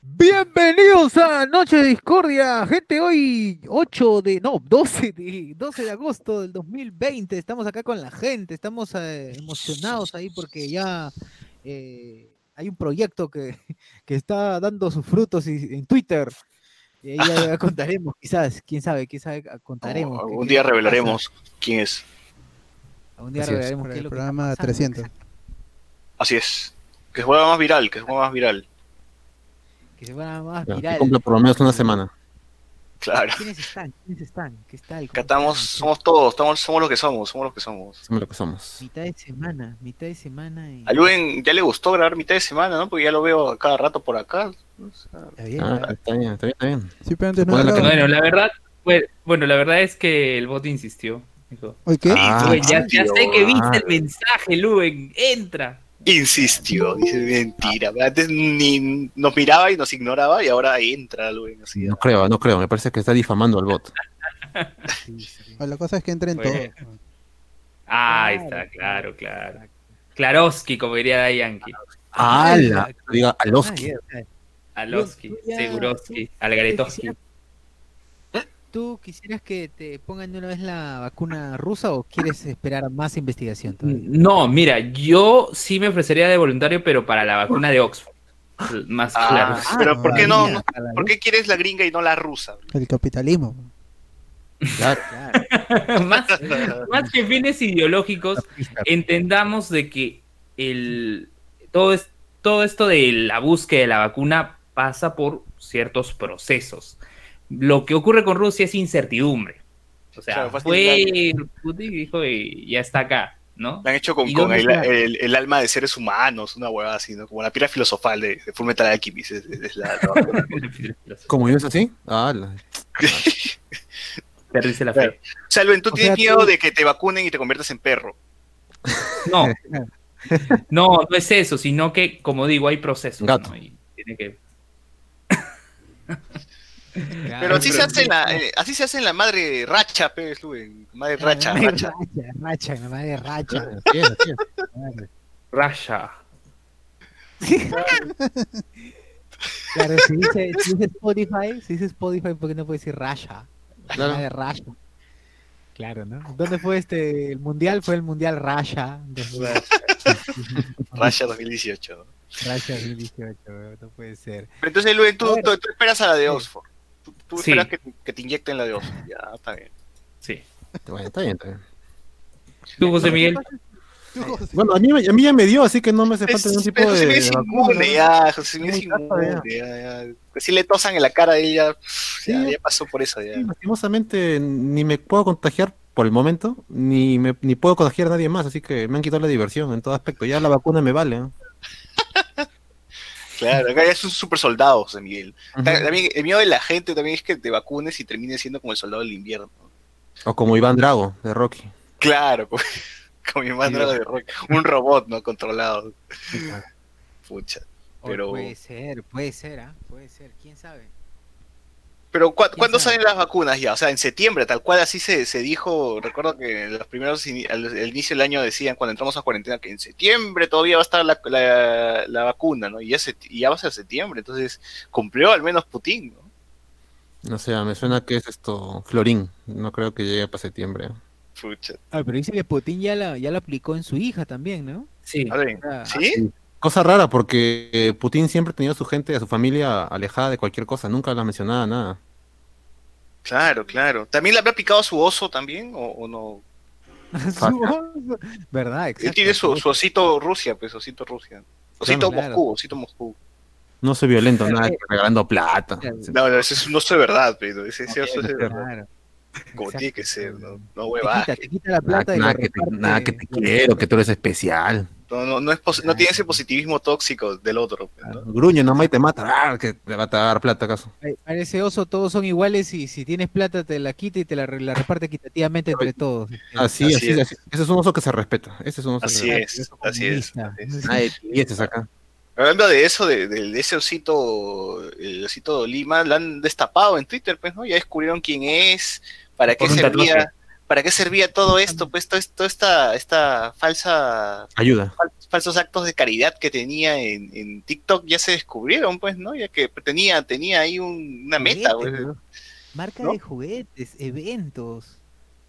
Bienvenidos a Noche de Discordia, gente, hoy 8 de, no, 12 de, 12 de agosto del 2020, estamos acá con la gente, estamos eh, emocionados ahí porque ya eh, hay un proyecto que, que está dando sus frutos y- en Twitter, y ahí ya contaremos, quizás, quién sabe, quién sabe, contaremos. qué- Un día es que revelaremos quién es. Un día Así es, revelaremos qué es el lo que programa está pasando, 300. exacto, Así es. Que se vuelva más viral, que se vuelva más viral. Que se vuelva más que viral. cumpla por lo menos una semana. Claro. ¿Quiénes están? ¿Quiénes están? ¿Qué tal? Acá ¿Cómo estamos, somos todos, estamos, somos lo que somos, somos lo que somos. Somos lo que somos. Mitad de semana, mitad de semana y... A Luen ya le gustó grabar mitad de semana, ¿no? Porque ya lo veo cada rato por acá. O sea, Está bien, Ah, está- bien, está bien, está bien. Sí, pero antes no Bueno, la verdad, bueno, la verdad es que el bot insistió. Dijo, ¿Oye qué? Ah, "Luen, ya, ya sé que viste ah. el mensaje, Luen, entra. Insistió, dice mentira. Antes ni nos miraba y nos ignoraba y ahora entra Luen así. No creo, no creo. Me parece que está difamando al bot. sí, sí. La cosa es que entra en Bueno. todo. Ah, ahí Claro, está, claro, claro. Klaroski, como diría Yankee. ¡Hala! Diga Ah, Aloski. Aloski, Seguroski, Algaretoski. ¿Tú quisieras que te pongan de una vez la vacuna rusa o quieres esperar más investigación todavía? No, mira, yo sí me ofrecería de voluntario, pero para la vacuna de Oxford. Más Ah, claro. pero ¿por qué no? ¿Por qué quieres la gringa y no la rusa? El capitalismo. Claro. Claro. más, más que fines ideológicos, entendamos de que el todo, es, todo esto de la búsqueda de la vacuna pasa por ciertos procesos. Lo que ocurre con Rusia es incertidumbre. O sea, Claro, fue fue Putin y dijo y ya está acá, ¿no? La han hecho con, ¿Y con dónde el, está? el- el alma de seres humanos, una huevada así, ¿no? Como la piedra filosofal de, de Fullmetal Alchemist. Es, es la, la vacuna. ¿Cómo es así? Perdiste la Claro. fe. O sea, Luen, tú O tienes sea, miedo tú- de que te vacunen y te conviertas en perro. No. No, no es eso, sino que, como digo, hay procesos. Gato. ¿no? Y tiene que... Pero así se hace en la, eh, así se hace en la madre racha, pues, Luen. Madre racha, racha. Racha, racha, madre racha. Así es, así es. Rasha. Claro, si dice, si dice Spotify, si dice Spotify, ¿por qué no puede decir Rasha? La Claro. madre Rasha. Claro, ¿no? ¿Dónde fue este? El mundial fue el mundial Rasha. Racha 2018. ¿no? Rasha 2018, weón, no puede ser. Pero entonces, Luen, tú, tú, tú esperas a la de Sí. Oxford. Tú, Sí. esperas que, que te inyecten la de Oxford. Ya, está bien. Sí. Bueno, está bien, está bien. Tú, José Miguel. Bueno, a mí, a mí ya me dio, así que no me hace falta ningún tipo de. José Miguel es inmune, vacuna. ya. José Miguel es inmune, ya, ya. Pues si le tosan en la cara a ella, ya pasó por eso, ya. Sí, Lastimosamente, ni me puedo contagiar por el momento, ni me, ni puedo contagiar a nadie más, así que me han quitado la diversión en todo aspecto. Ya la vacuna me vale. ¿no? Claro, acá ya es un super soldado, José Miguel. También, el miedo de la gente también es que te vacunes y termines siendo como el soldado del invierno. O como Iván Drago, de Rocky. Claro, como, como mi madre de rock. Un robot, ¿no? Controlado. Pucha. Pero- Puede ser, puede ser, ¿ah? Puede ser, quién sabe. Pero ¿cu- ¿Quién ¿cuándo salen las vacunas ya? O sea, en septiembre, tal cual así se, se dijo. Recuerdo que en los primeros, al al inicio del año decían, cuando entramos a cuarentena, que en septiembre todavía va a estar la, la- la vacuna, ¿no? Y ya, se- y ya va a ser septiembre, entonces cumplió al menos Putin, ¿no? No sé, me suena que es esto, Florín. No creo que llegue para septiembre. Pucha. Ah, pero dice que Putin ya la, ya la aplicó en su hija también, ¿no? Sí. Ah, ¿Sí? Cosa rara, porque eh, Putin siempre ha tenido a su gente, a su familia alejada de cualquier cosa, nunca la mencionaba nada. Claro, claro. ¿También le habrá picado a su oso también? ¿O, o no? su oso. ¿Verdad? Él Exacto. tiene su, su osito Rusia, pues, osito Rusia. Osito Claro. Moscú, osito Moscú. No soy violento, nada, que regalando plata. No, no, ese es un oso de verdad, pero ese, ese oso es de verdad. Claro. Como Exacto. tiene que ser, ¿no? No Te huevadas. quita, te quita la Nada, plata y nada que te, nada que te quiero, que tú eres especial. No, no, no, es tiene ese positivismo tóxico del otro. pues, ¿no? Gruñe nomás y te mata. Ah, que te va a dar plata acaso. Ese oso todos son iguales y si tienes plata te la quita y te la, re- la reparte equitativamente entre todos. Así, Así así, es. así. Ese es un oso que se respeta. Ese es un oso Así que es, así es. así es. Nadie tienes acá. Hablando de eso, de, de- de ese osito, el osito Lima, lo han destapado en Twitter, pues, ¿no? Ya descubrieron quién es, para qué Por servía, tatuaje. ¿Para qué servía todo esto? Pues todo, toda esta, esta falsa Ayuda. falsos actos de caridad que tenía en, en TikTok ya se descubrieron, pues, ¿no? Ya que tenía, tenía ahí un- una meta, Juguetes, pues. bro. Marca ¿no? de juguetes, eventos.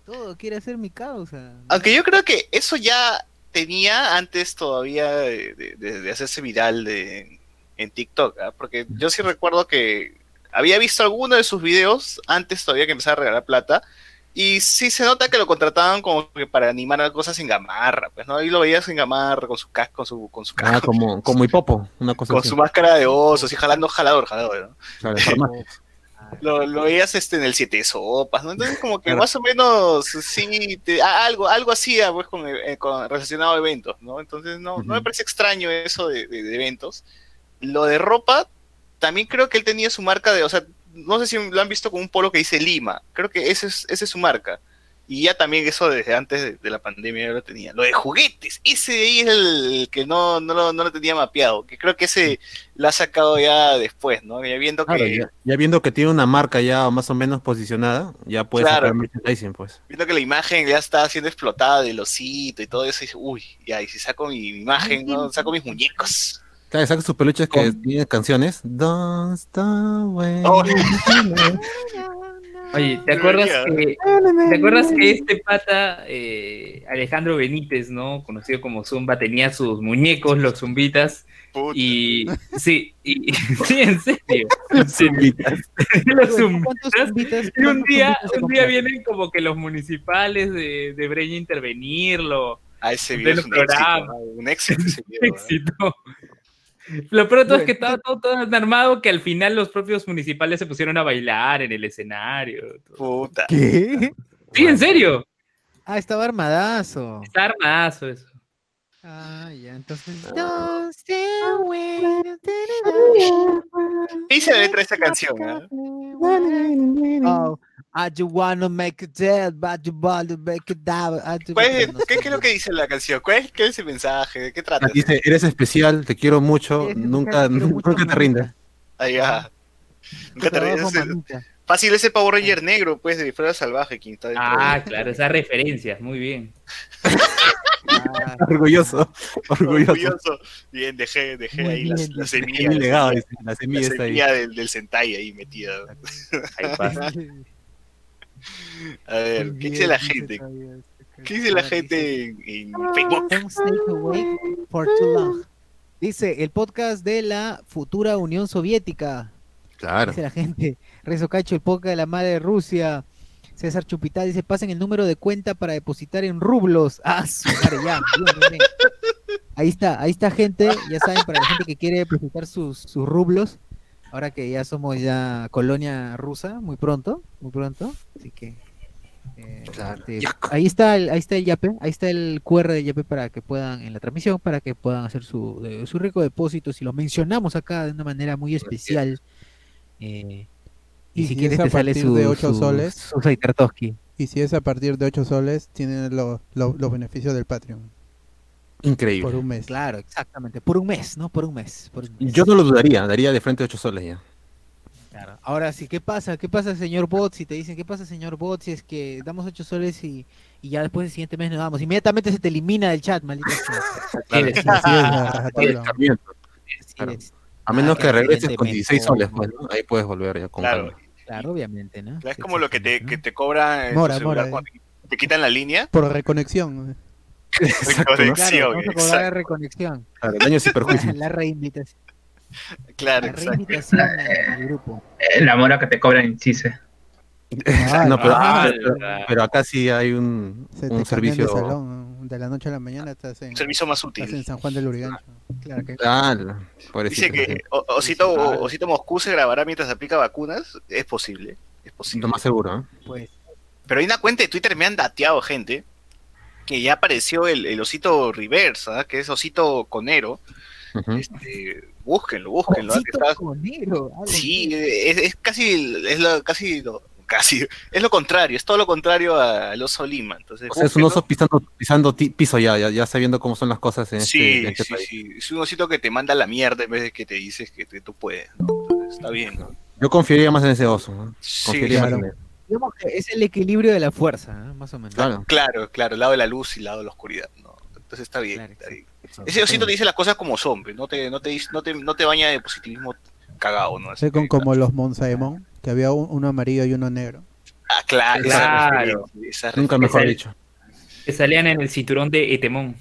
Todo quiere hacer mi causa. Aunque yo creo que eso ya tenía antes todavía de, de- de- de hacerse viral de, en TikTok, ¿ah? porque yo sí recuerdo que había visto alguno de sus videos antes todavía que empezara a regalar plata. Y sí se nota que lo contrataban como que para animar a cosas en gamarra, pues, ¿no? Ahí lo veías en gamarra con su casco, con su, con su Ah, casco, como, como hipopo, una cosa con así. su máscara de oso, así jalando jalador, jalador, ¿no? Claro, lo, lo veías este en el siete sopas, ¿no? Entonces como que más o menos sí, te- algo, algo hacía pues con, eh, con- relacionado a eventos, ¿no? Entonces no, no me parece extraño eso de, de- de eventos. Lo de ropa, también creo que él tenía su marca de, o sea, no sé si lo han visto con un polo que dice Lima, creo que ese es, ese es su marca. Y ya también eso desde antes de, de la pandemia ya lo tenía. Lo de juguetes, ese de ahí es el que no, no, lo, no lo tenía mapeado, que creo que ese lo ha sacado ya después, ¿no? Ya viendo Claro, que... ya, ya viendo que tiene una marca ya más o menos posicionada, ya puede Claro. sacar merchandising, pues. viendo que la imagen ya está siendo explotada del osito y todo eso, y dice, uy, ya, y si saco mi imagen, ¿no? saco mis muñecos. Claro, saca sus peluches que Con- tienen canciones. Don't stop when Oh. you- Oye, ¿te acuerdas que, ¿te acuerdas que este pata, eh, Alejandro Benítez, ¿no? Conocido como Zumba, tenía sus muñecos, los zumbitas, Puta. y sí, y, sí, en serio, Zumbitas. los ¿Cuántos zumbitas. Y un día, un día vienen como que los municipales de, de Breña a intervenirlo. Ah, ese de video es los un éxito, programas. ¿no? un éxito ese video, ¿no? éxito. Lo peor de todo es que estaba todo tan armado que al final los propios municipales se pusieron a bailar en el escenario. Puta. ¿Qué? Sí, en serio. Ah, estaba armadazo. Está armadazo eso. Ah, ya, entonces. Don't stay away. ¿Qué dice la letra de esa canción? Oh, I just wanna make it dead, but you wanna make it die. I just- ¿Cuál es- no ¿Qué, qué es lo que dice la canción? ¿Cuál es, qué es el mensaje? ¿De qué trata? Ah, Dice, eres especial, te quiero mucho, nunca, te quiero mucho, nunca te rindas. Ahí va. Nunca te mamita. Fácil ese Power Ranger negro, pues, de Fuera Salvaje, quien está dentro Ah, claro, esas referencias, muy bien. Ah, Orgulloso, orgulloso. Orgulloso. Bien, dejé, dejé ahí las, bien, las semillas. legado, la La semilla está ahí. semilla del, del Sentai ahí metida. Ahí pasa. A ver, ¿qué dice la gente? este ¿Qué dice la gente en, Facebook? Don't stay awake for too long. Dice el podcast de la futura Unión Soviética. Claro. Dice la gente. Rezo Cacho, el podcast de la madre de Rusia. César Chupital dice: pasen el número de cuenta para depositar en rublos. Ah, su madre, ya. Ahí está, ahí está, gente. Ya saben, para la gente que quiere depositar sus, sus rublos. Ahora que ya somos ya colonia rusa, muy pronto, muy pronto. Así que. eh, Claro. este, ahí está el, ahí está el Yape, ahí está el QR de Yape para que puedan, en la transmisión, para que puedan hacer su, de- su rico depósito. Si lo mencionamos acá de una manera muy especial. eh, y, Y si si quieres te sale partir su, de ocho su- soles. su. Y si es a partir de 8 soles, tienen lo- lo- los beneficios del Patreon Increíble. por un mes. Claro, exactamente. Por un mes, ¿no? Por un mes. por un mes. Yo no lo dudaría, daría de frente 8 soles ya. Claro. Ahora sí, ¿qué pasa? ¿Qué pasa, señor Bot? Si te dicen, ¿qué pasa, señor Bot? Si es que damos 8 soles y, y ya después del siguiente mes nos damos. Inmediatamente se te elimina del chat, es, a menos Ah, que regreses con evidentemente, 16 soles, pues, ¿no? Ahí puedes volver ya con Claro. Claro, obviamente, ¿no? Es como lo que te, que te tu Mora, celular mora, cuando te- te quitan la línea. Por reconexión. Exacto, ¿no? ¿no? Claro, vamos a exacto. reconexión. Claro, daños y perjuicios. La reinvitación. Claro, La exacto. reinvitación al al grupo. La mora que te cobran en CICE. no, pero, Ah, pero- pero acá sí hay un, Se un servicio. de salón. De la noche a la mañana estás en, Un servicio más estás en útil. San Juan del Urigancho. Claro que Ah. Dice que Osito, Osito Moscú se grabará mientras aplica vacunas. Es posible. Es posible. Lo más seguro, ¿eh? pues. Pero hay una cuenta de Twitter, me han dateado, gente, que ya apareció el, el osito reverse, ¿ah? que es osito conero. Ujú. Este, búsquenlo, búsquenlo. ¿ah? Que Osito está- conero, algo sí, es, es casi, es lo, casi, lo- casi, es lo contrario, es todo lo contrario al oso Lima. Entonces, O sea, es un oso pisando, pisando piso ya, ya, ya sabiendo cómo son las cosas en este, Sí, en este sí, país. sí, es un osito que te manda la mierda en vez de que te dices que, que tú puedes. ¿no? Entonces, está bien. ¿no? Yo confiaría más en ese oso, ¿no? Sí, Confiaría claro. más en él. Digamos que es el equilibrio de la fuerza, ¿no? más o menos. Claro. Claro, claro, el lado de la luz y el lado de la oscuridad, ¿no? Entonces está bien, Claro, está bien. Ese osito te dice las cosas como son, no te, no te, no te, no te baña de positivismo cagado, ¿no? Así con, que- como los Monsaemon, que había un- uno amarillo y uno negro. Ah, claro, esa Claro. esa Nunca mejor dicho. Que salían en el cinturón de Etemón.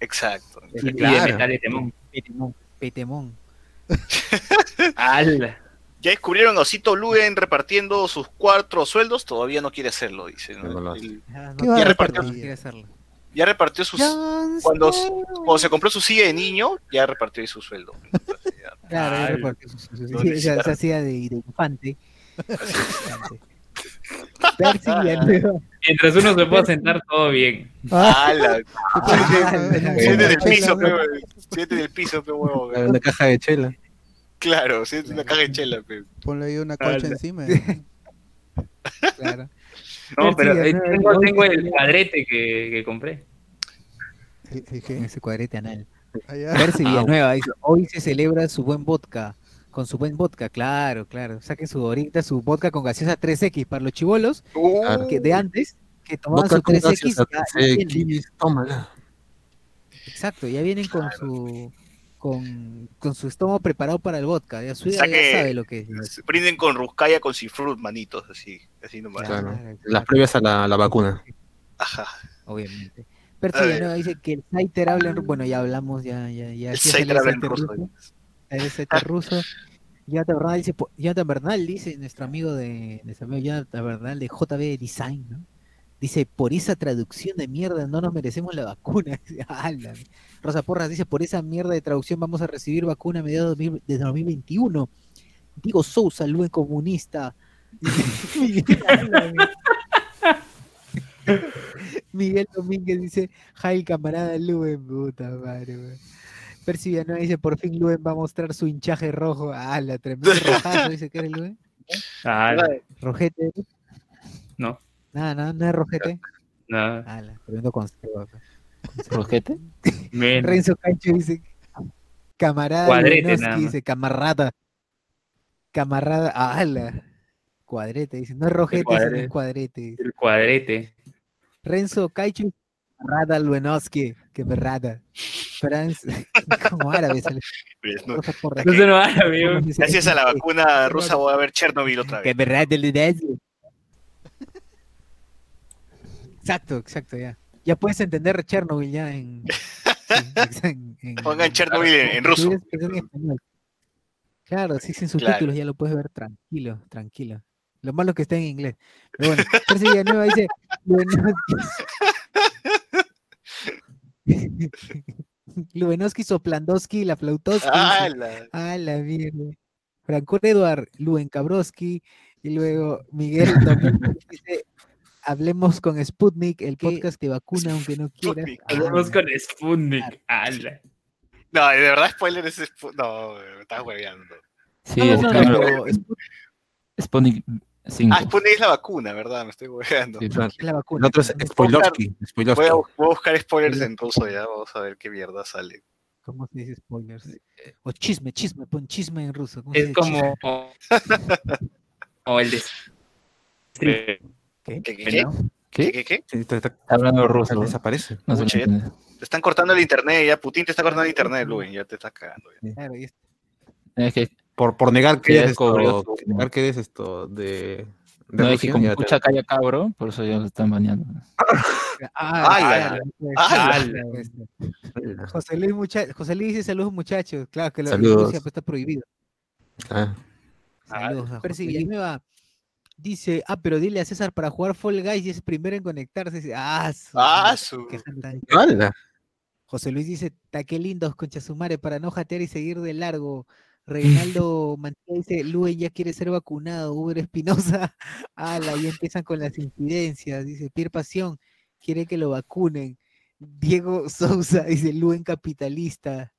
Exacto. Y Claro. de metal Etemón. Petemón. Petemón. ¡Hala! Ya descubrieron a Osito Luen repartiendo sus cuatro sueldos, todavía no quiere hacerlo, dice. ¿no? No Ah, ¿Qué ya repartió- ya repartió sus... Cuando, cuando se compró su silla de niño, ya repartió ahí su sueldo. Entonces, ya. Claro, Ay, ya repartió su- su- su- sí, se, hacía de, de infante. Mientras uno se pueda sentar, todo bien. Ah, ¡Hala! Ah, Siente en el Chela, piso, ¿no? pe, huevón. Siente en el piso, pe, huevón. Una caja de chela. Claro, siente una caja de chela, pe. Ponle ahí una colcha Ala. encima. Claro. No, pero eh, tengo, el cuadrete que, que compré. ¿El- el en qué? ese cuadrete anal. Allá. Percy Villanueva dice, hoy se celebra su buen vodka. Con su buen vodka, claro, claro. Saquen su ahorita su vodka con gaseosa 3X para los chivolos Uh, que de antes que tomaban su con 3X. gaseosa, ya- ya sí, vienen. Kiwis, tómala. Exacto, ya vienen con su con, con su estómago preparado para el vodka. Ya su Saque- ya sabe lo que es. brinden con Ruscaya con Cifrut, manitos, así, así nomás. Claro. Claro. exacto. Las previas a la, la vacuna. Ajá. obviamente. A ver. Villanueva dice que el Saiter habla en ru- bueno, ya hablamos, ya, ya, ya. El sí Saiter habla en Saiter ruso. El Saiter ruso. Jonathan Bernal dice, Jonathan Bernal dice, nuestro amigo de, nuestro amigo Jonathan Bernal de JB Design, ¿no? Dice, por esa traducción de mierda no nos merecemos la vacuna. Ala. Rosa Porras dice, por esa mierda de traducción vamos a recibir vacuna a mediados de 2000 de 2021. Digo Sousa, Luen comunista. Miguel Domínguez dice, Jail camarada Luen, puta madre, weón. Percy Villanueva dice, por fin Luen va a mostrar su hinchaje rojo. Ah, la tremendo rojazo, dice que era Luen. ¡Hala! Rojete. No. Nada, nada, no es rojete. Nada. Ah, la tremendo conserva. ¿Rojete? Renzo Cancho dice, camarada Cuadrete, nada dice, camarada. Camarada, ala. Cuadrete, dice, no es rojete, sino es cuadrete. cuadrete. El cuadrete. Renzo Caicho, camarada Luenoski, que berrada. Franz, como árabe sale. No. No va, amigo. Gracias a la vacuna rusa voy a ver Chernobyl otra Que vez. berrada Luenoski. Exacto, exacto, ya. Ya puedes entender Chernobyl ya en... sí, en- en- Pongan Chernobyl en, en ruso. en. Claro, sí, sin Claro. subtítulos ya lo puedes ver tranquilo, tranquilo. Lo malo es que está en inglés. Pero bueno, Percy Villanueva dice, Luenoski, Soplandowski, la Flautowski. Ah, la- Ah, la mierda. Franco Eduard, Luen Cabrowski, y luego Miguel Domínguez dice, hablemos con Sputnik, el podcast que vacuna aunque no quiera. Sputnik. Hablamos con Sputnik. No, de verdad, spoiler es. spo- No, me estás hueveando. Sí, No, no, es no, pero Sputnik Sputnik 5. Ah, Sputnik es la vacuna, ¿verdad? Me estoy hueveando. Sí, Claro. es la vacuna. El otro es Spoilovsky. Voy a, voy a buscar spoilers en ruso ya, vamos a ver qué mierda sale. ¿Cómo se dice spoilers? O chisme, chisme, pon chisme en ruso. ¿cómo se Es como. Como el de. ¿Qué? ¿Qué, qué, qué? ¿Qué, ¿Qué? qué, qué? Sí, está- está- hablando ruso. desaparece. No Pucha, ya-. Te están cortando el internet ya. Putin te está cortando el internet, Luen. Ya te estás cagando. ya. Es- que, Por, por negar que Ya eres esto, ¿no? negar que eres esto de, de no, es que como ya te- escucha calla cabro, por eso ya lo están. Ah, pues, ¡Hala! claro, pues. José Luis, mucha- José Luis dice saludos muchachos. Claro que Saludos. Rusia pues, está prohibido. Ah, Saludos a José Villanueva. Dice, ah, pero dile a César para jugar Fall Guys y es primero en conectarse. Dice, ah, su, Ah. José Luis dice, ta qué lindos, concha su madre, para no jatear y seguir de largo. Reinaldo Mantilla dice, Luen ya quiere ser vacunado. Uber Espinosa, ala, ya empiezan con las incidencias. Dice, Pierre Pasión, quiere que lo vacunen. Diego Sousa dice, Luen capitalista.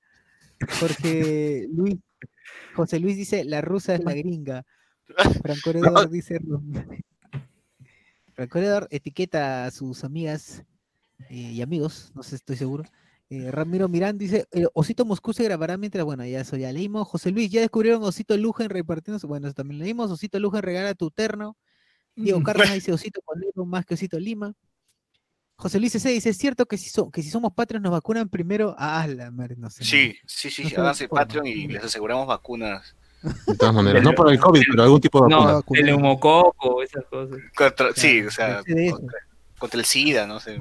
Jorge Luis, José Luis dice, la rusa es la gringa. Franco Heredor dice, Franco Heredor etiqueta a sus amigas eh, y amigos, no sé, estoy seguro. Eh, Ramiro Mirán dice, "El Osito Moscú se grabará mientras, bueno, ya eso ya leímos. José Luis, ya descubrieron Osito Lujen repartiendo, su- bueno, eso también leímos. Osito Lujen regala tu terno. Diego Cárdenas dice Osito Conero más que Osito Lima. José Luis C. dice, ¿es cierto que si, so- que si somos patrios nos vacunan primero? Ah, la madre, no sé. Sí, sí, sí, No sí, se háganse forma. Patreon y les aseguramos vacunas. De todas maneras. No por el COVID, pero algún tipo de vacuna. No, el neumococo, esas cosas. Contra- sí, o sea, contra, contra el SIDA, no sé.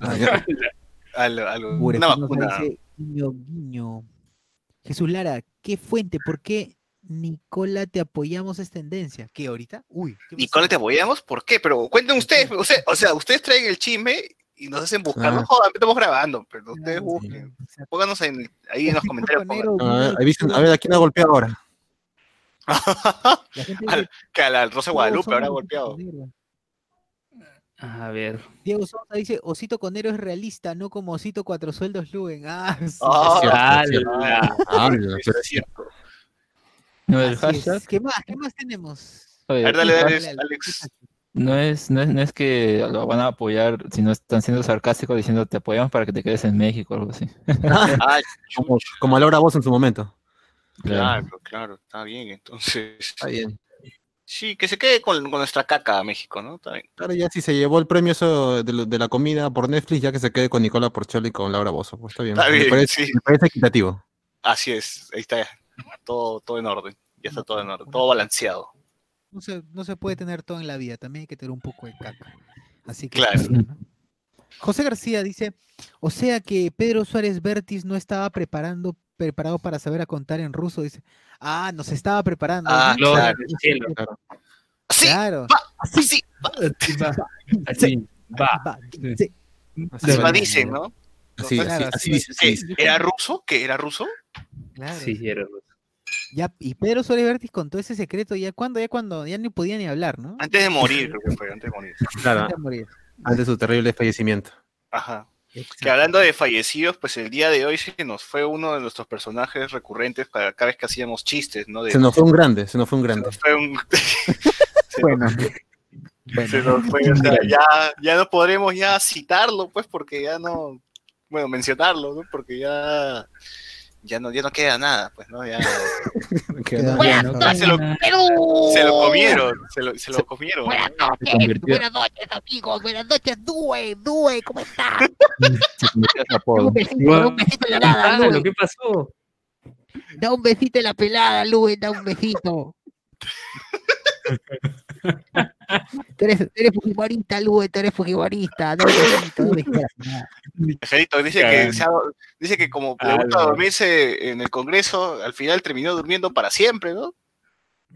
Ah. Algo, algo- una Buretino vacuna. dice, guiño, guiño. Jesús Lara, ¿qué fuente? ¿Por qué Nicola te apoyamos es tendencia? ¿Qué ahorita? Uy. ¿qué Nicola? ¿te apoyamos? ¿Por qué? Pero cuenten ustedes, o sea, o sea, ustedes traen el chisme y nos hacen buscar. No Ah. jodan, estamos grabando, pero ustedes busquen. Pónganos en, ahí en los comentarios. Conero, A ver, guiño, ahí dicen, a Jesús, ver, ¿a quién ha golpeado ahora? Al- que a la Rosa "Todos Guadalupe habrá golpeado. Osito Conero". A ver. Diego Sosa dice, Osito Conero es realista, no como Osito Cuatro Sueldos Luen. Ah, sí, Ah, hashtag ¿Qué más? ¿Qué más tenemos? A ver, dale, Dale, Alex. No es, no es, no es que lo van a apoyar, sino están siendo sarcásticos diciendo te apoyamos para que te quedes en México o algo así. Ah, Como, como a Laura Voz en su momento. claro, claro, está bien, entonces. Está bien. Sí, que se quede con, con nuestra caca a México, ¿no? Está bien. Claro, ya si se llevó el premio eso de, lo- de la comida por Netflix, ya que se quede con Nicola Porcholi y con Laura Bozo. Pues está bien. Está me, bien, parece, sí. me parece equitativo. Así es, ahí está. Todo, todo en orden. Ya está todo en orden, todo balanceado. No se, no se puede tener todo en la vida, también hay que tener un poco de caca. Así que. Claro. José García dice, o sea que Pedro Suárez Vértiz no estaba preparando, preparado para saber a contar en ruso, dice. Ah, nos estaba preparando. Ah, ¿no? claro. Cielo. Sí, Claro. sí, Así, va. Va, Sí. sí. Así así va. va, dicen, ¿no? Así, Claro, así, así así va. ¿Era ruso? ¿Qué? ¿Era ruso? Claro. Sí, sí, era ruso. Ya, y Pedro Suárez Vértiz contó ese secreto ya cuando, ya cuando ya ni podía ni hablar, ¿no? Antes de morir, creo que fue, antes de morir. Claro, Antes de morir. antes de su terrible fallecimiento. Ajá. Que hablando de fallecidos, pues el día de hoy se nos fue uno de nuestros personajes recurrentes para cada vez que hacíamos chistes, ¿no? De, Se nos fue un grande, se nos fue un se grande. nos fue un... se Bueno. nos- se nos fue, o sea, ya, ya no podremos ya citarlo, pues, porque ya no, bueno, mencionarlo, ¿no? Porque ya, ya no, ya no queda nada, pues, ¿no? Ya Queda Bueno, nada. Ah, se lo, se lo comieron, se lo, se lo comieron. Buenas noches, buenas noches amigos, buenas noches Due, Due, ¿cómo estás? Un besito, da un besito en la pelada, Ah, Lue, que pasó. da un besito en la pelada, Lue, da un besito. Tú eres, eres fujimorista, Lue, tú eres en pelada. Angelito dice que, Cagando. se ha- dice que como le Ah, gusta no. dormirse en el Congreso, al final terminó durmiendo para siempre, ¿no?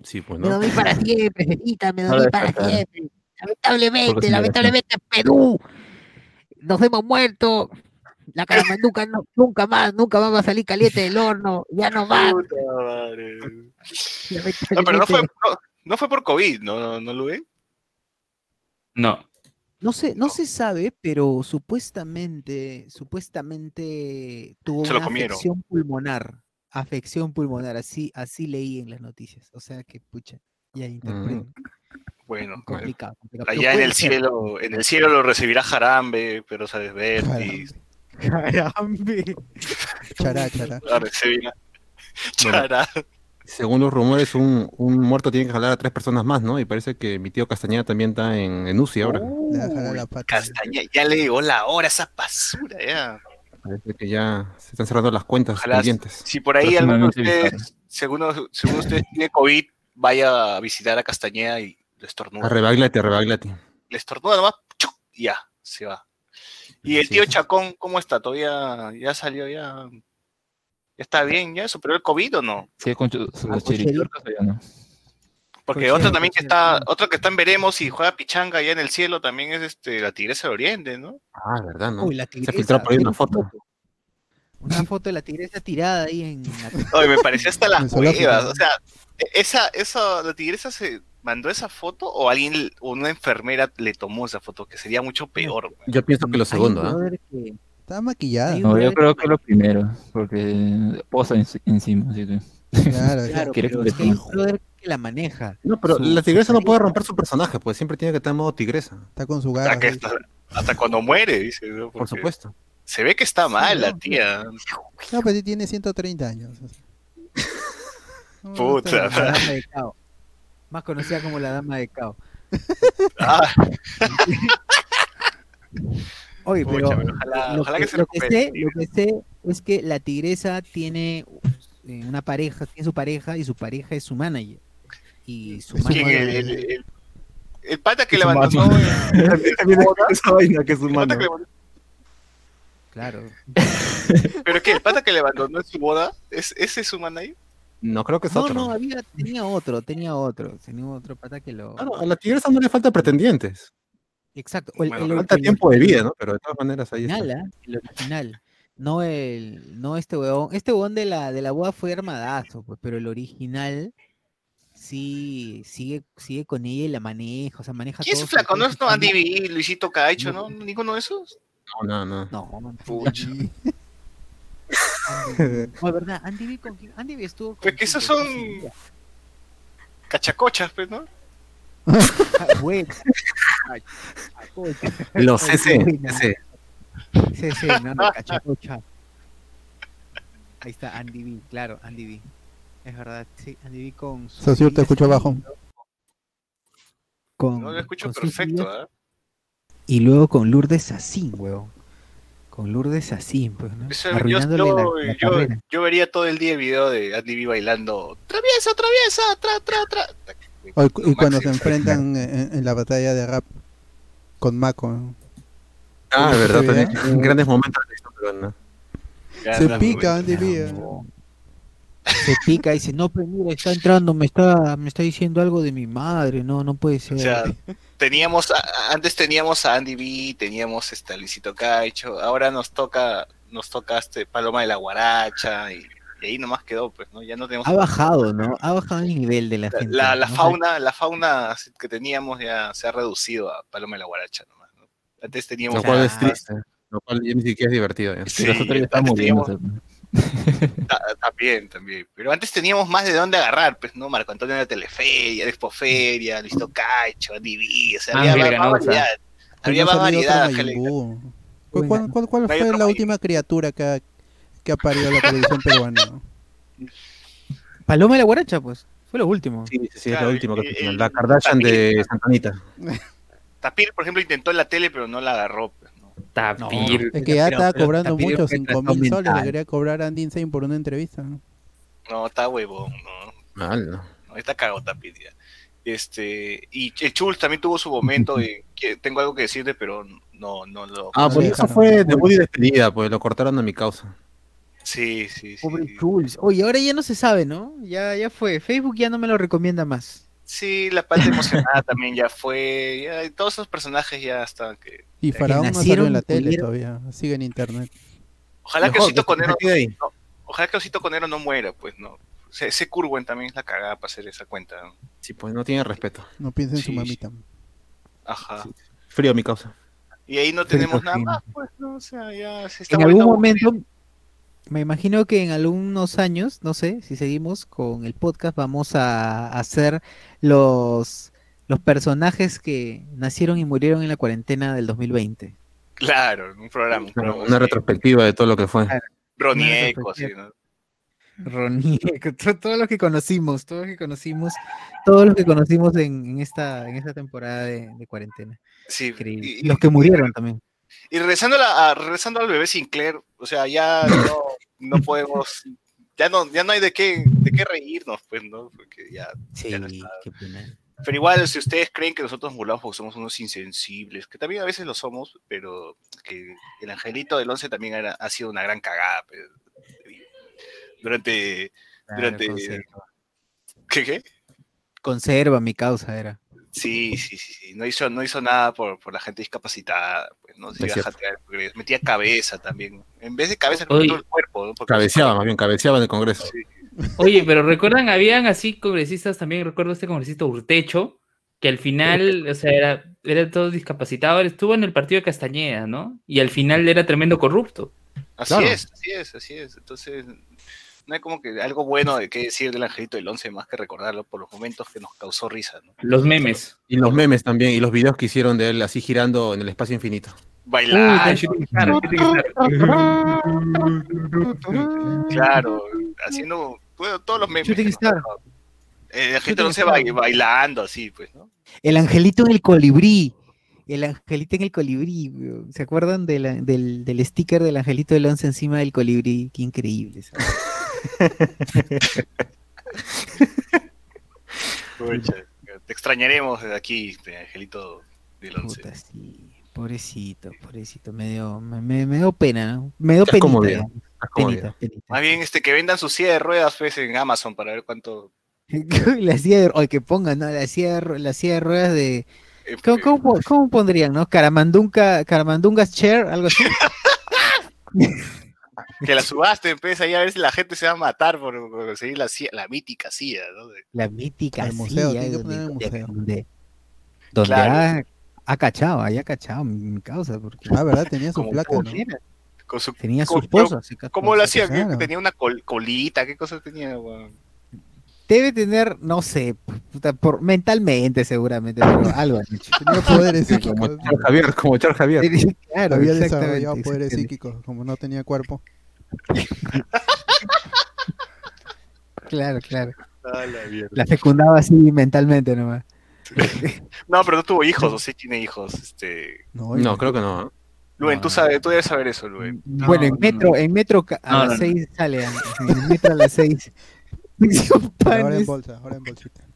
Sí, pues, Me ¿no? dormí para siempre, Cecita, me dormí para siempre. Lamentablemente, me lamentablemente Perú, nos hemos muerto. La caramanduca no, nunca más, nunca más va a salir caliente del horno, ya no va. Puta madre. No, pero no fue, no, fue por COVID, ¿no, no, no lo ven? No. No se, no se sabe, pero supuestamente, supuestamente tuvo Se lo una afección pulmonar. Afección pulmonar, así, así leí en las noticias. O sea que, pucha, ya interpreto. Bueno, Complicado, allá en el ser. cielo, en el cielo lo recibirá Jarambe, pero sabes Vertis, Carambe. Chará, chará. la recibirá. Chará. Según los rumores, un, un muerto tiene que jalar a tres personas más, ¿no? Y parece que mi tío Castañeda también está en, en UCI ahora. Le va a jalar la pata. Castaña, ya le llegó la hora a esa basura, ya. Parece que ya se están cerrando las cuentas Ojalá pendientes. Si por ahí alguno de ustedes, según, según ustedes tiene COVID, vaya a visitar a Castañeda y le estornuda. Arrebaglate, arrebaglate. Le estornuda nomás, ¡chuc! y ya, se va. Y el Sí, tío. Chacón, ¿cómo está? ¿Todavía ya salió ya? ¿Ya está bien? ¿Ya superó el COVID o no? Sí, con sus Ah, ya no. Porque Cochero, otro también que está, otro que está en Veremos y juega pichanga allá en el cielo también es este la Tigresa del Oriente, ¿no? Ah, ¿verdad, no? Uy, la se tigresa, filtró por ahí una ¿vieron foto. Una foto de la tigresa tirada ahí en la... Oye, me pareció hasta las. ¿no? O sea, esa, esa, la tigresa se mandó esa foto o alguien, o una enfermera le tomó esa foto, que sería mucho peor. güey. Yo pienso que lo segundo, ¿ah? Está maquillada. No, yo creo que- que lo primero, porque posa en- encima, así que... Claro, Claro, pero es que hay un brother que la maneja. No, pero Su- la tigresa no puede romper su personaje, pues siempre tiene que estar en modo tigresa, está con su Hasta, garra. hasta, hasta cuando muere, dice. ¿no? por supuesto. Se ve que está mal la no, tía. No, pues sí tiene 130 años. No, Puta está- Habrá medicado. Más conocida como la dama de Cao. Ah, Oye, Pucha, pero ojalá- lo, ojalá que, que se lo que sé, lo que sé es que la tigresa tiene eh, una pareja, tiene su pareja y su pareja es su manager. Y su ¿quién? manager El, el, el- el pata que le Su abandonó. mano. esa vaina que es le abandonó- Claro. ¿Pero qué? ¿El pata que le abandonó en su boda? ¿Es, ¿Ese es su manager? No, creo que es No, otro. no, había, tenía otro, tenía otro, tenía otro pata que lo. Claro, a la tigresa no le falta pretendientes. Exacto. o el- Bueno, el- Falta el tiempo de vida, ¿no? Pero de todas maneras ahí está. original, ¿ah? El original. No el, no este huevón. Este huevón de la, de la boda fue armadazo, pues, pero el original sí sigue, sigue con ella y la maneja, o sea, maneja ¿Quién es flaco? ¿No es no, Andy. B, Luisito Caicho, no? ¿Ninguno de esos? No, no, no. No, man, Pucha. No, es verdad, Andy B con? Andy B estuvo con Pues que esos son-. Cachacochas, pues, ¿no? Ah, bueno. Ay, cachacocha. Los CC. CC. No, cachacocha. Ahí está Andy B, claro, Andy B. Es verdad, sí, Andy B con su Socio, te escucho Saín, bajo. Con, No lo escucho perfecto, ¿ah? Y luego con Lourdes Sassin, weón. Con Lourdes Sassin, pues, ¿no? Eso, yo, Arruinándole yo- la, la yo- carrera. yo vería todo el día el video de Andy B bailando ¡Traviesa, traviesa! ¡Tra, tra, tra! O- y cuando se enfrentan en, en la batalla de rap con Mako. ¿no? Ah, ¿Ese verdad, también. Grandes momentos de esto, pero no. Se pica. Andy B. No. Se pica y dice, no, pero mira, está entrando, me está, me está diciendo algo de mi madre, no, no puede ser. O sea, teníamos, a- antes teníamos a Andy B, teníamos este, a Luisito Caicho, ahora nos toca, nos toca este Paloma de la Guaracha, y, y ahí nomás quedó, pues, ¿no? Ya no tenemos... ha bajado, ¿no? Ha bajado el nivel de la La, gente. la, la ¿no? fauna, la fauna que teníamos ya se ha reducido a Paloma de la Guaracha nomás, ¿no? Antes teníamos... Lo cual es triste. Lo cual ya ni siquiera es divertido. ya. Sí, Y los otros ya muriendo. teníamos- Ta- También, también. Pero antes teníamos más de dónde agarrar, pues, ¿no? Marco Antonio de la Teleferia, de Expoferia, Listo Caicho, Andy B, o sea, había más, variedad. Había más variedad. ¿Cuál, cuál, cuál- fue la última criatura que ha, que ha parido la televisión peruana? Paloma de la Guaracha, pues. Fue lo último. Sí, sí, sí, es lo último que el- tenía. el- La Kardashian de Santanita. Tapir, por ejemplo, intentó en la tele, pero no la agarró, pues, ¿no? Tapir. Es que ya Pero- estaba pero cobrando Tapir mucho, fue 5 mil soles. Le quería cobrar a Andy Insane por una entrevista. ¿no? No, está huevón, no. Mal, ¿no? no está cagado Tapir ya. Este, y el Chulz también tuvo su momento de que tengo algo que decirte, pero no, no lo. Ah, No pues eso fue debut y despedida, pues lo cortaron a mi causa. Sí, sí, sí. Pobre Jules. Oye, ahora ya no se sabe, ¿no? Ya, ya fue. Facebook ya no me lo recomienda más. Sí, la parte emocionada también ya fue. Ya, todos esos personajes ya están que. Y Faraón no salió en la tele murieron. todavía. Sigue en internet. Ojalá que Osito Conero. no, ojalá que Osito Conero no muera, pues, ¿no? Ese, ese Curwen también es la cagada para hacer esa cuenta. ¿no? Sí, pues no tiene respeto. No piensa en su Sí, mamita. Ajá. Sí. Frío mi causa. Y ahí no tenemos nada sí. más, pues, ¿no? O sea, ya se está En algún momento, me imagino que en algunos años, no sé, si seguimos con el podcast, vamos a hacer los, los personajes que nacieron y murieron en la cuarentena del 2020. Claro, un programa. Un programa Una retrospectiva de todo lo que fue. Ronieco, así, ¿no? Ronieco, to- todos los que conocimos, todos los que conocimos, todos los que conocimos en, en esta, en esta temporada de, de cuarentena. Sí. Increíble. Y, Y los que murieron también. y regresando, a la- a- regresando al bebé Sinclair, o sea, ya no, no podemos. Ya no, ya no hay de qué, de qué reírnos, pues, ¿no? Porque ya. Sí, Ya no está. qué pena. Pero igual, si ustedes creen que nosotros mulados somos unos insensibles, que también a veces lo somos, pero que el angelito del 11 también era- ha sido una gran cagada. pues, durante. Claro, Durante-. ¿Qué, qué? Conserva mi causa, era. Sí, sí, sí, sí. No hizo, no hizo nada por, por la gente discapacitada. Pues, no se iba a jatear, porque metía cabeza también. En vez de cabeza, Oye. todo el cuerpo. ¿no? Porque- Cabeceaba, más bien, cabeceaba en el Congreso. Sí. Oye, pero recuerdan, habían así congresistas también, recuerdo este congresista Urtecho, que al final, o sea, era, era todo discapacitado, estuvo en el partido de Castañeda, ¿no? Y al final era tremendo corrupto. Así Claro. es, así es, así es. Entonces, no hay como que algo bueno de qué decir del angelito del 11 más que recordarlo por los momentos que nos causó risa. ¿no? Los memes. Y los memes también, y los videos que hicieron de él así girando en el espacio infinito. Bailar, Star. claro, haciendo bueno, todos los memes. Dado. Eh, la gente Chuta, no se que va estaba- bailando así, pues, ¿no? El angelito en el colibrí. El angelito en el colibrí. ¿Se acuerdan de la- del, del sticker del angelito del once encima del colibrí? Qué increíble. eso. Te extrañaremos desde aquí, este Angelito del Once. Puta, sí. Pobrecito, pobrecito. Me dio, me, me- me dio pena, ¿no? Me dio como penita. bien. Estás como Penita, bien. penita. Más bien, este, que vendan su silla de ruedas, pues, en Amazon para ver cuánto... la silla de, o que pongan, ¿no? La silla de, la silla de ruedas de. eh, ¿Cómo, eh, cómo cómo pondrían, no? Caramandunga, Caramandungas Chair, algo así. que la subasten, pues, ahí a ver si la gente se va a matar por, por conseguir la, silla- la mítica silla, ¿no? La mítica Al museo, silla donde, el donde- museo. donde, donde Claro. ha, ha cachado, ahí ha cachado mi, causa, porque Ah, ¿verdad? Tenía su placa, ¿no? con su, tenía su esposa. ¿Cómo lo hacía? ¿Qué- claro. Tenía una col- colita, ¿qué cosa tenía? weón? Debe tener, no sé, puta, por, mentalmente seguramente, pero algo han hecho. Tenía poderes Sí, psíquicos. como Char Javier, como Char Javier. claro, Había desarrollado poderes psíquicos, como no tenía cuerpo. Claro, claro. Ah, la. La fecundaba así mentalmente nomás. No, pero no tuvo hijos, o sí tiene hijos. Este... No, No, creo que no. ¿eh? Luen, tú sabes, tú debes saber eso, Luen. bueno, en no, metro, en metro a No, las no, no. 6 sale, en metro a las 6. Ahora en bolsa, ahora en bolsita.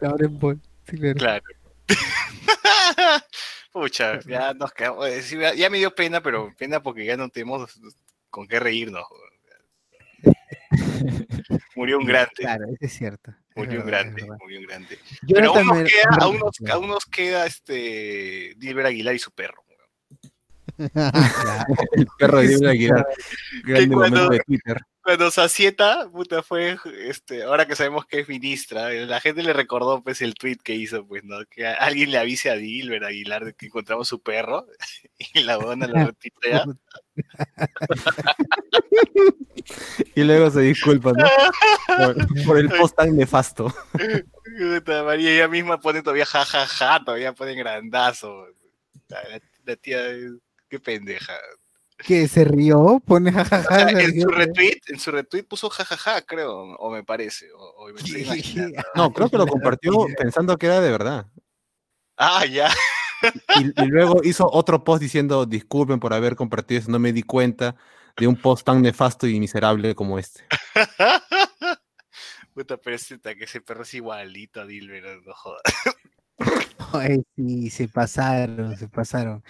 ahora en bol- sí, claro. Claro. Pucha, ya nos quedamos. eh, ya- me dio pena, pero pena porque ya no tenemos con qué reírnos. Murió un grande, Claro, eso es cierto. es murió un verdad, grande, murió un grande. Yo Pero aún nos queda, aún nos, aún nos queda este Dilber Aguilar y su perro. Claro. El perro de Diego Aguilar. Grande cuando- momento de Twitter. Cuando Sacieta, puta, fue, este, ahora que sabemos que es ministra, eh, la gente le recordó pues el tweet que hizo, pues, ¿no? Que alguien le avise a Dilber Aguilar de que encontramos su perro y la dona lo retuitea. Y luego se disculpa, ¿no? Por, por el post tan nefasto. Puta, María ella misma pone todavía jajaja, todavía pone grandazo. La, la tía, qué pendeja. Que se rió, pone jajaja. se en rió, su retweet, en su retweet puso jajaja, creo, o me parece, o, o me. No, creo que lo compartió pensando que era de verdad. Ah, ya. Y, y luego hizo otro post diciendo disculpen por haber compartido eso, no me di cuenta de un post tan nefasto y miserable como este. Puta, pero ese, que ese perro es igualito a Dilber, no jodas. Ay, sí, se pasaron, se pasaron.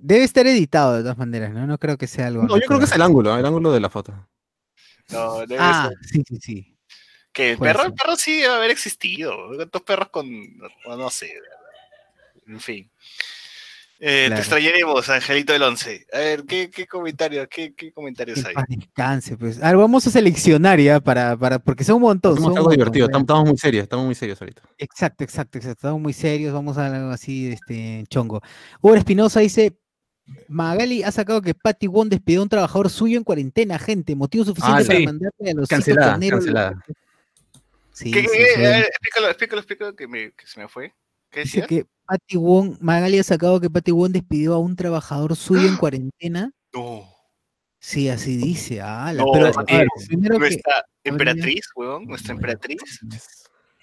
Debe estar editado de todas maneras, ¿no? No creo que sea algo. No, yo creo que es el ángulo, el ángulo de la foto. No, debe Ah, ser- sí, sí, sí. que el perro, ser. el perro sí debe haber existido. ¿Cuántos perros con.? No, no sé. En fin. Eh, Claro. Te extrañaremos, Angelito del Once. A ver, ¿qué, qué comentarios, qué, qué comentarios hay? descanse, pues. A ver, vamos a seleccionar ya para, para, porque son un montón. Son algo divertido, estamos muy serios, estamos muy serios ahorita. Exacto, exacto, exacto. Estamos muy serios, vamos a algo así, este, chongo. Hugo Espinosa dice, Magali ha sacado que Patty Wong despidió a un trabajador suyo en cuarentena, gente. Motivo suficiente Ah, para mandarle a los Cancelada, carneros. cancelada. Sí, ¿Qué, sí, explícalo, explícalo, explícalo, que, me, que se me fue. ¿Qué Dice decías? que Patty Wong, Magali ha sacado que Patty Wong despidió a un trabajador suyo en cuarentena. No, Sí, así dice. ala, No, pero eh, ver, primero que nuestra emperatriz, weón, nuestra emperatriz.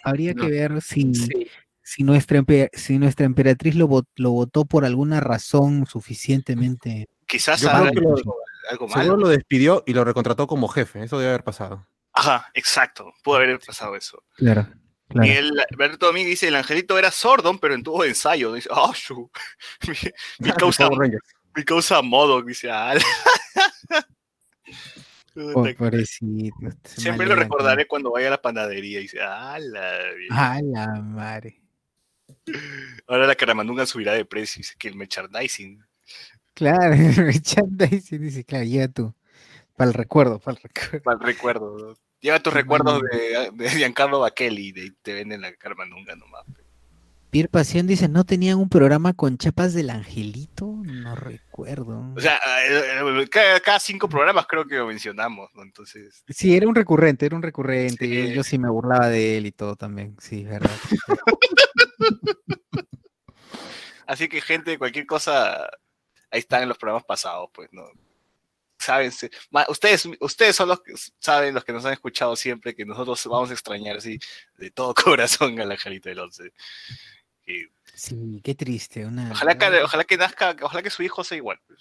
habría no. que ver si, Sí. Si, nuestra, empe- si nuestra emperatriz lo, vot- lo votó por alguna razón suficientemente. Quizás que lo- algo Seguro malo. lo despidió y lo recontrató como jefe, eso debe haber pasado. Ajá, exacto. Pudo haber pasado eso. Claro. Miguel Alberto Domínguez dice: el angelito era sordon, pero en tubo de ensayo. Dice: ¡Ah, shu! mi, mi causa, mi causa modo. Dice: "Ah, Oh, Siempre lo recordaré cuando vaya a la panadería. Dice: ¡Ah, la bien". A la madre. Ahora la caramandunga subirá de precio. Dice que el merchandising. Claro, merchandising dice, claro, llega tú. Para el recuerdo, para el recuerdo. Mal recuerdo. ¿no? Lleva tus recuerdos de, de Giancarlo Bakelli. De, te venden la caramandunga nomás. Pier Pasión dice, ¿no tenían un programa con chapas del angelito? No recuerdo. O sea, eh, eh, cada, cada cinco programas creo que lo mencionamos, ¿no? Entonces, Sí, era un recurrente, era un recurrente. Yo, Sí. yo sí me burlaba de él y todo también. Sí, verdad. así que gente, cualquier cosa, ahí están en los programas pasados, pues, ¿no? saben, ustedes, ustedes son los que saben, los que nos han escuchado siempre, que nosotros vamos a extrañar así de todo corazón a la Jarita del Once. Sí, qué triste. Una, ojalá, que, ojalá que nazca, ojalá que su hijo sea igual. pues.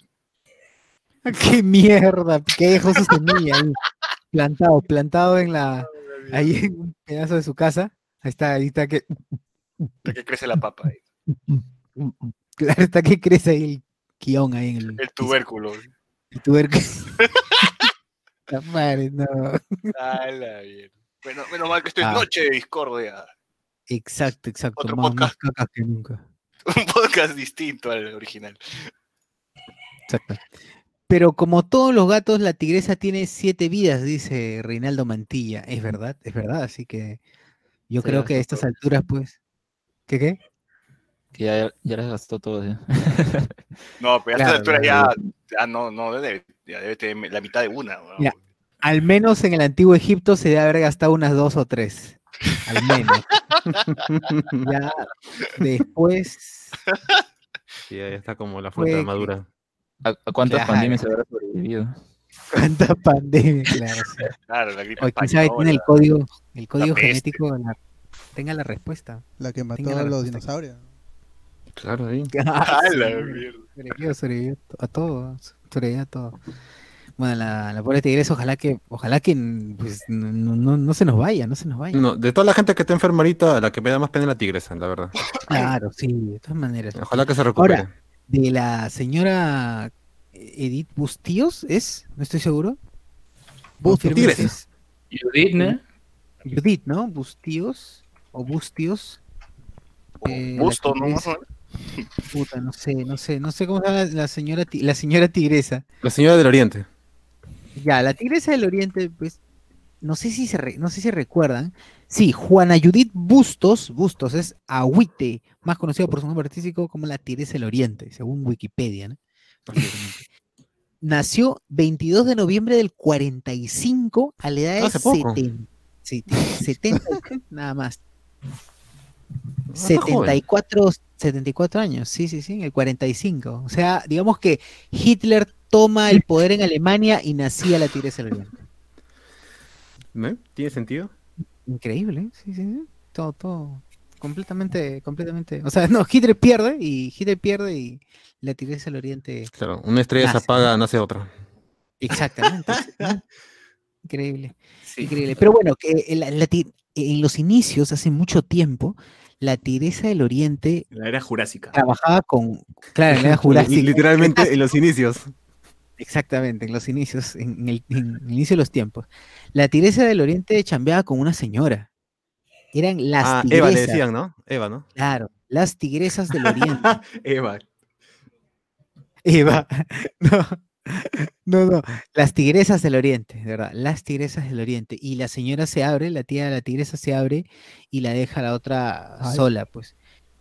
Qué mierda, que dejó su semilla ahí, plantado, plantado en la, ahí en un pedazo de su casa. Ahí está, ahí está que, Hasta que crece la papa, ahí, claro, está que crece ahí el guion ahí en el, el tubérculo. el tubérculo. La madre, no. Ala, bien. Bueno, menos mal que estoy en Ah. noche de discordia. Exacto, exacto. Otro más, más podcast. cacas que nunca. Un podcast distinto al original. Exacto. Pero como todos los gatos, la tigresa tiene siete vidas, dice Reinaldo Mantilla. Es verdad, es verdad. Así que yo Se creo que a estas todo. alturas, pues. ¿Qué qué? Que ya, ya las gastó todo. ¿sí? No, pero a Claro, esta altura claro. ya, ya no, no debe, ya debe tener la mitad de una. ¿no? Ya. Al menos en el antiguo Egipto se debe haber gastado unas dos o tres. Al menos. ya después. Sí, ya está como la fruta Fue madura. ¿A, a cuántas Claro. pandemias se habrá sobrevivido? ¿Cuánta pandemia? Claro, sí. Claro, la gripe O quién sabe, tiene el código, el código genético. la- tenga la respuesta. La que mató la a los dinosaurios. Claro, ahí. Ah, A sí, sobrevivió a todo, sobrevivió a todo. Bueno, la, la pobre tigresa, ojalá que, ojalá que pues, no, no- no se nos vaya, no se nos vaya. No, de toda la gente que está enferma ahorita, la que me da más pena es la tigresa, la verdad. Claro, sí, de todas maneras. Ojalá que se recupere. Ahora, de la señora Edith Bustíos, ¿es? No estoy seguro. Es Judith, ¿no? Judith, ¿no? Bustíos o Bustios. O Eh, Busto, ¿no? Puta, no sé, no sé, no sé cómo se llama la, señora, la señora tigresa. La señora del Oriente. Ya, la tigresa del Oriente, pues, no sé si se, re- no sé si recuerdan. Sí, Juana Judith Bustos, Bustos es Agüite, más conocida por su nombre artístico como la tigresa del Oriente, según Wikipedia, ¿no? Nació 22 de noviembre del 45 a la edad de Hace poco. 70, sí, tiene 70 nada más. No está joven. 74, 74 años, sí, sí, sí, en el 45. O sea, digamos que Hitler toma el poder en Alemania y nacía la tigresa del Oriente. ¿No? ¿Tiene sentido? Increíble, ¿eh? sí, sí, sí. Todo, todo. Completamente, completamente. O sea, no, Hitler pierde y Hitler pierde y la tigresa del Oriente. Claro, una estrella se apaga, nace otra. Exactamente. Increíble. Increíble. Pero bueno, que la- la ti- en los inicios, hace mucho tiempo, la tigresa del Oriente La era jurásica. trabajaba con. Claro, en la era jurásica. Literalmente en los inicios. Exactamente, en los inicios, en, en el, en el inicio de los tiempos. La tigresa del Oriente chambeaba con una señora. Eran las Ah, tigresas. Eva le decían, ¿no? Eva, ¿no? Claro, las tigresas del Oriente. Eva. Eva. No, no, no. Las tigresas del Oriente, de verdad. Las tigresas del Oriente. Y la señora se abre, la tía de la tigresa se abre y la deja a la otra Ay. sola, pues.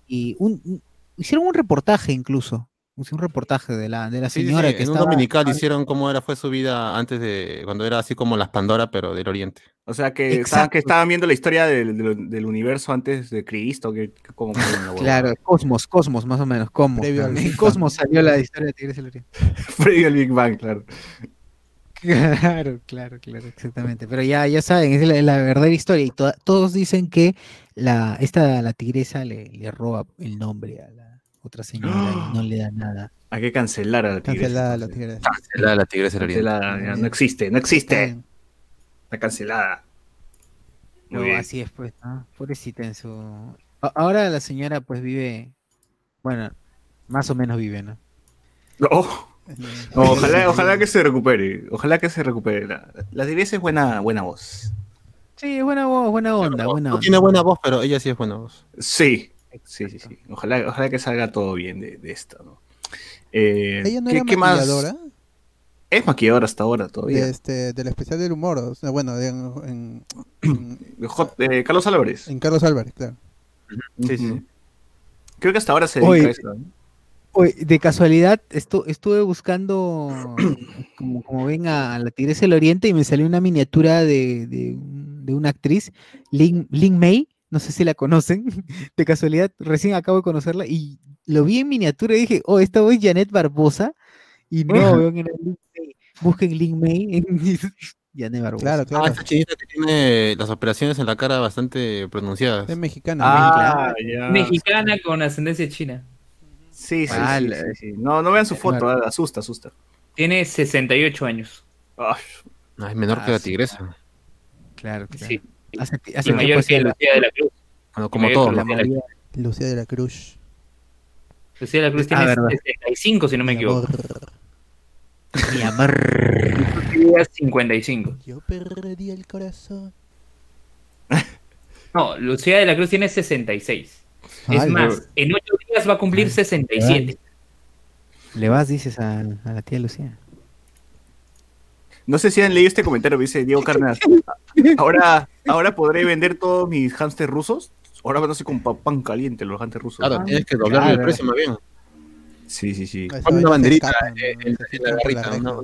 Y un, un- hicieron un reportaje incluso. Un reportaje de la, de la Sí, sí, señora sí, que En un estaba. dominical hicieron cómo era, fue su vida antes de, cuando era así como las Pandora, pero del Oriente. O sea, que estaban, Exacto. que estaban viendo la historia del, del- del universo antes de Cristo. Que, que como. Claro, Cosmos, Cosmos, más o menos. Cosmos. Previo al En Big Bang. Cosmos salió la historia de Tigres del Oriente. Previo al Big Bang, claro. Claro, claro, claro, exactamente. Pero ya, ya saben, es la, la verdadera historia. Y to- todos dicen que la, esta, la tigresa le, le roba el nombre a la otra señora y no le da nada. Hay que cancelar a la tigresa. Cancelada la entonces. tigresa. La, la tigresa. Cancelada, ya, no existe, no existe. Está cancelada. Muy No, bien. así es, pues, ¿no? Pobrecita en su... A- Ahora la señora, pues, vive... Bueno, más o menos vive, ¿no? Oh, no, ojalá, ojalá que se recupere. Ojalá que se recupere. La, la tigresa es buena, buena voz. Sí, buena voz, buena onda, buena No onda. tiene buena voz, pero ella sí es buena voz. Sí, sí, sí, sí. Ojalá, ojalá que salga todo bien de, de esto, ¿no? Eh, Ella no ¿qué, era qué más? maquilladora Es maquilladora hasta ahora todavía. de este, del especial del humor. O sea, bueno, de- en, en- Hot- eh, Carlos Álvarez. en Carlos Álvarez, claro. Sí, sí. Creo que hasta ahora se dedica a eso. ¿no? De casualidad, estu- estuve buscando, como, como ven, a, la Tigresa del Oriente y me salió una miniatura de, de una actriz, Lin, Lin May, no sé si la conocen, de casualidad, recién acabo de conocerla y lo vi en miniatura y dije, oh, esta voz es Janet Barbosa, y no, era Lin May. Busquen Link May en Yane Barbosa. Claro, Ah, claro. esta chinita que tiene las operaciones en la cara bastante pronunciadas. Es mexicana. Ah. Mexicana con ascendencia china. Sí, sí, Ah, sí, la- sí, sí. No, no vean su foto, ah, asusta, asusta. Tiene 68 años. Ay, es menor Ah, que la sí. tigresa. Claro, claro. Sí. Hace, Y hace tiempo mayor que la- Lucía de la Cruz. Bueno, como todo. la ¿no? Lucía de la Cruz. Lucía de la Cruz Ah, tiene verdad. 65, si no me Mi equivoco. amor, Mi amor. Lucía 55. Yo perdí el corazón. No, Lucía de la Cruz tiene 66. Es Ay, más, en 8 días va a cumplir 67. Le vas, dices a, a la tía Lucía. No sé si han leído este comentario, dice Diego Cárdenas. Ahora, ahora podré vender todos mis hámsters rusos. Ahora van a ser con pa- pan caliente los hámsters rusos. Claro, tienes que doblarle el precio más bien. Sí, sí, sí. Pon una banderita escapan, en- ¿no? en- Se en la escapan por garrita, reja. ¿no?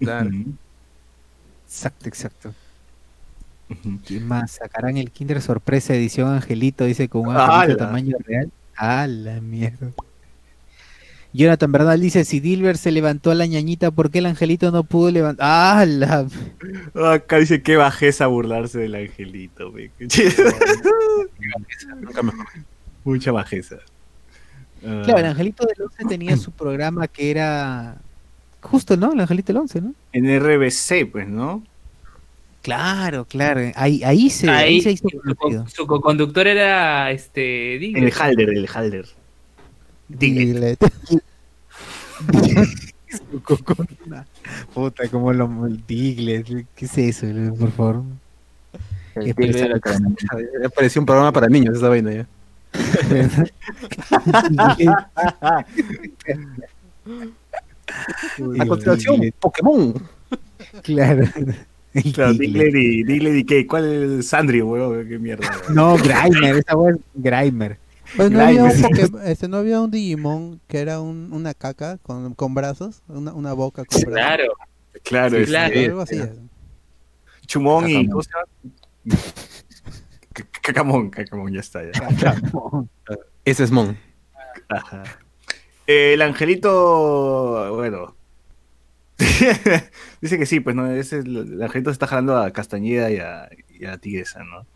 Claro. Ujú, Exacto, exacto. ¿Quién más? Sacarán el Kinder Sorpresa edición Angelito, dice con un angelito tamaño real. ¡A la mierda! Jonathan Bernal dice, si Dilber se levantó a la ñañita, ¿por qué el angelito no pudo levantar? ¡Ah, la... Acá dice qué bajeza burlarse del angelito. me-. Mucha bajeza. Ah, Claro, el angelito del 11 tenía su programa que era... Justo, ¿no? El angelito del 11, ¿no? En RBC, pues, ¿no? Claro, claro. Ahí, ahí se, ahí, Ahí se hizo su, su co-conductor era este Digley. el Halder, el Halder. Diglett. Diglett. Su cocona. Puta, como lo Diglett, ¿Qué es eso? Por favor. Parecía un programa para niños esa vaina ya. A continuación, Pokémon. Claro. Claro, Diglett. Y, Diglett y qué. ¿Cuál es el Sandrio, weón? Qué mierda. weón. No, Grimer, esa wea es Grimer. Pues no había, un Grime. Poké- este, no había un Digimon que era un- una caca con, con brazos, una, una boca con brazos. Claro. Claro, Sí, es claro. Algo así. Chumón y. Cacamón. ¿Cómo se llama? C- Cacamón, Cacamón, ya está. Ya. Ese es Mon. Ajá. El angelito, bueno. Dice que sí, pues no, ese es el, el angelito se está jalando a Castañeda y a, y a Tigresa, ¿no?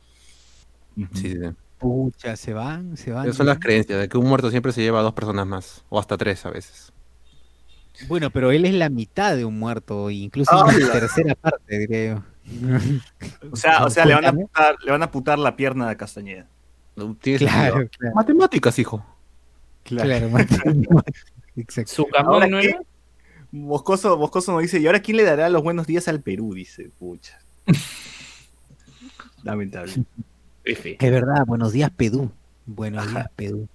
Sí, sí. Pucha, se van, se van. Esas son las creencias, de que un muerto siempre se lleva a dos personas más, o hasta tres a veces. Bueno, pero él es la mitad de un muerto, incluso Ah, una la- tercera parte, diría yo. O sea, o sea le, van a putar, le van a putar la pierna a Castañeda. Claro, claro. Matemáticas, hijo. Claro, Martín. Exacto. Su camón no era. Moscoso, Moscoso nos dice, ¿y ahora quién le dará los buenos días al Perú? Dice, pucha. Lamentable. F. Es verdad, buenos días, Pedú. Buenos días, Pedú.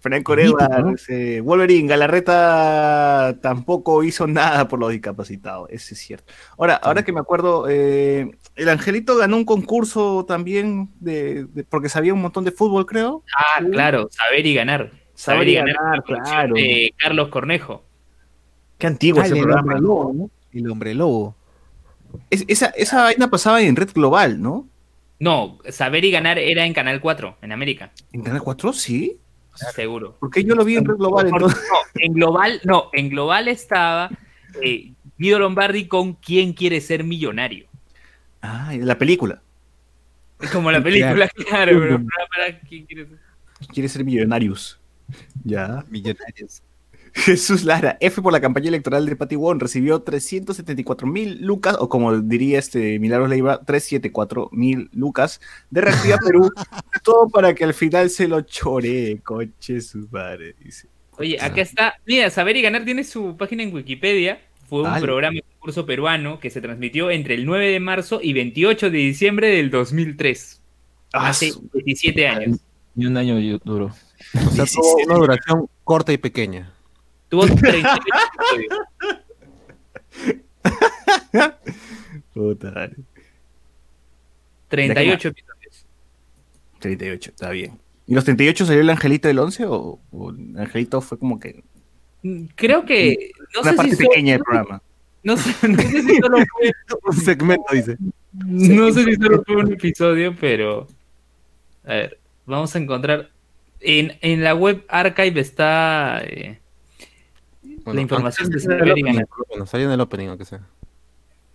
Franco dice, Wolverine, Galarreta tampoco hizo nada por los discapacitados, ese es cierto. Ahora, ahora que me acuerdo, eh, el Angelito ganó un concurso también de, de- porque sabía un montón de fútbol, creo. Ah, claro, saber y ganar. Saber y ganar. ganar, claro. De Carlos Cornejo. Qué antiguo Ah, ese el programa. hombre lobo, ¿no? El hombre lobo. Es- esa, esa vaina pasaba en Red Global, ¿no? No, saber y ganar era en Canal 4, en América. ¿En Canal 4? Sí. Seguro. Porque yo lo vi en Red Global, no, en global, no, en global estaba eh, Guido Lombardi con ¿Quién quiere ser millonario? Ah, la película. Es como la película, claro, pero para, para ¿Quién quiere ser? Quiere ser millonarios. Ya. Millonarios. Jesús Lara, F por la campaña electoral de Patty Wong, recibió 374 mil lucas, o como diría este Milagros Leiva, 374 mil lucas de Reactiva Perú, todo para que al final se lo choree, coche su madre, dice. Oye, acá está. Mira, Saber y Ganar tiene su página en Wikipedia. Fue un Vale. programa de concurso peruano que se transmitió entre el 9 de marzo y 28 de diciembre del 2003. Ah, Hace su- 17 años. Y un año duro. O sea, tuvo una duración corta y pequeña. Tuvo 38 episodios. Puta madre. 38 episodios. 38, está bien. ¿Y los 38 salió el Angelito del 11 o, o el Angelito fue como que Mm, Creo que. No una sé parte si pequeña del programa? No sé, no sé si solo fue. Un segmento, dice. No sé si solo fue un episodio, pero. A ver, vamos a encontrar. En, en la web archive está. eh, La información de salía en el menos, salía en el opening, aunque sea.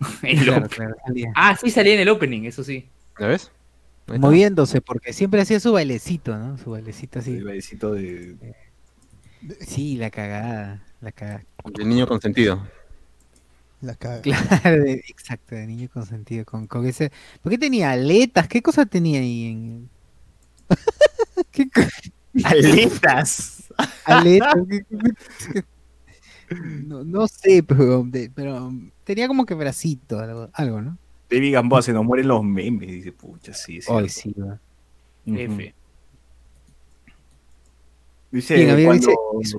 El Claro, opening. claro, salía. Ah, sí salía en el opening, eso sí. ¿Ya ves? Moviéndose, porque siempre hacía su bailecito, ¿no? Su bailecito así. El bailecito de... Sí, la cagada, la cagada. El niño consentido. La caga. Claro, de- exacto, de niño consentido, con, con ese... ¿Por qué tenía aletas? ¿Qué cosa tenía ahí en...? ¿Qué co- ¡Aletas! aletas? ¿Qué- qué- No, no sé, pero, de- pero tenía como que bracito, algo, algo, ¿no? David Gamboa se nos mueren los memes, dice, pucha, sí, sí. Ay, sí, va. F. Dice, Bien, cuando, dice,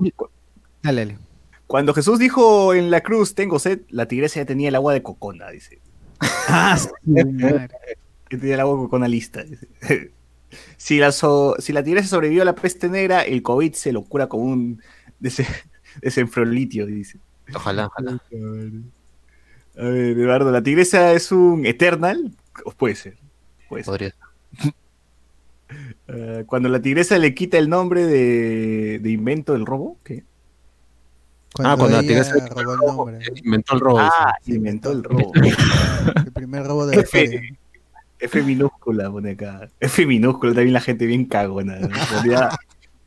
Dale, dale. cuando Jesús dijo en la cruz, tengo sed, la tigresa ya tenía el agua de cocona, dice. Ah, sí, madre. Que tenía el agua de cocona lista, dice. Si la, so- si la tigresa sobrevivió a la peste negra, el COVID se lo cura con un dese- desenfrolitio, dice. Ojalá, ojalá. A ver, Eduardo, ¿la tigresa es un Eternal? O puede ser. Puede ser. Podría. Eh, cuando la tigresa le quita el nombre de, de invento del robo, ¿qué? Ah, cuando la tigresa robó el nombre. inventó el robo. Ah, sí, inventó el robo. El primer robo de la historia. F, F minúscula pone acá. F minúscula, también la gente bien cagona. ¿no? Ponía,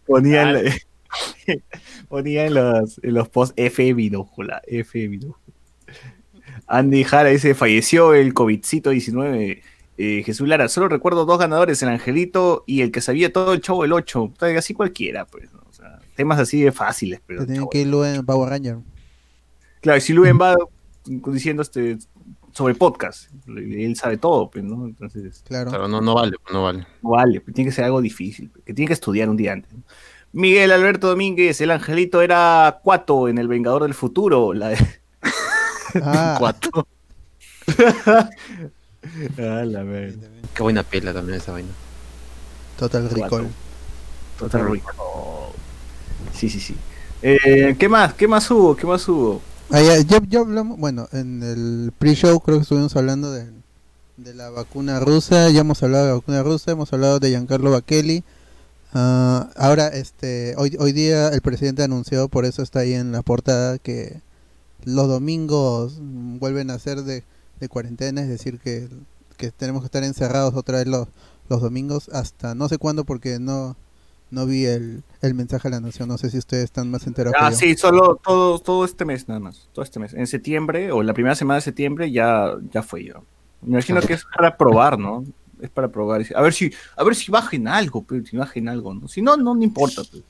ponía, en, la- ponía en los, en los posts F minúscula, F minúscula. Andy Jara dice, falleció el COVIDcito 19. Eh, Jesús Lara, solo recuerdo dos ganadores, el Angelito y el que sabía todo el show, el 8. Así cualquiera, pues. ¿no? O sea, temas así de fáciles, pero... Tenían chavo, que irlo en Power Ranger. Claro, y si Luen va diciendo este sobre podcast, él sabe todo, pues, ¿no? Entonces, Claro. Pero no, no vale, no vale. no vale, tiene que ser algo difícil, que tiene que estudiar un día antes. ¿no? Miguel Alberto Domínguez, el angelito era Cuato en El Vengador del Futuro. La... Ah, Cuatro. Ah, la verdad. Qué buena pela también esa vaina. Total Recall. Total Recall. Sí, sí, sí. Eh, ¿Qué más? ¿Qué más hubo? ¿Qué más hubo? Ah, ya, ya- ya hablamos, bueno, en el pre-show creo que estuvimos hablando de, de la vacuna rusa, ya hemos hablado de la vacuna rusa, hemos hablado de Giancarlo Bakeli. Ah, ahora, este, hoy, hoy día el presidente anunció, por eso está ahí en la portada, que los domingos vuelven a ser de, de cuarentena, es decir, que, que tenemos que estar encerrados otra vez los, los domingos hasta no sé cuándo porque no, no vi el, el mensaje a la nación, no sé si ustedes están más enterados. Ah, sí, solo todo, todo este mes nada más. Todo este mes. En septiembre o la primera semana de septiembre ya, ya fue yo. Me imagino que es para probar, ¿no? Es para probar. A ver si, a ver si bajen algo, pero si bajen algo, ¿no? Si no, no, no importa. pues.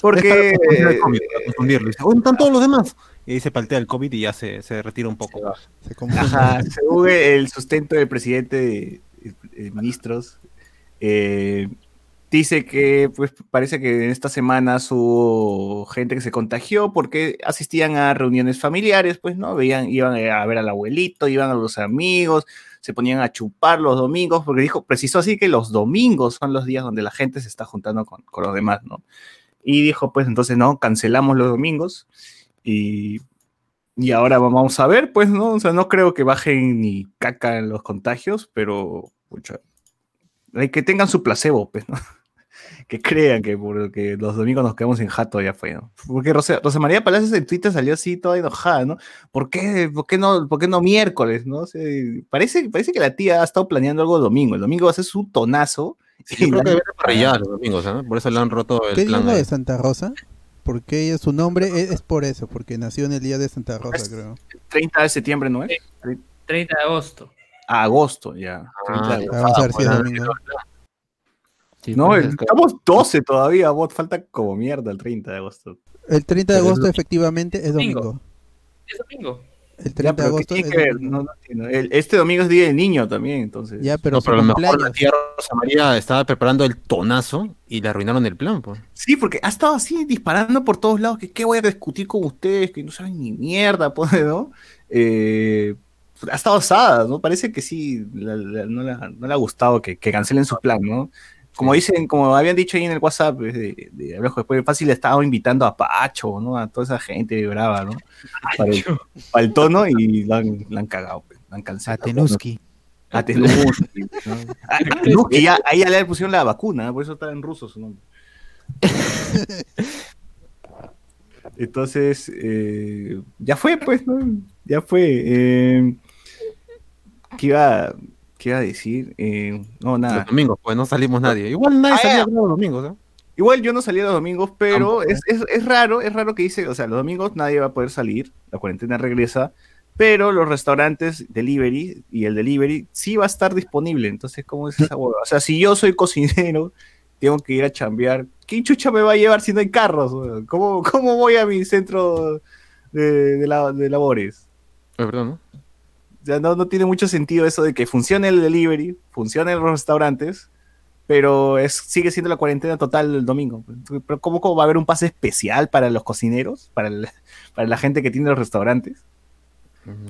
Porque cómic, para confundirlo. Dice, ¿Dónde están todos los demás? Y ahí se paltea el COVID y ya se, se retira un poco. Se. Ajá, según el sustento del presidente de, de ministros, eh, dice que pues parece que en estas semanas hubo gente que se contagió porque asistían a reuniones familiares, pues no, veían, iban a ver al abuelito, iban a los amigos, se ponían a chupar los domingos, porque dijo, precisó así que los domingos son los días donde la gente se está juntando con, con los demás, ¿no? Y dijo, pues entonces no, cancelamos los domingos y y ahora vamos a ver, pues, ¿no? O sea, no creo que bajen ni caca en los contagios, pero, pucha, hay que tengan su placebo, pues, ¿no? Que crean que porque los domingos nos quedamos en jato ya fue, ¿no? Porque Rosa, Rosa María Palacios en Twitter salió así toda enojada, ¿no? ¿Por qué, por qué, no, por qué no miércoles, no? O sea, parece, parece que la tía ha estado planeando algo el domingo. El domingo va a ser su tonazo. Sí, yo creo que debe parrillar los domingos, ¿no? Por eso le han roto el ¿Qué día es plan. ahí. de Santa Rosa? Porque ella, su nombre es, es por eso, porque nació en el día de Santa Rosa, Es- creo. 30 de septiembre, ¿no es? 30 de agosto. A agosto, ya. 30 de Ah, agosto. Vamos a ver si es bueno, domingo. Sí, No, el- estamos 12 todavía, bot. Falta como mierda el 30 de agosto. El 30 de es agosto efectivamente es Domingo. domingo. Es domingo. El Ya, 30 de pero ¿qué agosto tiene es que ver? domingo. No, no entiendo. El- este domingo es Día del Niño también, entonces. Ya, pero no, pero a lo mejor la tía Rosa María estaba preparando el tonazo y le arruinaron el plan, pues. Sí, porque ha estado así disparando por todos lados. Que qué voy a discutir con ustedes, que no saben ni mierda, pues, ¿no? Eh, ha estado asada, ¿no? Parece que sí, la- la- no, le ha- no le ha gustado que, que cancelen su plan, ¿no? Como dicen, como habían dicho ahí en el WhatsApp pues, de, de Alejo, después fácil le estaba invitando a Pacho, ¿no? A toda esa gente brava, ¿no? Para el, para el tono y lo han, lo han cagado, pues, lo han A. Tenuski. A Tenuski, ¿no? A Tenuski, ya, ahí ya le pusieron la vacuna, por eso está en ruso su nombre. Entonces, eh, ya fue, pues, ¿no? Ya fue. Eh, ¿qué, iba, ¿Qué iba a decir? Eh, no, nada. Los domingos, pues no salimos nadie. Igual nadie Ah, salía creo, los domingos, ¿eh? Igual yo no salía los domingos, pero Tampoco. es, es, es raro, es raro que dice, o sea, los domingos nadie va a poder salir, la cuarentena regresa, pero los restaurantes delivery y el delivery sí va a estar disponible. Entonces, ¿cómo es esa hueva? O sea, si yo soy cocinero, tengo que ir a chambear, ¿qué chucha me va a llevar si no hay carros? ¿Cómo, cómo voy a mi centro de, de la- de labores? Es verdad, ¿no? O sea, no, no tiene mucho sentido eso de que funcione el delivery, funcionen los restaurantes, pero es, sigue siendo la cuarentena total el domingo. Pero ¿cómo, cómo va a haber un pase especial para los cocineros, para, el- para la gente que tiene los restaurantes?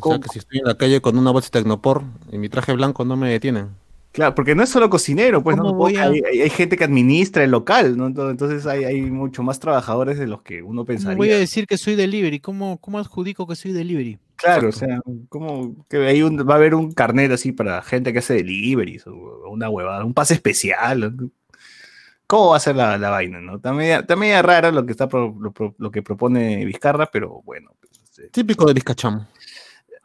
O sea, que si estoy en la calle con una bolsa de Tecnopor y mi traje blanco no me detienen. Claro, porque no es solo cocinero, pues ¿no? ¿Cómo voy a- hay, hay- hay gente que administra el local, ¿no? Entonces hay, hay mucho más trabajadores de los que uno ¿Cómo pensaría. voy a decir que soy delivery? ¿Cómo, cómo adjudico que soy delivery? Claro, o sea, como que hay un, va a haber un carnet así para gente que hace deliveries o una huevada, un pase especial. ¿Cómo va a ser la, la vaina, no? Media, está media raro lo que está pro- lo, que propone Vizcarra, pero bueno. pues, este, Típico de Vizcachamo.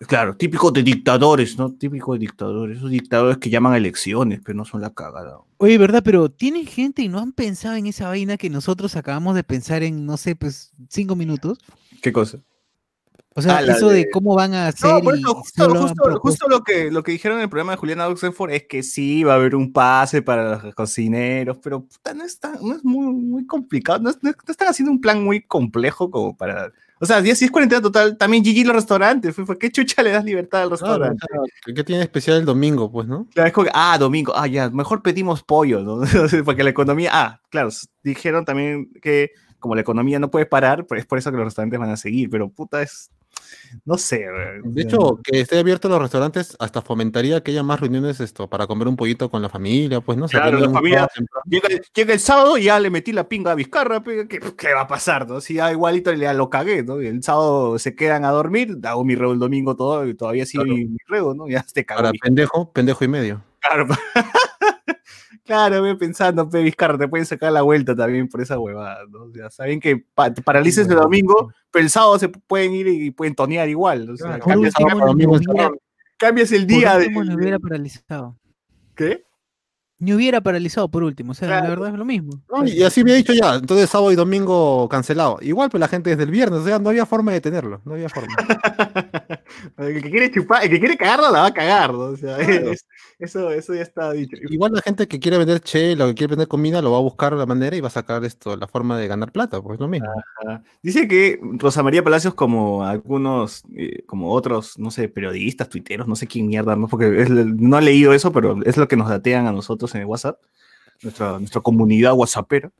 claro, típico de dictadores, ¿no? Típico de dictadores, esos dictadores que llaman elecciones, pero no son la cagada. Oye, ¿verdad? Pero tienen gente y no han pensado en esa vaina que nosotros acabamos de pensar en, no sé, pues, cinco minutos. ¿Qué cosa? O sea, Ah, eso de... de- cómo van a hacer No, por eso, justo, justo- justo lo, que, lo que dijeron en el programa de Juliana Oxenford es que sí va a haber un pase para los cocineros, pero puta, no, está, no es muy, muy complicado, no, es- no- no están haciendo un plan muy complejo como para... O sea, si es cuarentena total, también GG los restaurantes, ¿fue- fue- ¿qué chucha le das libertad al Claro, restaurante? o sea, ¿Qué tiene especial el domingo, pues, no? Claro, es como que, ah, domingo, ah, ya, mejor pedimos pollo, ¿no? Porque la economía, ah, claro, dijeron también que como la economía no puede parar, pues es por eso que los restaurantes van a seguir, pero puta, es... No sé. De hecho, que esté abierto los restaurantes hasta fomentaría que haya más reuniones esto para comer un pollito con la familia, pues, ¿no? Se Claro, la familia llega, llega el sábado y ya le metí la pinga a Vizcarra, ¿qué, qué va a pasar? ¿no? Si ya igualito ya lo cagué, ¿no? Y el sábado se quedan a dormir, hago mi reo el domingo todo, y todavía sigue Claro. mi, mi reo, ¿no? Ya te cago. Para Vizcarra. pendejo, pendejo y medio. Claro, claro, voy pensando, pe, Vizcarra, te pueden sacar la vuelta también por esa huevada, ¿no? O sea, saben que pa- te paralices el domingo, pero el sábado se pueden ir y pueden tonear igual. o sea, Claro, Por cambias, encerrado. hubiera, cambias el día de... ni hubiera paralizado. ¿Qué? Ni hubiera paralizado por último. O sea, la verdad es lo mismo. No, y así me he dicho ya, entonces sábado y domingo cancelado. Igual, pues la gente desde el viernes, o sea, no había forma de tenerlo, no había forma. el que quiere chupar, el que quiere cagarla la va a cagar, ¿no? O sea, Claro. es- eso, eso ya está dicho. Igual la gente que quiere vender chela o que quiere vender comida lo va a buscar la manera y va a sacar esto, la forma de ganar plata, pues lo mismo. Ajá. Dice que Rosa María Palacios, como algunos, eh, como otros, no sé, periodistas, tuiteros, no sé quién mierda, ¿no? porque es no he leído eso, pero es lo que nos datean a nosotros en el WhatsApp, nuestra, nuestra comunidad WhatsAppera,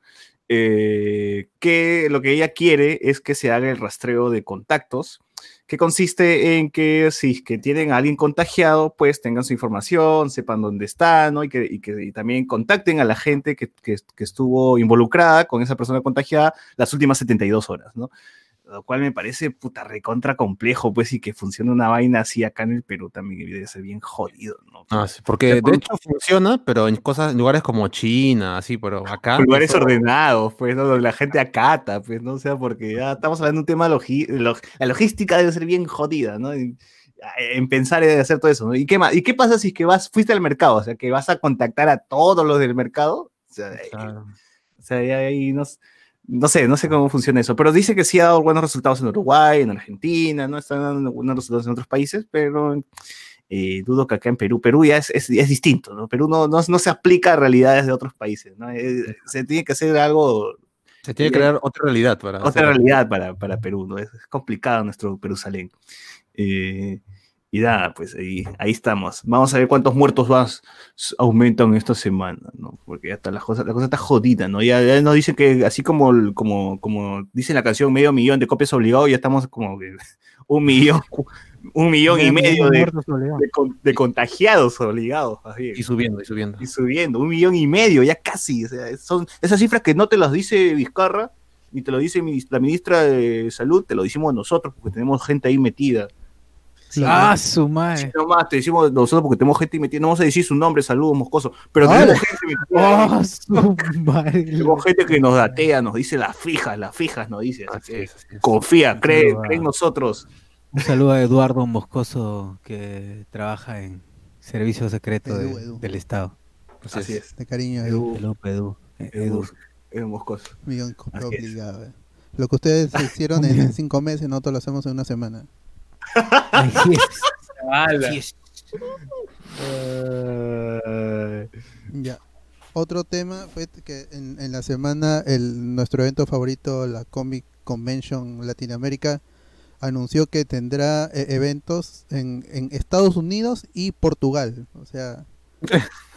eh, que lo que ella quiere es que se haga el rastreo de contactos, que consiste en que si que tienen a alguien contagiado, pues tengan su información, sepan dónde está, ¿no? Y que, y que también contacten a la gente que, que- que estuvo involucrada con esa persona contagiada las últimas 72 horas, ¿no? Lo cual me parece puta recontra complejo, pues, y que funcione una vaina así acá en el Perú también debe ser bien jodido, ¿no? Ah, sí, porque de hecho funciona, pero en cosas, en lugares como China, así, pero acá. Lugares ordenados, pues, ¿no? donde la gente acata, pues, ¿no? O sea, porque ya estamos hablando de un tema logi- log- la logística debe ser bien jodida, ¿no? En, en pensar y hacer todo eso, ¿no? ¿Y qué más? ¿Y qué pasa si es que vas, fuiste al mercado? O sea, que vas a contactar a todos los del mercado. O sea, eh, o sea, ahí no, s- no sé, no sé cómo funciona eso, pero dice que sí ha dado buenos resultados en Uruguay, en Argentina, no están dando buenos resultados en otros países, pero eh, dudo que acá en Perú, Perú ya es, es, es distinto, ¿no? Perú no, no, no se aplica a realidades de otros países, ¿no? Eh, se tiene que hacer algo, Se tiene que crear otra realidad para. otra hacer- realidad para, para Perú, ¿no? Es, es complicado nuestro Perusalén. Eh, y nada, pues ahí, ahí estamos. Vamos a ver cuántos muertos más aumentan esta semana, ¿no? Porque ya está la cosa, la cosa está jodida, ¿no? Ya, ya nos dicen que así como, como, como dice la canción, medio millón de copias obligados, ya estamos como que un millón, un millón y medio de, contagiados obligados. bien Y subiendo, y subiendo. y subiendo, un millón y medio, ya casi. O sea, son esas cifras que no te las dice Vizcarra, ni te lo dice la ministra de Salud, te lo decimos nosotros, porque tenemos gente ahí metida. Ah, su madre. No más, te decimos nosotros porque tenemos gente metida, no vamos a decir su nombre, saludos, moscoso, pero tenemos gente metida. Ah, su madre. Tenemos gente que nos datea, nos dice las fijas, las fijas nos dice. Así es, así es. confía, cree, saludo cree en nosotros. Un saludo a Eduardo Moscoso que trabaja en Servicio Secreto de- Edu, Edu. del Estado. Así Así es. De cariño, Edu, Edu, Edu, Edu, Edu. Moscoso. millón obligado. eh. Lo que ustedes hicieron en, en cinco meses, nosotros lo hacemos en una semana. Es. Ya. Otro tema fue que en, en la semana el, nuestro evento favorito, la Comic Convention Latinoamérica, anunció que tendrá eh, eventos en, en Estados Unidos y Portugal. O sea,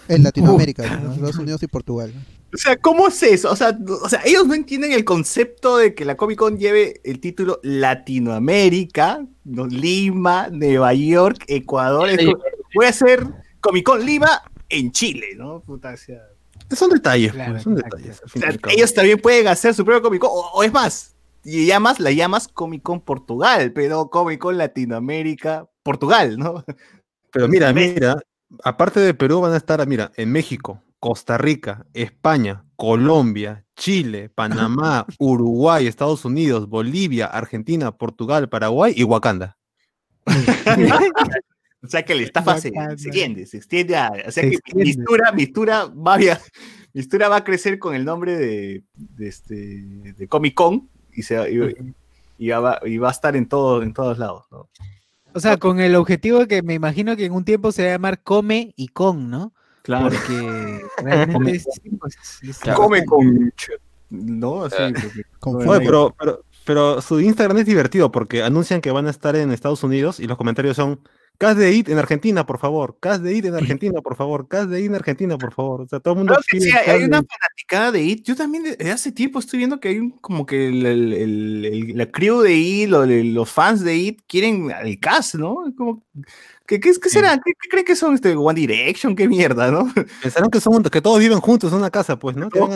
en Latinoamérica, ¿no? Estados Unidos y Portugal. O sea, ¿cómo es eso? O sea, o sea, ellos no entienden el concepto de que la Comic Con lleve el título Latinoamérica, ¿no? Lima, Nueva York, Ecuador. Como, voy a hacer Comic Con Lima en Chile, ¿no? Puta, sea, Son detalles, Claro, pues, son exacto. detalles. o sea, ellos también pueden hacer su propio Comic Con, o, o es más, y llamas, la llamas Comic Con Portugal, pero Comic Con Latinoamérica, Portugal, ¿no? Pero mira, mira, aparte de Perú van a estar, mira, en México, Costa Rica, España, Colombia, Chile, Panamá, Uruguay, Estados Unidos, Bolivia, Argentina, Portugal, Paraguay y Wakanda. O sea que la estafa se, se extiende, se extiende a, o sea Se que extiende. Mistura, Mistura va a, via- Mistura va a crecer con el nombre de, de este de Comic Con y se va- y, y va, y va a estar en todo, en todos lados, ¿no? O sea, con el objetivo de que me imagino que en un tiempo se va a llamar Come y Con, ¿no? Claro. Porque realmente es, pues, es- Claro. Come con no así porque- Con pero, pero, pero su Instagram es divertido porque anuncian que van a estar en Estados Unidos y los comentarios son Cast de IT en Argentina, por favor. Cast de IT en Argentina, por favor. Cast de IT en Argentina, por favor. O sea, todo el mundo Claro que sí, hay- una fanaticada de IT. Yo también desde hace tiempo estoy viendo que hay un- como que el, el- el- el- la crew de IT, lo- de- los fans de IT quieren el cast, ¿no? Como, ¿qué, qué, qué será? ¿Qué, qué creen que son? Este, One Direction, qué mierda, ¿no? Pensaron que, son, que todos viven juntos en una casa, pues, ¿no? Todo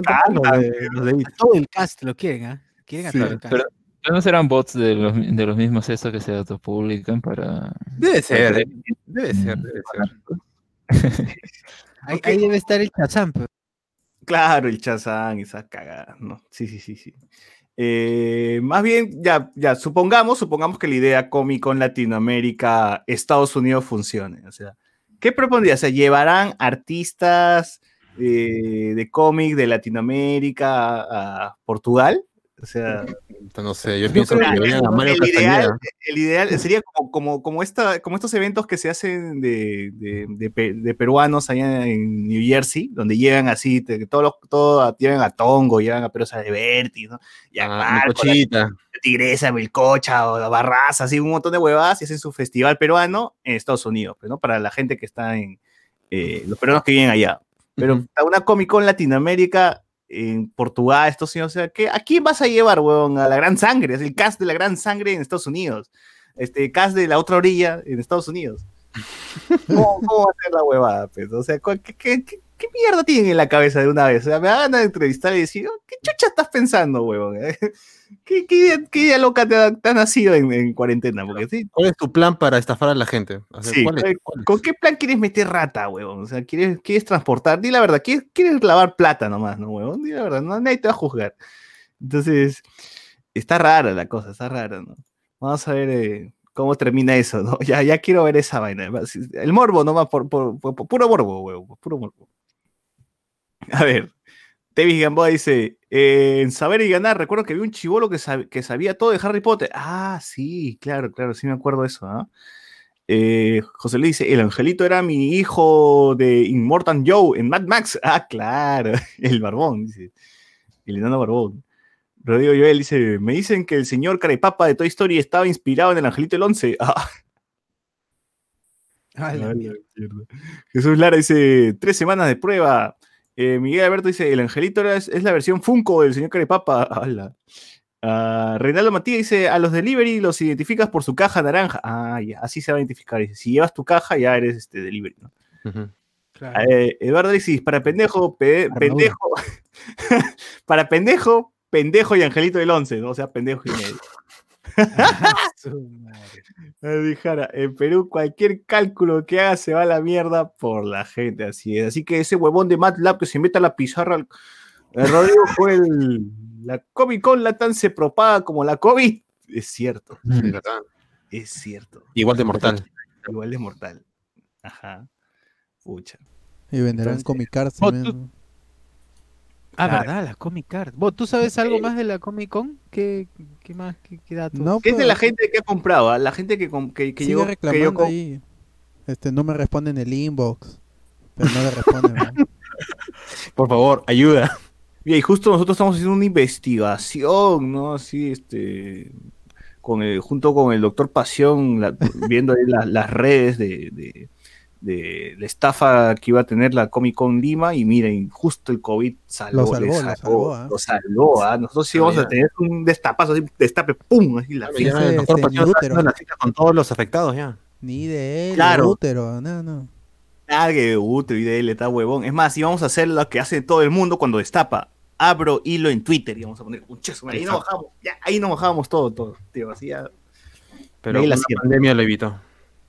el cast lo quieren, ¿ah? Quieren a Sí, todo el cast. Pero, no serán bots de los, de los mismos estos que se autopublican para. Debe ser, para- debe ser, debe ser. Ahí, ahí debe estar el Chazam, pero- Claro, el Chazán, esa cagada, ¿no? Sí, sí, sí, sí. Eh, más bien, ya, ya, supongamos, supongamos que la idea Comic Con Latinoamérica, Estados Unidos funcione. O sea, ¿qué propondría? O sea, ¿llevarán artistas eh, de cómic de Latinoamérica a Portugal? O sea, No sé, yo pienso que llevarían a Mario el ideal, el ideal sería como, como, como, esta, como estos eventos que se hacen de, de, de de peruanos allá en New Jersey, donde llegan así, te- todos los, todo, llevan a Tongo, llevan a Perosa de Berti, ¿no? Y a Ah, Marco, la. Tigresa, Belcocha o la Barraza, así un montón de huevadas y hacen su festival peruano en Estados Unidos, pues, ¿no? Para la gente que está en, eh, los peruanos que viven allá. Pero Ujú. a una Comic Con Latinoamérica, en Portugal, Estados Unidos, o sea, ¿qué, ¿a quién vas a llevar, huevón? A la gran sangre, es el cast de la gran sangre en Estados Unidos, este cast de la otra orilla en Estados Unidos. ¿Cómo, cómo va a ser la huevada, pues? O sea, ¿cuál- ¿qué, qué, qué- qué mierda tienen en la cabeza de una vez? O sea, me van a entrevistar y decir, "Oh, ¿qué chucha estás pensando, huevón? ¿Qué, qué idea, qué idea loca te ha, te ha nacido en, en cuarentena? Porque sí, ¿Cuál es tu plan para estafar a la gente? O sea, Sí, ¿cuál es? ¿cuál- ¿Cuál es? ¿Con qué plan quieres meter rata, huevón? O sea, ¿quieres, quieres transportar? Di la verdad, ¿quieres, quieres lavar plata nomás, ¿no, huevón? Di la verdad, no, nadie te va a juzgar. Entonces, está rara la cosa, está rara, ¿no? Vamos a ver eh, cómo termina eso, ¿no? Ya, ya quiero ver esa vaina. El morbo nomás, por, por, por- por puro morbo, huevón, puro morbo. A ver, Tevis Gamboa dice, eh, en Saber y Ganar, recuerdo que vi un chivolo que, sab- que sabía todo de Harry Potter. Ah, sí, claro, claro, sí me acuerdo de eso, ¿ah? Eh, José Luis dice, el angelito era mi hijo de Immortal Joe en Mad Max. Ah, claro, el barbón, dice. El enano barbón. Rodrigo Joel dice, me dicen que el señor Carepapa de Toy Story estaba inspirado en el angelito del 11. Ah, Ah, la la. Jesús Lara dice, tres semanas de prueba. Eh, Miguel Alberto dice, el angelito es, es la versión Funko del señor Carepapa. Ala. Ah, Reinaldo Matías dice, a los delivery los identificas por su caja naranja. Ah, ya, así se va a identificar. Dice, si llevas tu caja, ya eres este delivery. Claro. Eh, Eduardo Alexis, para pendejo, pe- pendejo, para pendejo, pendejo y angelito del 11, ¿no? O sea, pendejo y medio. Dijara, en Perú cualquier cálculo que haga se va a la mierda por la gente, así es. Así que ese huevón de MATLAB que se mete a la pizarra, el, el Rodrigo fue el, la Comic Con Latam se propaga como la COVID. Es cierto, es cierto. Igual de mortal. Igual de mortal. Ajá. Pucha. Y venderán Entonces- Comic Cards Oh. Ah, Claro. ¿verdad? La Comic Card. ¿Vos, ¿Tú sabes algo más de la Comic Con? ¿Qué, qué más? ¿Qué, qué datos? No, ¿Qué es de la pues, gente que ha comprado? ah? La gente que, com- que, que sigue llegó. Que reclamando yo ahí. Este, no me responden el inbox. Pero no le responden. ¿no? Por favor, ayuda. Mira, y justo nosotros estamos haciendo una investigación, ¿no? Así, este, con el, junto con el doctor Pasión, la- viendo ahí la- las redes de, de- de la estafa que iba a tener la Comic Con Lima, y miren, justo el COVID salvó, Lo salvó, le lo salvó, salvó, ¿ah? lo salvó, ¿ah? Nosotros sí vamos Ah, a tener un destapazo, así, destape, ¡pum! Así la mi está útero. haciendo la cita con todos los afectados ya. Ni de él, Claro. útero. No, no. Ah, que útero y de él está huevón. Es más, íbamos a hacer lo que hace todo el mundo cuando destapa. Abro hilo en Twitter y vamos a poner un cheso. Ahí nos bajamos, ya, ahí nos bajábamos todo, todo, tío. Así ya. Pero Ahí la pandemia lo evitó.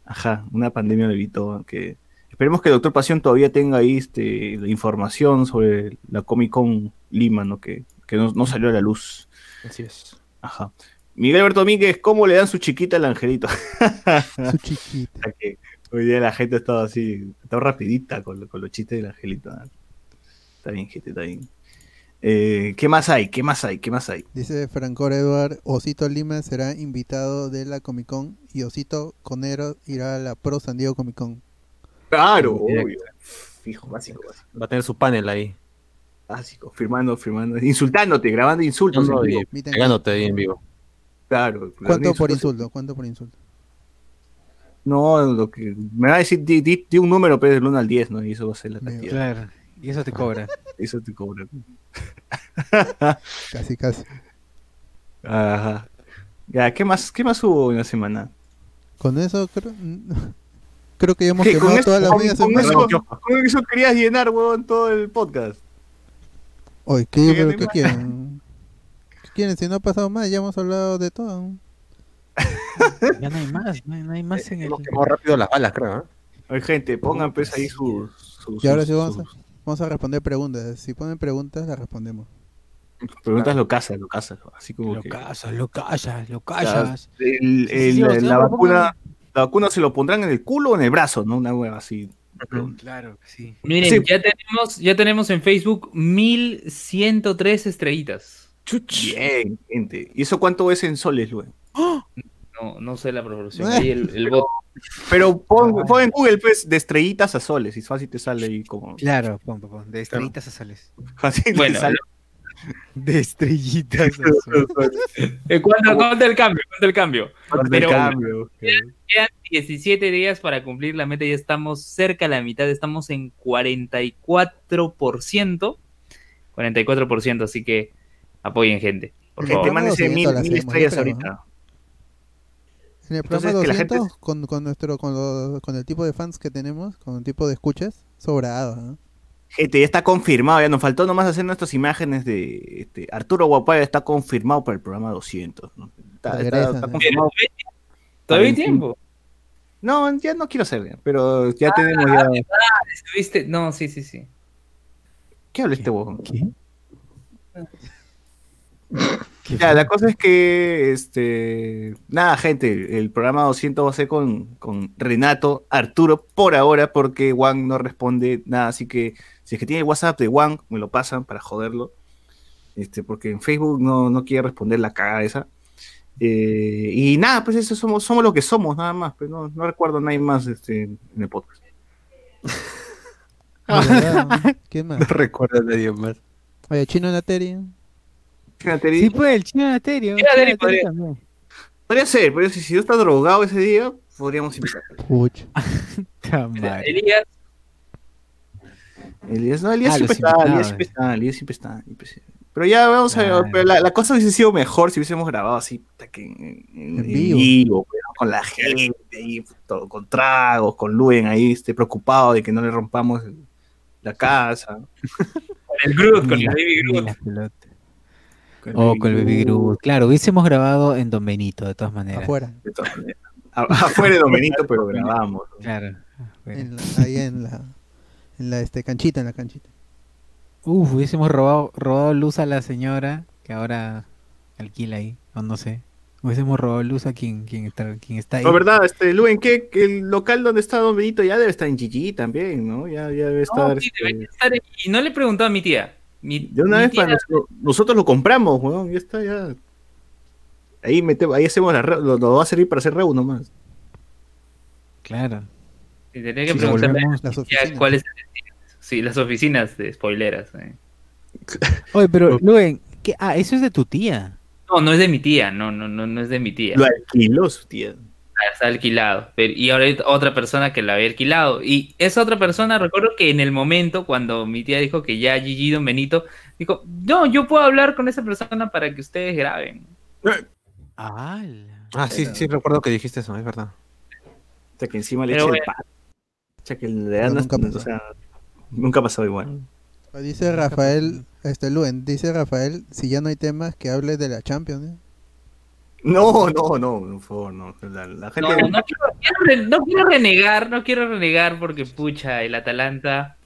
Ajá, una pandemia lo evitó. Que... Esperemos que el doctor Pasión todavía tenga ahí este, la información sobre la Comic Con Lima, ¿no? Que, que no, no salió a la luz. Así es. Ajá. Miguel Alberto Domínguez, ¿cómo le dan su chiquita al angelito? Su chiquita. O sea que hoy día la gente ha estado así, está rapidita con, con los chistes del angelito. Está bien, gente, está bien. Eh, ¿Qué más hay? ¿Qué más hay? ¿Qué más hay? Dice Francor Eduard, Osito Lima será invitado de la Comic Con y Osito Conero irá a la Pro San Diego Comic Con. Claro, obvio. Fijo, básico, básico. Va a tener su panel ahí. Básico, firmando, firmando, insultándote, grabando insultos. en vivo. pegándote ahí en vivo. Claro. ¿Cuánto por insulto? ¿Cuánto por insulto? No, lo que me va a decir, di, di- di un número, pero del 1 al 10, ¿no? Y eso va a ser la cantidad. Claro. Y eso te cobra. Eso te cobra. Casi, casi. Ajá. Ya, ¿qué más, qué más hubo en la semana? Con eso creo, creo que ya hemos ¿Qué, con quemado todas las con- medias con semanas. eso- con eso querías llenar, huevón, todo el podcast. Oye, ¿qué, ¿Qué pero? ¿qué quieren? ¿Qué quieren? Si no ha pasado más, ya hemos hablado de todo. Ya no hay más, no hay, no hay más en el. Hemos quemado rápido las balas, creo. ¿eh? Oye, gente, pongan pues ahí sus... sus- Y ahora sí vamos a, vamos a responder preguntas. Si ponen preguntas, las respondemos. preguntas lo casas, lo casas. Así como Lo que... casas, lo callas, lo callas. el- Sí, sí, el- sí, o sea, la vacuna... La vacuna se lo pondrán en el culo o en el brazo, ¿no? Una hueva así. Claro, que sí. Miren, Sí. ya tenemos, ya tenemos en Facebook 1103 estrellitas. Bien, gente. ¿Y eso cuánto es en soles, luego? No, no sé la proporción. Ahí el, el bot. Pero pon, pon en Google, pues, de estrellitas a soles. Y fácil te sale ahí como... Claro, pon, pon, pon, de estrellitas a soles. Fácil te Bueno, sale. De estrellitas a soles. Eh, ¿Cuánto, cuánto el cambio? ¿Cuánto el cambio? Del Pero- cambio. Quedan 17 días para cumplir la meta. Ya estamos cerca de la mitad. Estamos en 44%. 44%. Así que apoyen, gente. Por favor. mil, 200 la mil hacemos, estrellas ahorita. En el Entonces, programa que la 200, gente- con, con nuestro con, lo- con el tipo de fans que tenemos, con el tipo de escuchas, sobrado. ¿no? Gente, ya está confirmado. Ya nos faltó nomás hacer nuestras imágenes de este, Arturo Guapaya. Está confirmado para el programa 200. ¿no? Está, confirmado. ¿Todavía hay tiempo? No, ya no quiero hacer, ya, pero ya tenemos ya. ¿Estuviste? No, sí, sí, sí. ¿Qué habla este huevón? ¿Qué? Ya, la cosa es que, este, nada, gente, el programa 200 va a ser con, con Renato, Arturo, por ahora, porque Juan no responde nada, así que si es que tiene el WhatsApp de Juan, me lo pasan para joderlo, este, porque en Facebook no, no quiere responder la cagada esa. Eh, y nada, pues eso somos, somos lo que somos, nada más, pero no, no recuerdo a nadie más este, en el podcast. Ah, ¿verdad? ¿Quién más? No recuerdo a nadie más. Oye, Chino Nateri. Fíjate, Sí, pues, el. Chino Aterio podría- también. Podría ser, pero si, si yo está drogado ese día, podríamos invitar. Puch. Ta madre. Elías, Elías, no, Elías Ah, siempre los está. Elías siempre está, Elías siempre está. siempre está. Pero ya vamos a ver, pero la, la cosa hubiese sido mejor si hubiésemos grabado así, que en, en- En en vivo. vivo, pero con la gente ahí, todo, con tragos, con Luen ahí, este, preocupado de que no le rompamos la casa. con el Groot, con la- Baby Groot. Pelota. Oh, con el Baby Groot. Claro, hubiésemos grabado en Don Benito, de todas maneras. Afuera. De todas maneras. Afuera de Domenito, pero grabamos. Claro. En la- ahí en la, en la este, canchita, en la canchita. Uf, hubiésemos robado, robado luz a la señora que ahora alquila ahí, o no sé. Hubiésemos robado luz a quien, quien, está, quien está ahí. La verdad, este, Luen, ¿qué? Que el local donde está Don Benito ya debe estar en Gigi también, ¿no? Ya, ya debe estar. No, sí, este, debería estar ahí. Y no le he preguntado a mi tía. Mi, De una vez tía- para nosotros, nosotros lo compramos, weón, ya está, ya. Ahí metemos, ahí hacemos la re- lo, lo va a servir para hacer reu nomás. Claro. Sí, Tendría que tía oficinas. cuál es el. Sí, las oficinas de spoileras. eh. Oye, pero Luen, ¿qué? Ah, eso es de tu tía. No, no es de mi tía, no, no, no, no es de mi tía. Lo alquiló su tía. Está alquilado. Pero- y ahora hay otra persona que la había alquilado. Y esa otra persona, recuerdo que en el momento cuando mi tía dijo que ya Gigi Don Benito, dijo, no, yo puedo hablar con esa persona para que ustedes graben. Ah, Ah, sí, sí, recuerdo que dijiste eso, es verdad. O sea, que encima le echa el bueno. pan. O sea, que le dan No, hasta- nunca pasó. o sea, nunca ha pasado igual. Dice Rafael, este Luen, dice Rafael, si ya no hay temas, que hable de la Champions. ¿eh? No, no, no, por favor, no. La, la gente. No, no quiero, quiero re- no quiero renegar, no quiero renegar porque pucha, el Atalanta.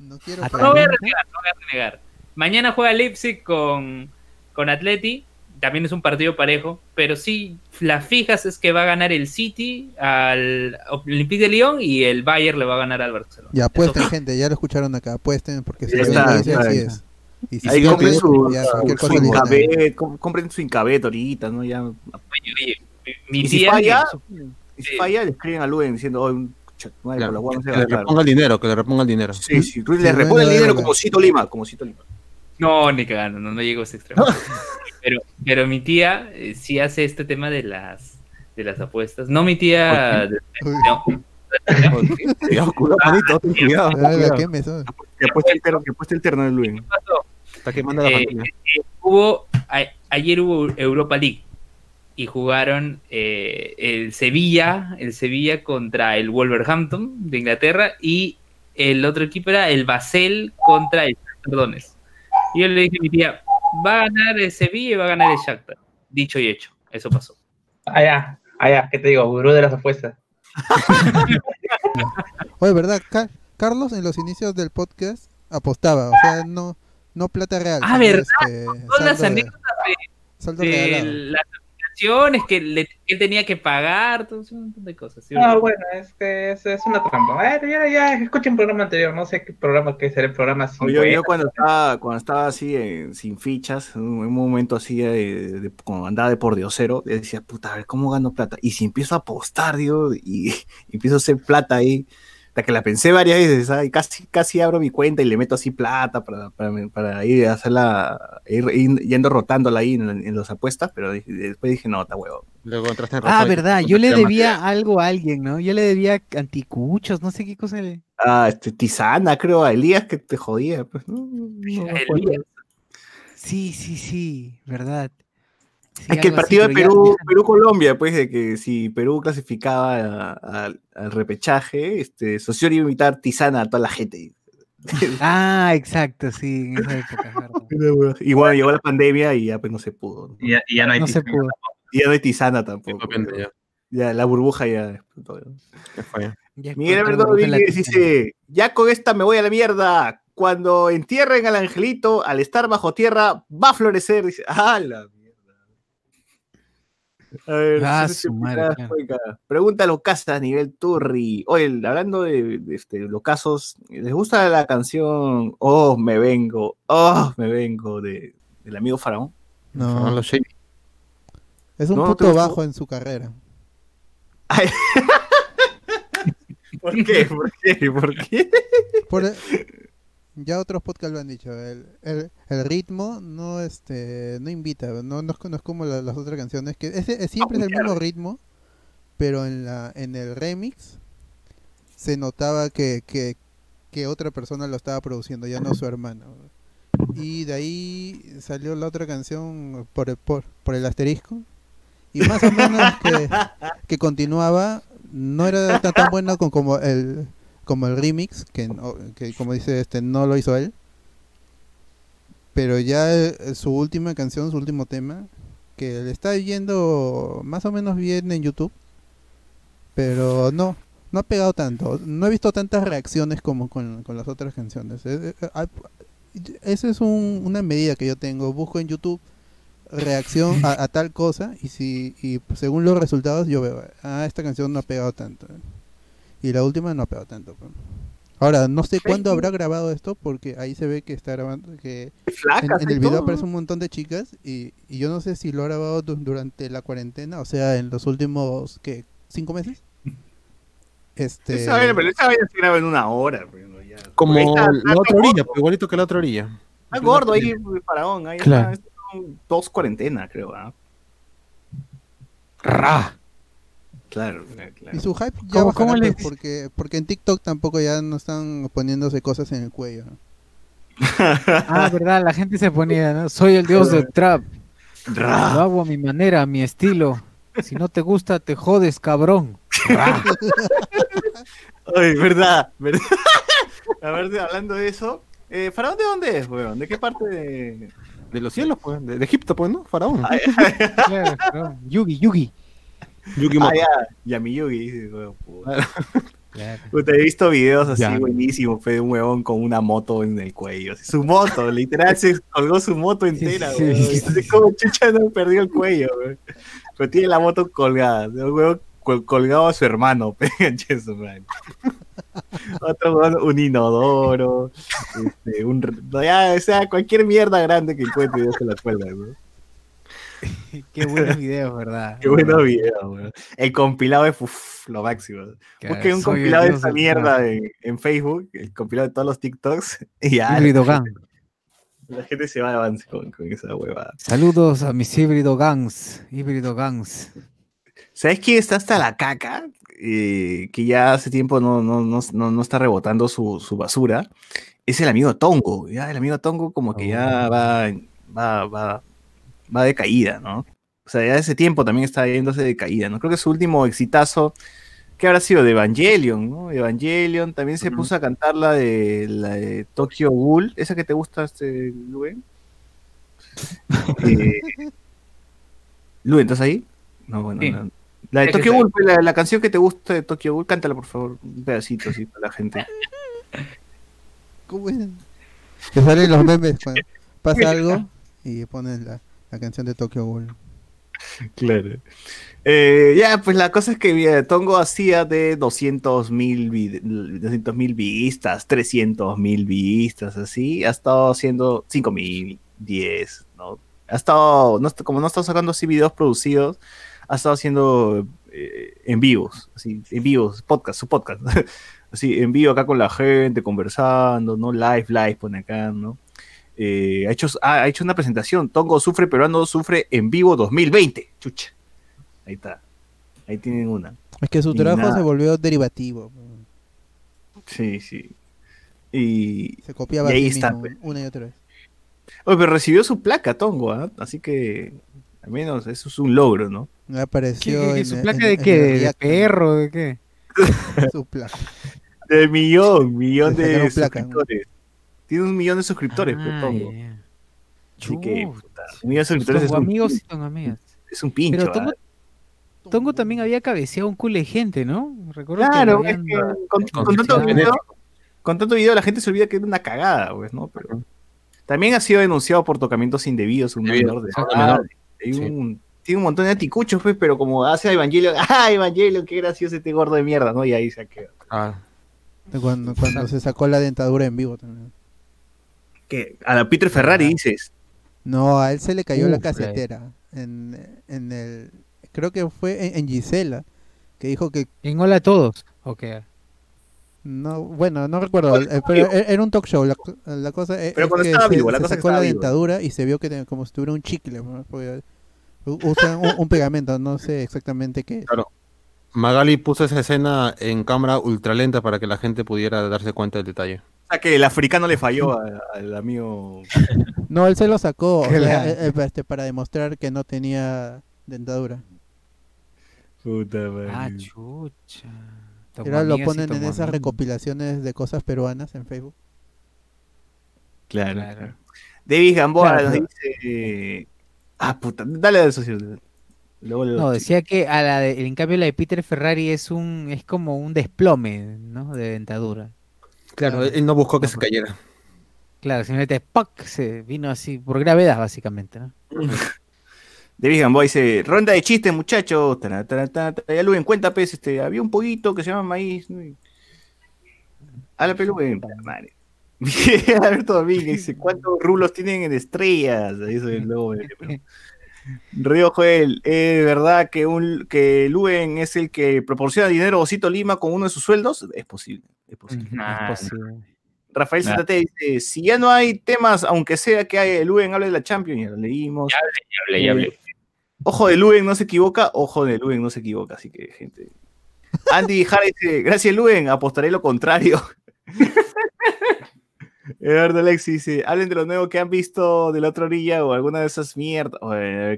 No quiero Atalanta. No voy a renegar, no voy a renegar. Mañana juega Leipzig con, con Atleti. También es un partido parejo, pero sí, las fijas es que va a ganar el City al Olympique de Lyon y el Bayern le va a ganar al Barcelona. Ya apuesten, Eso- gente, ya lo escucharon acá, apuesten, porque si Ya lo está, dice, está, así está. es. Y si Ahí compren su, ya, su, su. Incabet, compren su Incabet ahorita, ¿no? Ya. Oye, oye, mi, mi Y si tía- falla, mi- y si falla, le escriben a Luen diciendo, oh, madre, por la que a le gastar". reponga el dinero, que le reponga el dinero. Sí, sí, Sí, le bueno, repones el dinero como Cito Lima, como Cito Lima. No, ni cagando, no, no llego a ese extremo. pero, pero mi tía eh, sí hace este tema de las de las apuestas. No mi tía. no, Cuidado, cuidado, manito, ten cuidado. Ah, que apuesta el terno, que apuesta el terno de Luen. ¿qué pasó? Está quemando la Eh, eh, hubo a- ayer hubo Europa League y jugaron eh, el Sevilla, el Sevilla contra el Wolverhampton de Inglaterra y el otro equipo era el Basel contra el Donetsk. Y yo le dije a mi tía, va a ganar el Sevilla y va a ganar el Shakhtar. Dicho y hecho, eso pasó. Allá, allá, ¿qué te digo? Gurú de las apuestas. Oye, ¿verdad? Ca- Carlos en los inicios del podcast apostaba, o sea, no, no plata real. Ah, ¿verdad? este, Todas las anécdotas de, las aplicaciones que, le- que él tenía que pagar, todo un montón de cosas. ¿sí? No, bueno, es que es, es una trampa. A ver, ya, ya, escuché un programa anterior, no sé qué programa, qué será el programa sin Yo, yo poeta. cuando estaba, cuando estaba así eh, sin fichas, en un, en un momento así de, de- cuando andaba de por diosero, decía, puta, a ver cómo gano plata. Y si empiezo a apostar, digo, y, y empiezo a hacer plata ahí, hasta que la pensé varias veces, ¿sabes? Casi, casi abro mi cuenta y le meto así plata para, para, para ir a hacerla, ir, ir yendo rotándola ahí en, en las apuestas, pero dije- después dije, no, está huevo. Luego entraste en Ah, verdad, yo le debía algo a alguien, ¿no? Yo le debía anticuchos, no sé qué cosa le... Ah, este, Tisana, creo, a Elías que te jodía, pues, no, no acuerdo. Sí, sí, sí, verdad. Sí, Es que el así, partido de ya- Perú, ya- Perú-Colombia, pues, de que si Perú clasificaba a- a- al repechaje, este, Socio iba a invitar Tisana a toda la gente. Ah, exacto, sí, en esa época, es verdad. Y bueno, llegó la pandemia y ya pues no se pudo. ¿no? Y ya, y ya no hay No se pudo. Y ya no hay Tisana tampoco. Ya. Ya, la burbuja ya explotó. Miguel Alberto dice, ya con esta me voy a la mierda. Cuando entierren al angelito, al estar bajo tierra, va a florecer. Dice, ah, la. A ver, Ah, su madre, claro. Pregunta a los casas a nivel Turri. Oye, hablando de, de, este, los casos, ¿les gusta la canción Oh, me vengo, oh, me vengo de, del amigo Faraón? Fueron No, los Shady. es un No, ¿te puto gustó? bajo en su carrera. ¿Por qué? ¿Por qué? ¿Por qué? Por e- ya otros podcasts lo han dicho, el, el, el ritmo no este no invita, no, no, es, no es como la- las otras canciones, que ese, es- siempre es el mismo ritmo, pero en la en el remix se notaba que, que, que otra persona lo estaba produciendo, ya no su hermano. Y de ahí salió la otra canción por el, por, por el asterisco. Y más o menos que, que continuaba, no era tan, tan bueno con, como el como el remix, que, que como dice este no lo hizo él. pero ya eh, su última canción, su último tema, que le está yendo más o menos bien en YouTube, pero no, no ha pegado tanto. No he visto tantas reacciones como con, con las otras canciones. Eh, eh, Esa es un- una medida que yo tengo. Busco en YouTube reacción a, a tal cosa y si y según los resultados yo veo, ah, esta canción no ha pegado tanto. Y la última no ha pegado tanto. pues. Ahora, no sé cuándo habrá grabado esto porque ahí se ve que está grabando, que en, el video aparece un montón de chicas y, y yo no sé si lo ha grabado du- durante la cuarentena, o sea, en los últimos, ¿qué? ¿Cinco meses? Este... Esa vaina, pero esa vaina se graba en una hora. pues, ¿no? Ya. Como está- la otra orilla, gordo, pues, igualito que la otra orilla. Está gordo ahí, el faraón. Ahí Claro. está, dos cuarentenas, creo. ¿ah? Ra. Claro, claro, claro. Y su hype ya ¿Cómo- cómo les porque, porque en TikTok tampoco ya no están poniéndose cosas en el cuello. ¿no? Ah, verdad, la gente se ponía, ¿no? Soy el dios del trap. Ra. Lo hago a mi manera, a mi estilo. Si no te gusta, te jodes, cabrón. Ay, verdad, verdad. A ver, hablando de eso, eh, ¿Faraón de dónde es, weón? ¿De qué parte de...? De los cielos, pues. De, de Egipto, pues, ¿no? Faraón. Ay, Claro. Yugi, Yugi. Yukimoto. ah, Yami-Yugi, dice, weón, puta. Puta, he visto videos así Ya. buenísimos, fe, de un huevón con una moto en el cuello. Su moto, literal, se colgó su moto entera, sí, sí, Entonces, como chucha no perdió el cuello, weón. Pero tiene la moto colgada. Un huevón col- colgado a su hermano. Otro huevón, un inodoro, este, un, ya, o sea, cualquier mierda grande que encuentre, ya se la cuelga, weón. Qué buenos videos, ¿verdad? Qué buenos videos, weón. El compilado es uf, lo máximo. Busquen un compilado de esa mierda en, en Facebook, el compilado de todos los TikToks, y ya Híbrido la, Gang. la gente se va de avance con, con esa huevada. Saludos a mis híbrido gangs. Híbrido gangs. ¿Sabes quién está hasta la caca? Eh, que ya hace tiempo no, no, no, no, no está rebotando su, su basura. Es el amigo Tongo. Ya el amigo Tongo como que ya va, va, va, va de caída, ¿no? O sea, ya hace tiempo también está yéndose de caída, ¿no? Creo que su último exitazo, que habrá sido de Evangelion, ¿no? Evangelion, también se puso a cantar la de, la de Tokyo Ghoul, esa que te gusta, este, Luen. Eh, Luen, ¿estás ahí? No, bueno, Sí. no. La de Tokyo. Ghoul, la, la canción que te gusta de Tokyo Ghoul, cántala por favor, un pedacito así para la gente. ¿Cómo es? Que salen los memes cuando pasa algo y ponen la, la canción de Tokyo Ghoul. Claro. Eh, ya, pues la cosa es que Tongo hacía de 200 mil vistas, 300 mil vistas, así. Ha estado haciendo 5 mil, 10, ¿no? Ha estado, no, como no está sacando así videos producidos, ha estado haciendo eh, en vivos, así, en vivos, podcast, su podcast. así, en vivo acá con la gente, conversando, ¿no? Live, live, pone acá, ¿no? Eh, ha, hecho, ha, ha hecho una presentación, Tongo Sufre Peruano Sufre en vivo 2020. Chucha. Ahí está. Ahí tienen una. Es que su trabajo nada. se volvió derivativo. Sí, sí. Y, Se copiaba y ahí está. mismo pues. una y otra vez. Oye, pero recibió su placa, Tongo, ¿ah? Así que al menos eso es un logro, ¿no? Me apareció ¿Qué- qué- en- ¿Su placa en- de en qué? ¿De React, perro? ¿De qué? Su placa. De millón, millón de placa, ¿no? Tiene un millón de suscriptores, pues, Ah, Tongo. ya, ya. Así que, puta, un millón de suscriptores es un, amigos y Tongo amigas. es un pincho. Pero Tongo. Tongo también había cabeceado un culo de gente, ¿no? Recuerdo Claro, es que con, con con tanto video, con tanto video la gente se olvida que era una cagada, pues, ¿no? Pero también ha sido denunciado por tocamientos indebidos, un menor de edad. Hay un- tiene un montón de anticuchos, pues, pero como hace a Evangelion, ¡ah, Evangelion, qué gracioso este gordo de mierda! ¿no? Y ahí se ha quedado. Ah, Cuando, cuando se sacó la dentadura en vivo también. ¿Qué? A la Peter Ferrari dices. No, a él se le cayó la casetera. En, en el. Creo que fue en, en Gisela. Que dijo que. En Hola a Todos. Ok. No, bueno, no recuerdo. eh, pero e- era un talk show. La, la cosa es, Pero es cuando que estaba se, vivo, la se cosa que sacó la vivo. dentadura y se vio que tenía como si tuviera un chicle. usan un, un pegamento, no sé exactamente qué. claro. Magali puso esa escena en cámara ultralenta para que la gente pudiera darse cuenta del detalle. O sea, que el africano le falló a- al amigo. No, él se lo sacó o sea, Claro. eh, eh, este, para demostrar que no tenía dentadura. Puta madre. Ah, chucha. Y ahora lo y ponen en esas recopilaciones de cosas peruanas en Facebook. Claro. Claro. David Gamboa Claro, nos pero- dice. Ah, puta, dale al socio. Luego No, decía que a la de- en cambio la de Peter Ferrari es un es como un desplome, ¿no? De dentadura. Claro, él no buscó que se cayera. Claro, simplemente ¡pac! se vino así por gravedad básicamente, ¿no? David Gamboa dice: Ronda de chistes, muchachos. Ya Luen, cuenta, pues, este, había un pollito que se llama maíz. ¿no? A la pelúa, madre. Alberto Domínguez dice: ¿Cuántos rulos tienen en estrellas? Dice el lobo de- Río Joel, ¿es verdad que, un, que Luen es el que proporciona dinero a Osito Lima con uno de sus sueldos? Es posible, es posible. Nah, Es posible. Rafael Nah. ZT dice, si ya no hay temas, aunque sea que hay, Luen hable de la Champions, ya lo leímos. Ya hablé, ya hablé. Ojo de Luen no se equivoca, ojo de Luen no se equivoca, así que gente. Andy Jara dice, gracias Luen, apostaré lo contrario. Eduardo Alexi dice, hablen de lo nuevo que han visto de la otra orilla o alguna de esas mierdas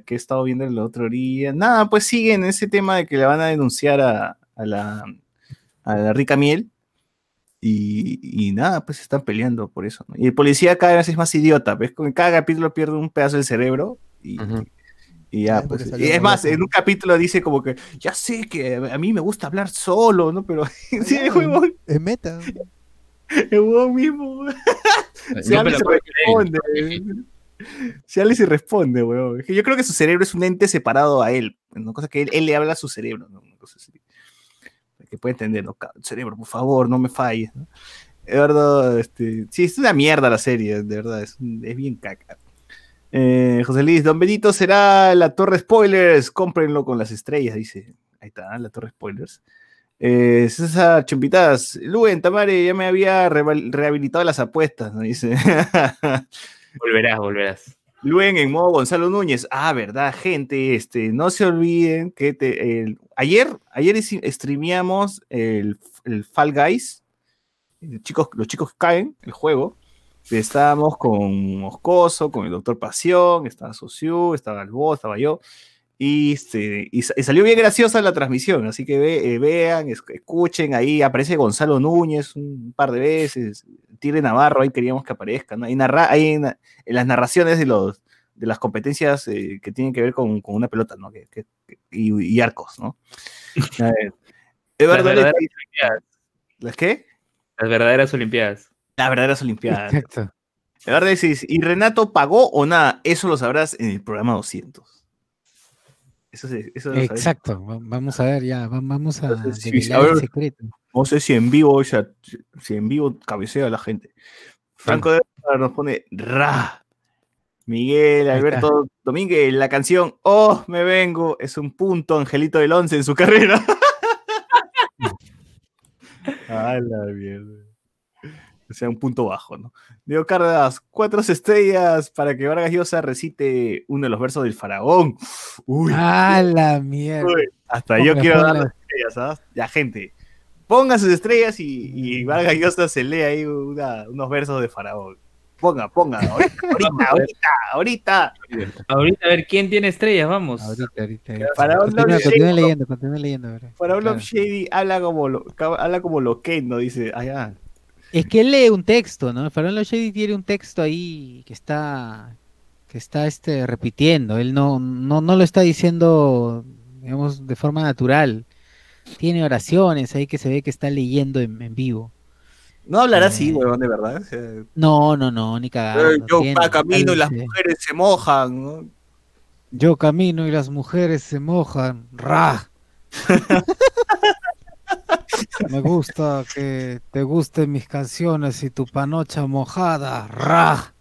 que he estado viendo de la otra orilla. Nada, pues siguen ese tema de que le van a denunciar a, a la, a la rica miel. Y, y nada, pues están peleando por eso. ¿no? Y el policía cada vez es más idiota, ¿ves? Con cada capítulo pierde un pedazo del cerebro y, y ya, pues. Y es más, en un capítulo dice como que, ya sé que a mí me gusta hablar solo, ¿no? Pero sí, el Es meta. el huevón mismo. Se Yo habla y se responde. Se habla y se responde, huevón. Es que Yo creo que su cerebro es un ente separado a él. Una cosa que él, él le habla a su cerebro, ¿no? Una cosa así. Que puede entender, ¿no? Ca- Cerebro, por favor, no me falles. ¿no? Eduardo, este, sí, es una mierda la serie, de verdad, es, un- es bien caca. Eh, José Luis, Don Benito será la torre spoilers, cómprenlo con las estrellas, dice. Ahí está, la torre spoilers. Eh, César Chumpitas, Luen Tamare ya me había rehabilitado las apuestas, ¿no? Dice. Volverás, volverás. Luen en modo Gonzalo Núñez. Ah, verdad, gente. Este, no se olviden que te- el- ayer, ayer streameamos el, el Fall Guys. El chicos, los chicos caen, el juego. Estábamos con Moscoso, con el Doctor Pasión, estaba Sociu, estaba el Bo, estaba yo. Y, este, y, y salió bien graciosa la transmisión, así que ve- eh, vean, es- escuchen, ahí aparece Gonzalo Núñez un par de veces, Tigre Navarro, ahí queríamos que aparezca, ¿no? Ahí, narra, ahí en, en las narraciones de, los, de las competencias eh, que tienen que ver con, con una pelota, ¿no? Que- y, y arcos, ¿no? Ver. Eduardo Las verdaderas Leti- Olimpiadas. ¿Las qué? Las verdaderas Olimpiadas. Las verdaderas Olimpiadas. Exacto. Eduardo dice, ¿y Renato pagó o nada? Eso lo sabrás en el programa 200. Eso, se- eso lo sabrás. Exacto. va- Vamos a ver ya, va- vamos a Entonces, sí, develar a el ver. secreto. No sé si en vivo, o sea, si en vivo cabecea a la gente. Franco de nos pone Ra. Miguel Alberto Domínguez, la canción Oh, me vengo es un punto Angelito del Once en su carrera. A la mierda. O sea, un punto bajo, ¿no? Diego Cárdenas, cuatro estrellas para que Vargas Llosa recite uno de los versos del faraón. Uy, ¡Ah, la mierda! uy, hasta yo quiero dar las estrellas, ¿sabes? Ya, gente. Pongan sus estrellas y, y Vargas Llosa se lee ahí una- unos versos de faraón. Ponga, ponga, ahorita, ahorita, ahorita, ahorita. Ahorita a ver quién tiene estrellas, vamos. Ahorita, ahorita. ahorita. Continúa, Lord continúa Shady. leyendo, continúa leyendo. ahora. Faraón Claro. Love Shady habla como lo, habla como loquendo, dice. Ah. Es que él lee un texto, ¿no? El Faraón Lo Shady tiene un texto ahí que está que está este repitiendo. Él no, no, no lo está diciendo, digamos, de forma natural. Tiene oraciones ahí que se ve que está leyendo en, en vivo. No hablará así, Eh, huevón, de verdad. O sea, No, no, no, ni cagando. eh, yo tiene, camino y las dice, mujeres se mojan, ¿no? Yo camino y las mujeres se mojan. ¡Ra! Me gusta que te gusten mis canciones y tu panocha mojada. ¡Ra!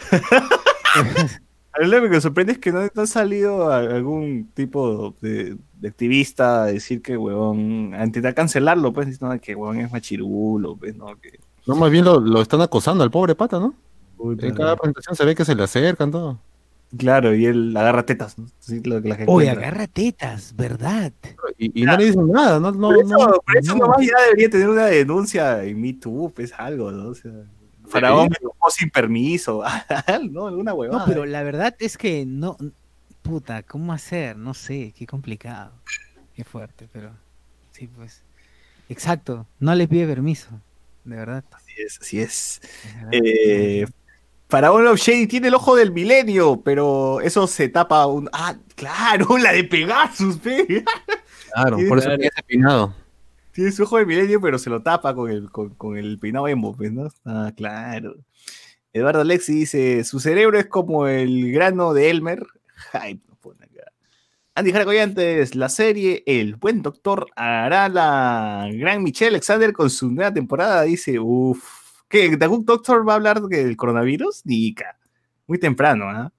A mí lo que me sorprende es que no, no ha salido algún tipo de, de activista a decir que, huevón, a intentar cancelarlo, pues, diciendo que, huevón, es machirulo, pues, ¿no? Que, No, más bien lo, lo están acosando al pobre pata, ¿no? En cada presentación se ve que se le acercan todo. Claro, y él agarra tetas, ¿no? Sí, lo que la gente Oye, encuentra. agarra tetas, ¿verdad? Y, y no le dicen nada, no, no, por eso, no, por eso no. nomás ya debería tener una denuncia en Me Too, pues, algo, ¿no? O sea, Faraón me tocó sin permiso, ¿no? Alguna huevada. No, pero la verdad es que no. Puta, ¿cómo hacer? No sé, qué complicado. Qué fuerte, pero. Sí, pues. Exacto, no le pide permiso. De verdad. Así es, así es. Eh, Faraón of Shady tiene el ojo del milenio, pero eso se tapa un. Ah, claro, la de Pegasus, pe. Claro, por eso tiene ese peinado. Tiene su ojo del milenio, pero se lo tapa con el, con, con el peinado emo, pues, ¿no? Ah, claro. Eduardo Alexi dice: Su cerebro es como el grano de Elmer. Hype, nos pone acá. Andy Jaracoyantes, la serie El Buen Doctor hará la gran Michelle Alexander con su nueva temporada. Dice: Uff. ¿Qué? ¿The Good Doctor va a hablar del coronavirus? Nica. Muy temprano, ¿ah?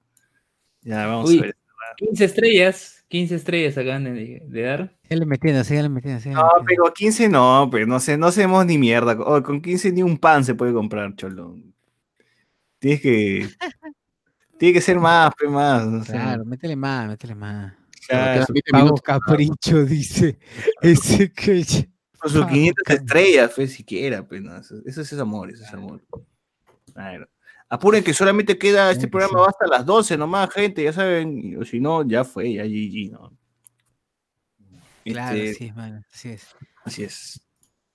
Ya, vamos Uy, a ver. 15 estrellas, 15 estrellas acaban de, de dar. Síganle metiendo, síganle metiendo, síganle No, metiendo. pero 15 no, pues no sé, no hacemos ni mierda. Oh, con 15 ni un pan se puede comprar, cholón. Tienes que. Tiene que ser más, pues más. no sé. Claro, métele más, métele más. Claro, Quedan 20 Pago capricho, dice. Ese que. Con sus 500 estrellas, pues siquiera, pues no. Eso, eso es amor, eso es amor. Claro. Apuren que solamente queda este programa va hasta las 12 nomás, gente, ya saben. O si no, ya fue, ya GG, ¿no? Claro, Este, sí, mano, así es. Así es.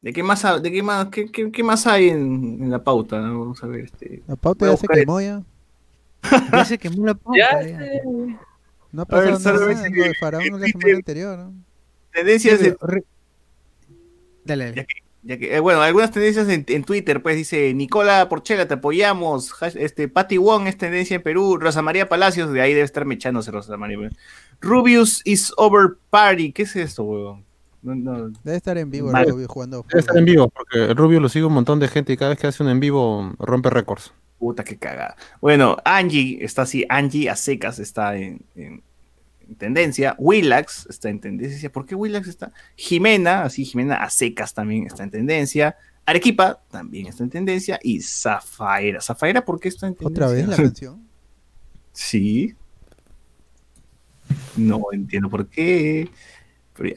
¿De qué más, de qué más, qué, qué- qué más hay en, en la pauta? no? Vamos a ver. Este. La pauta ya se quemó ya. Ya se quemó la pauta. Ya, ya. No ha ver, pasado nada. de que- Faraón que la Twitter- semana anterior. ¿no? Tendencias Sí, en- pero re- Dale, dale. Ya que, ya que- eh, bueno, algunas tendencias en, en Twitter, pues dice Nicola Porchela, te apoyamos. Este, Patty Wong es tendencia en Perú. Rosa María Palacios, de ahí debe estar mechándose Rosa María. Rubius is over party. ¿Qué es esto, huevón? No, no. Debe estar en vivo Rubio jugando. Debe estar en vivo, porque el Rubio lo sigue un montón de gente y cada vez que hace un en vivo rompe récords. Puta que cagada. Bueno, Angie está así, Angie a secas está en, en- en tendencia. Willax está en tendencia. ¿Por qué Willax está? Jimena, así Jimena a secas también está en tendencia. Arequipa también está en tendencia. Y Zafaera. ¿Zafaera por qué está en tendencia? Otra vez la canción. Sí. No entiendo por qué.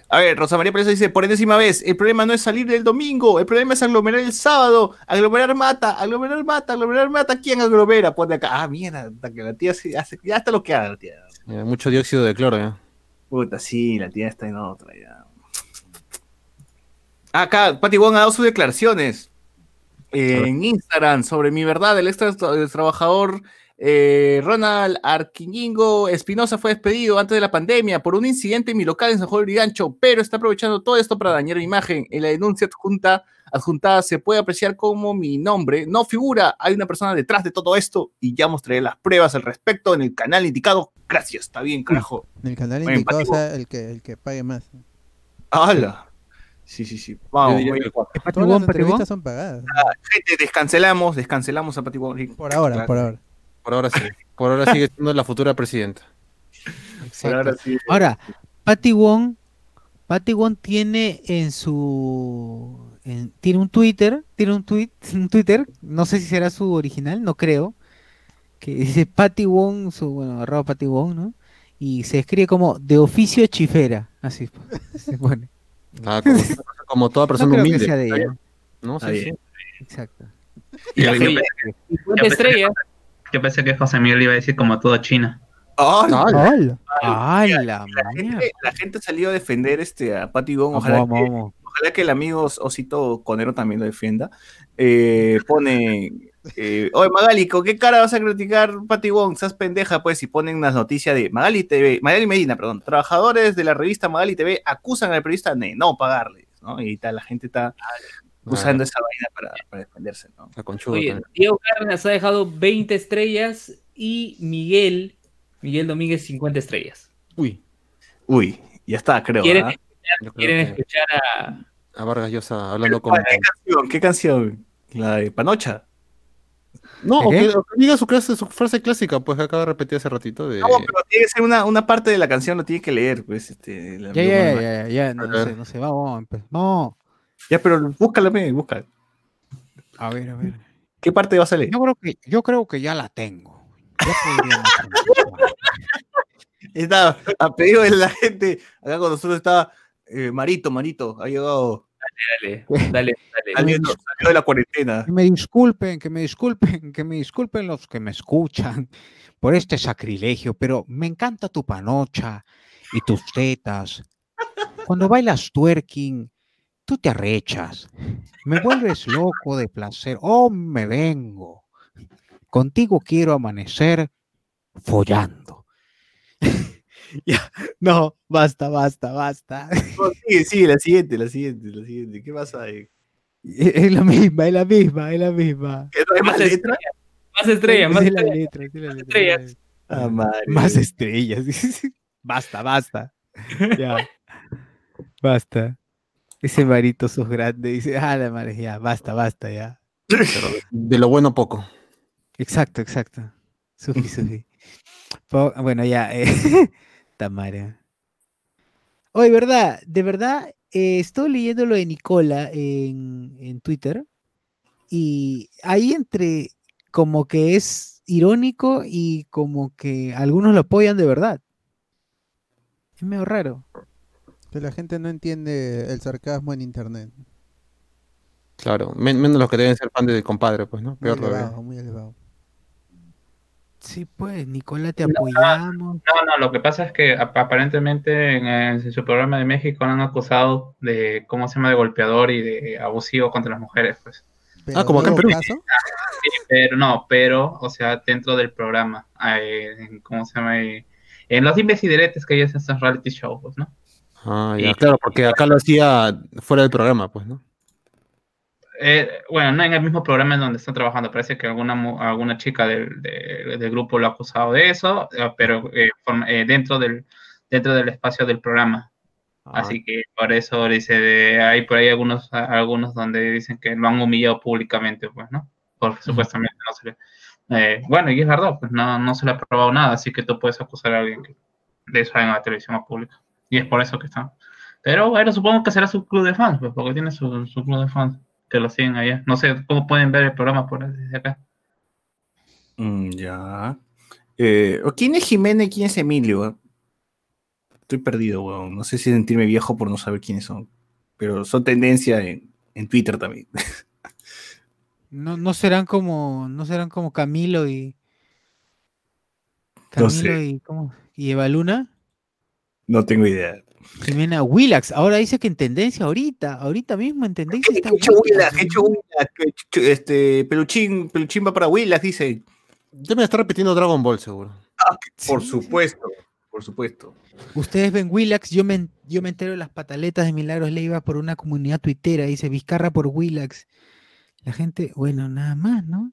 A ver, Rosa María Pérez dice, por enésima vez, el problema no es salir del domingo, el problema es aglomerar el sábado, aglomerar mata, aglomerar mata, aglomerar mata, ¿quién aglomera? Pone acá, ah, mierda, hasta que la tía se hace, ya está lo que haga la tía. Eh, mucho dióxido de cloro, ya. Puta, sí, la tía está en otra ya. Acá, Pati Wong ha dado sus declaraciones en Instagram sobre mi verdad. El extra el trabajador eh, Ronald Arquiñingo Espinosa fue despedido antes de la pandemia por un incidente en mi local en San Juan del Brigancho, pero está aprovechando todo esto para dañar mi imagen. En la denuncia adjunta, adjuntada se puede apreciar como mi nombre no figura. Hay una persona detrás de todo esto y ya mostraré las pruebas al respecto en el canal indicado. Gracias, está bien, carajo. En el canal Bueno, indicado, o Pati sea, el que, el que pague más. ¡Hala! Sí, sí, sí. Vamos, Todas las entrevistas son pagadas. Gente, descancelamos, descancelamos a Pati Wong. Por ahora, Claro. por ahora. Por ahora sí. Por ahora sigue siendo la futura presidenta. Por ahora sí. Ahora, Patty Wong, Patty Wong tiene en su en- tiene un Twitter, tiene un tweet, un Twitter, no sé si será su original, no creo, que dice Patty Wong, su bueno, arroba Patty Wong, ¿no? Y se escribe como de oficio chifera, así se pone. Ah, como, como toda No persona que humilde. sea de ella. ¿no? Sí. Exacto. Y pensé, 50 estrellas. Yo pensé que José Miguel iba a decir como todo China. ¡Ay! ¡Hala! ¡Ay, la La gente, la gente ha salido a defender este, a Patty Wong. Vamos, Ojalá, vamos, que, vamos. ojalá que el amigo Osito Conero también lo defienda. Eh, pone. Eh, Oye, Magali, ¿con qué cara vas a criticar Patty Wong? Seas pendeja, pues, y ponen unas noticias de Magali TV, Magali Medina, perdón. Trabajadores de la revista Magali TV acusan al periodista de no pagarles, ¿no? Y tal, la gente está usando esa vaina para, para defenderse, ¿no? La conchuda Oye. Diego Cárdenas ha dejado 20 estrellas y Miguel, Miguel Domínguez 50 estrellas. Uy, Uy, ya está, creo. ¿Quieren, ¿ah? yo creo quieren que escuchar a... a Vargas Llosa hablando como... ¿Qué canción? ¿Qué canción? La de Panocha. No, o ¿Qué? que, o que diga su, clase, su frase clásica, pues que acaba de repetir hace ratito de... No, pero tiene que ser una, una parte de la canción, lo tiene que leer, pues, este. el Ya, amigo ya, ya, ya, ya, no, sé, no sé, vamos, vamos. Ya, pero búscala, me, busca. A ver, a ver. ¿Qué parte vas a leer? Yo creo que, yo creo que ya la tengo. Empezar. Está a pedido de la gente. Acá con nosotros está eh, Marito, Marito. Ha llegado. Dale, dale, dale. Saliendo, salió de la cuarentena. Que me disculpen, que me disculpen, que me disculpen los que me escuchan por este sacrilegio, pero me encanta tu panocha y tus tetas. Cuando bailas twerking, tú te arrechas. Me vuelves loco de placer. Oh, me vengo. contigo quiero amanecer follando. ya, no, basta, basta, basta. No, sigue, sigue, la siguiente, la siguiente, la siguiente. ¿Qué pasa ahí? Es la misma, es la misma, es la misma. ¿Qué no hay más letra? Más estrellas, más Es la estrellas. letra, es la letra, estrellas. Ah, madre. Más estrellas. basta, basta. Ya. Basta. Ese marito sos grande. Dice, ah, la madre, ya, basta, basta, ya. Pero de lo bueno poco. Exacto, exacto. Sufi, Sufi. Bueno, ya. Eh. Tamara. Oye, verdad, de verdad, eh, estoy leyendo lo de Nicola en, en Twitter. Y ahí entre como que es irónico y como que algunos lo apoyan de verdad. Es medio raro. Que la gente no entiende el sarcasmo en internet. Claro, men- menos los que deben ser fan del compadre, pues, ¿no? Muy Peor todavía. elevado, muy elevado. Sí, pues, Nicola, te apoyamos. No, no, lo que pasa es que ap- aparentemente en, en su programa de México lo han acusado de, ¿cómo se llama?, de golpeador y de abusivo contra las mujeres, pues. Pero como acá en ¿hubo Perú. caso? Sí, pero no, pero, o sea, dentro del programa, eh, en- ¿cómo se llama? Eh, En los dimes y diretes que hay en estos reality shows, pues, ¿no? Ah, ya, claro, porque acá lo hacía fuera del programa, pues, ¿no? Eh, bueno, no en el mismo programa en donde están trabajando, parece que alguna, mu- alguna chica del, de- del grupo lo ha acusado de eso, eh, pero eh, eh, dentro, del, dentro del espacio del programa. Ah, Así que por eso dice, de, hay por ahí algunos, algunos donde dicen que lo han humillado públicamente, pues, ¿no? Porque supuestamente no se le... eh, bueno, y es verdad, pues no, no se le ha probado nada, así que tú puedes acusar a alguien de eso en la televisión pública. Y es por eso que está. Pero bueno, supongo que será su club de fans, pues, porque tiene su, su club de fans que lo siguen allá. No sé cómo pueden ver el programa por desde acá. Mm, ya. Eh, ¿o ¿Quién es Jiménez y quién es Emilio? Estoy perdido, weón. No sé si sentirme viejo por no saber quiénes son. Pero son tendencia en, en Twitter también. No, no serán como, no serán como Camilo y No Camilo sé. y ¿cómo? y Eva Luna. No tengo idea. Jimena Willax, ahora dice que en tendencia ahorita, ahorita mismo en tendencia ¿Qué está hecho Willax. Hecho Willax? ¿Qué hecho- Este, Peluchín, Peluchín va para Willax, dice. Ya me está repitiendo Dragon Ball, seguro. Por supuesto, por supuesto. Ustedes ven Willax, yo me, yo me entero de las pataletas de Milagros Leiva por una comunidad tuitera, dice Vizcarra por Willax. La gente, bueno, nada más, ¿no?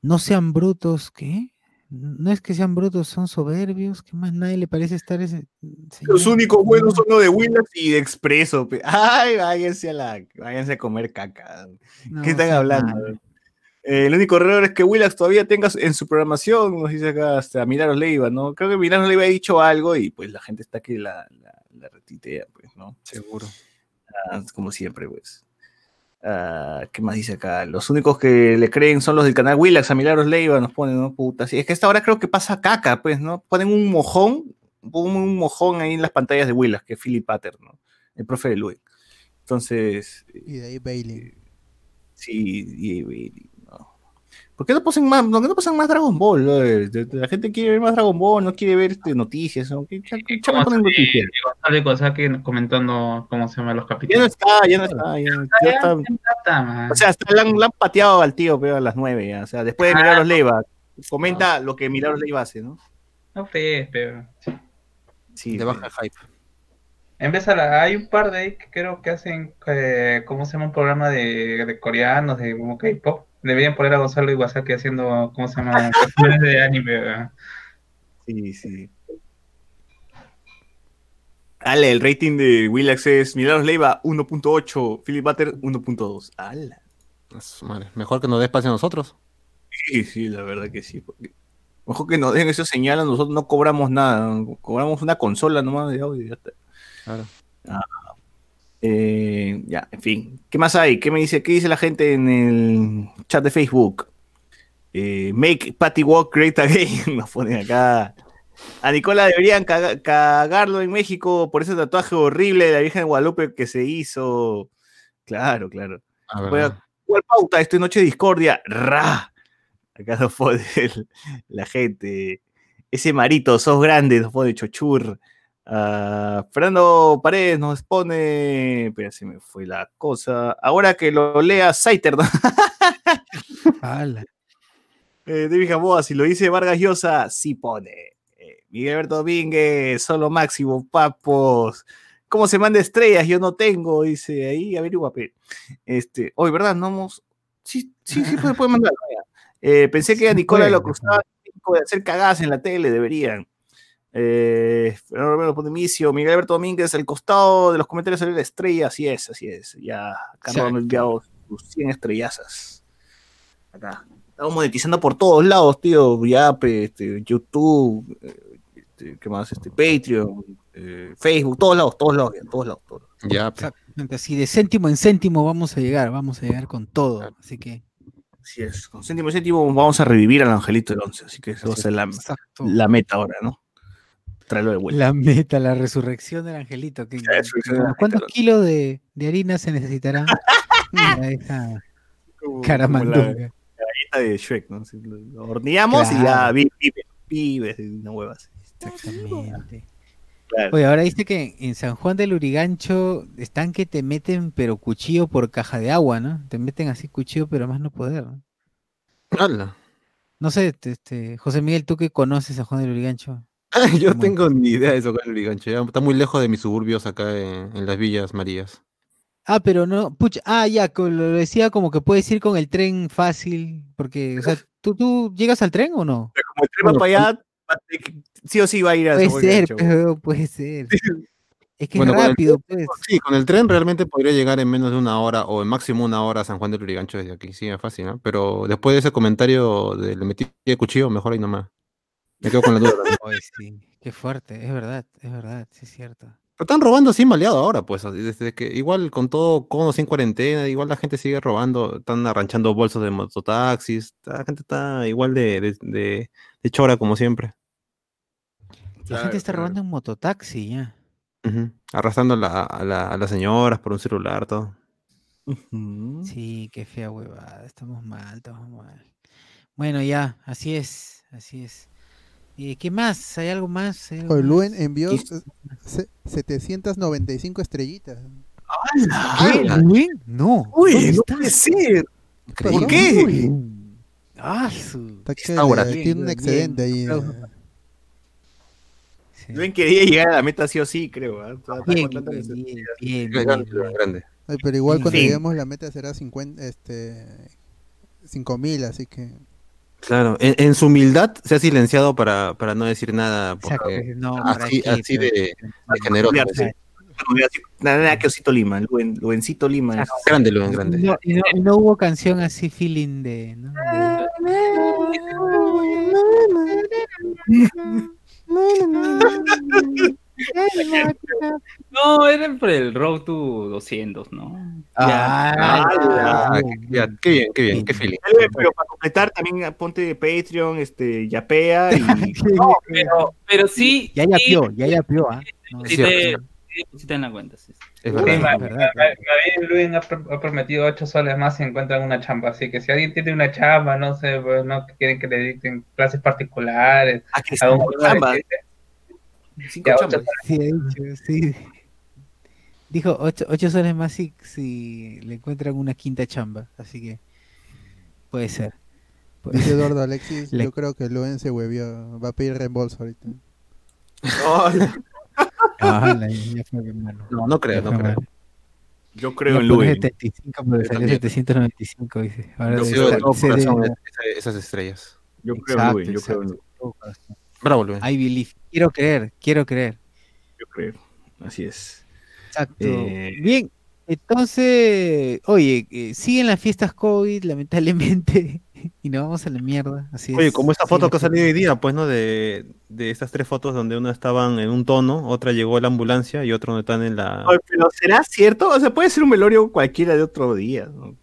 No sean brutos, ¿qué? No es que sean brutos, son soberbios, ¿qué más nadie le parece estar ese Los señor? únicos buenos son los de Willax y de Expreso. pe. Ay, váyanse a la, váyanse a comer caca. No, ¿Qué están hablando? Eh, el único error es que Willax todavía tenga en su programación, nos dice acá hasta Milagros Leiva, ¿no? Creo que Milagros Leiva ha dicho algo y pues la gente está que la, la, la retitea, pues, ¿no? Seguro. Ah, como siempre, pues. Ah, ¿Qué más dice acá? Los únicos que le creen son los del canal Willax, a Milagros Leiva nos ponen, ¿no? Puta, sí, es que esta hora creo que pasa caca, pues, ¿no? Ponen un mojón, un mojón ahí en las pantallas de Willax, que es Philip Patter, ¿no? El profe de Louis. Entonces, Y de ahí Bailey. sí, y- y-. ¿Por qué no pasan más, qué no pasan más Dragon Ball? brother? De- de- La gente quiere ver más Dragon Ball, no quiere ver este, noticias, ¿no? ¿Qué, qué- qué chama ponen noticias? Gonzalo Kosaki comentando cómo se llaman los Ya no capítulos. está, ya no está, ya, ya está. Madre. O sea, hasta le han, le han pateado al tío pero a las nueve, ya. O sea, después de Milagros Leiva, comenta lo que Milagros Leiva hace, ¿no? No fe, pero. Sí, De baja hype. En vez a la, hay un par de ahí que creo que hacen, eh, ¿cómo se llama? Un programa de, de coreanos, de como K-pop. Deberían poner a Gonzalo Iwasaki haciendo, ¿cómo se llama? De anime. ¿verdad? sí, sí. Ale, el rating de Willax es Milagros Leiva 1.8, Philip Butter 1.2. ¡Hala! A su madre. Mejor que nos dé espacio a nosotros. Sí, sí, la verdad que sí. porque- Ojo que nos den esos señales, nosotros no cobramos nada, cobramos una consola nomás de audio y ya está. Claro. Eh, ya, en fin. ¿Qué más hay? ¿Qué me dice? ¿Qué dice la gente en el chat de Facebook? Eh, make Patty Walk great again. Nos ponen acá. A Nicola deberían caga- cagarlo en México por ese tatuaje horrible de la Virgen de Guadalupe que se hizo. Claro, claro. A ¿Cuál pauta? Esto es Noche de Discordia. ¡Ra! Acá nos pone el- la gente. Ese marito, sos grande, nos pone Chochur. Ah, Fernando Paredes nos pone. Espera, se me fue la cosa. Ahora que lo lea Saiter, ¿no? Eh, David si lo dice Vargas Llosa, sí pone. Eh, Miguel Alberto Domínguez, solo máximo, papos. ¿Cómo se manda estrellas? Yo no tengo, dice ahí, averigua. Este, hoy, ¿verdad? No hemos. Sí, sí, sí, puede, puede mandar. Eh, pensé que a Nicola lo acusaba de hacer cagadas en la tele, deberían. Eh, Fernando inicio, Miguel Alberto Domínguez, al costado de los comentarios salió la estrella, así es, así es. Ya, Carlos me ha enviado sus 100 estrellazas. Acá. Estamos monetizando por todos lados, tío. Yape, este, YouTube, eh, este, ¿qué más? Este, Patreon, eh, Facebook, todos lados, todos lados, ya, todos lados, todos lados. Exactamente, así de céntimo en céntimo vamos a llegar, vamos a llegar con todo. Así que. Así es. Con céntimo y céntimo vamos a revivir al Angelito del Once, así que esa va a ser la meta ahora, ¿no? Traerlo de vuelta. La meta, la resurrección del angelito. que- La resurrección del ¿Cuántos angelito. kilos de, de harina se necesitará para esa caramandunga? la galleta de Shrek, ¿no? Así, lo, lo horneamos y ya Claro. vi- vive, vive, una hueva así. Exactamente. Claro. Oye, ahora dice que en San Juan del Urigancho están que te meten pero cuchillo por caja de agua, ¿no? Te meten así cuchillo pero más no poder, ¿no? Hala. No sé, este, este, José Miguel, tú que conoces a Juan del Urigancho. Yo ¿Cómo? tengo ni idea de eso con el Urigancho. ya Está muy lejos de mis suburbios acá en, en las Villas Marías. Ah, pero no, pucha, ah, ya, lo decía como que puedes ir con el tren fácil, porque, o sea, ¿tú, tú llegas al tren o no? Como el tren va para allá, va a tener que- sí o sí va a ir a Puede ser, Gancho. pero puede ser. Es que Bueno, es rápido, pues. Sí, con el tren realmente podría llegar en menos de una hora o en máximo una hora a San Juan del Urigancho desde aquí. Sí, es fácil, ¿no? Pero después de ese comentario de le metí el cuchillo, mejor ahí nomás. Me quedo con la duda. también. Oye, sí, qué fuerte, es verdad, es verdad, sí es cierto. Pero están robando así maleado ahora, pues. Desde que igual con todo cono sin cuarentena, igual la gente sigue robando, están arranchando bolsos de mototaxis, la gente está igual de, de, de- de chora como siempre. La gente está robando en mototaxi ya. Ujú, Arrastrando a, la- a la- a las señoras por un celular, todo. Sí, qué fea huevada, estamos mal, estamos mal. Bueno, ya, así es, así es. ¿Y qué más? ¿Hay algo más? ¿Hay algo Luen más? envió ¿Qué? eh, se- 795 estrellitas. ¿Qué? ¿Luen? No. Uy, ¿dónde no puede ser. ¿Por ¿Por qué? Uy. Ah, su- Está que ahora. Bien, tiene un bien, excedente ahí. aplauso. eh. Sí. Luen quería llegar a la meta sí o sí, creo. ¿ah? Está- Bien, Grande. Ay, pero igual En cuando fin. lleguemos la meta será 50, este, 5000, así que Claro, en, en su humildad se ha silenciado para, para no decir nada, Exacto, porque no, ¿para así, así de, Pero- de generoso. Nada, nada que Osito Lima, Luen, Luencito Lima. es- Grande, Luen, grande. No, y no, y no hubo canción así feeling de, ¿no? De- No, era por el Road to 200, ¿no? Ah, Ah, ya. qué, ya, qué bien, qué bien, qué. Dale, Pero para completar también ponte Patreon, este, Yapea y No, pero, pero sí. Ya ya sí, pió, ya ya pió, ¿ah? No, sí te- en la cuenta, sí. Es Sí, verdad. es verdad. Luis ha, pr- ha prometido 8 soles más si encuentran una chamba. Así que si alguien tiene una chamba, no sé, pues, no quieren que le dicten clases particulares, Ah, que algún cinco chambas, cinco Ya, chambas. Sí, ha dicho, sí. Dijo ocho, ocho soles más si, si le encuentran una quinta chamba, así que puede ser. Puede dice ser. Eduardo Alexis, Le- yo creo que Luen se huevió, va a pedir reembolso ahorita. Ah, la- ya fue, hermano. No, no creo, no creo. Yo creo en Luen. 75, pero salió también. 795, dice. Ahora Yo creo de todo corazón esas estrellas. Yo creo en Luen, yo creo en. Luen. Bravo, Luen. I believe. Quiero creer, quiero creer. Yo creo. Así es. Exacto. Eh, Bien, entonces, oye, eh, siguen las fiestas COVID, lamentablemente, y nos vamos a la mierda. Así Oye, es, como esta foto que ha salido hoy día, pues, ¿no? De, de estas tres fotos donde una estaban en un tono, otra llegó la ambulancia y otra donde están en la... Oye, pero ¿será cierto? O sea, puede ser un velorio cualquiera de otro día. ¿no?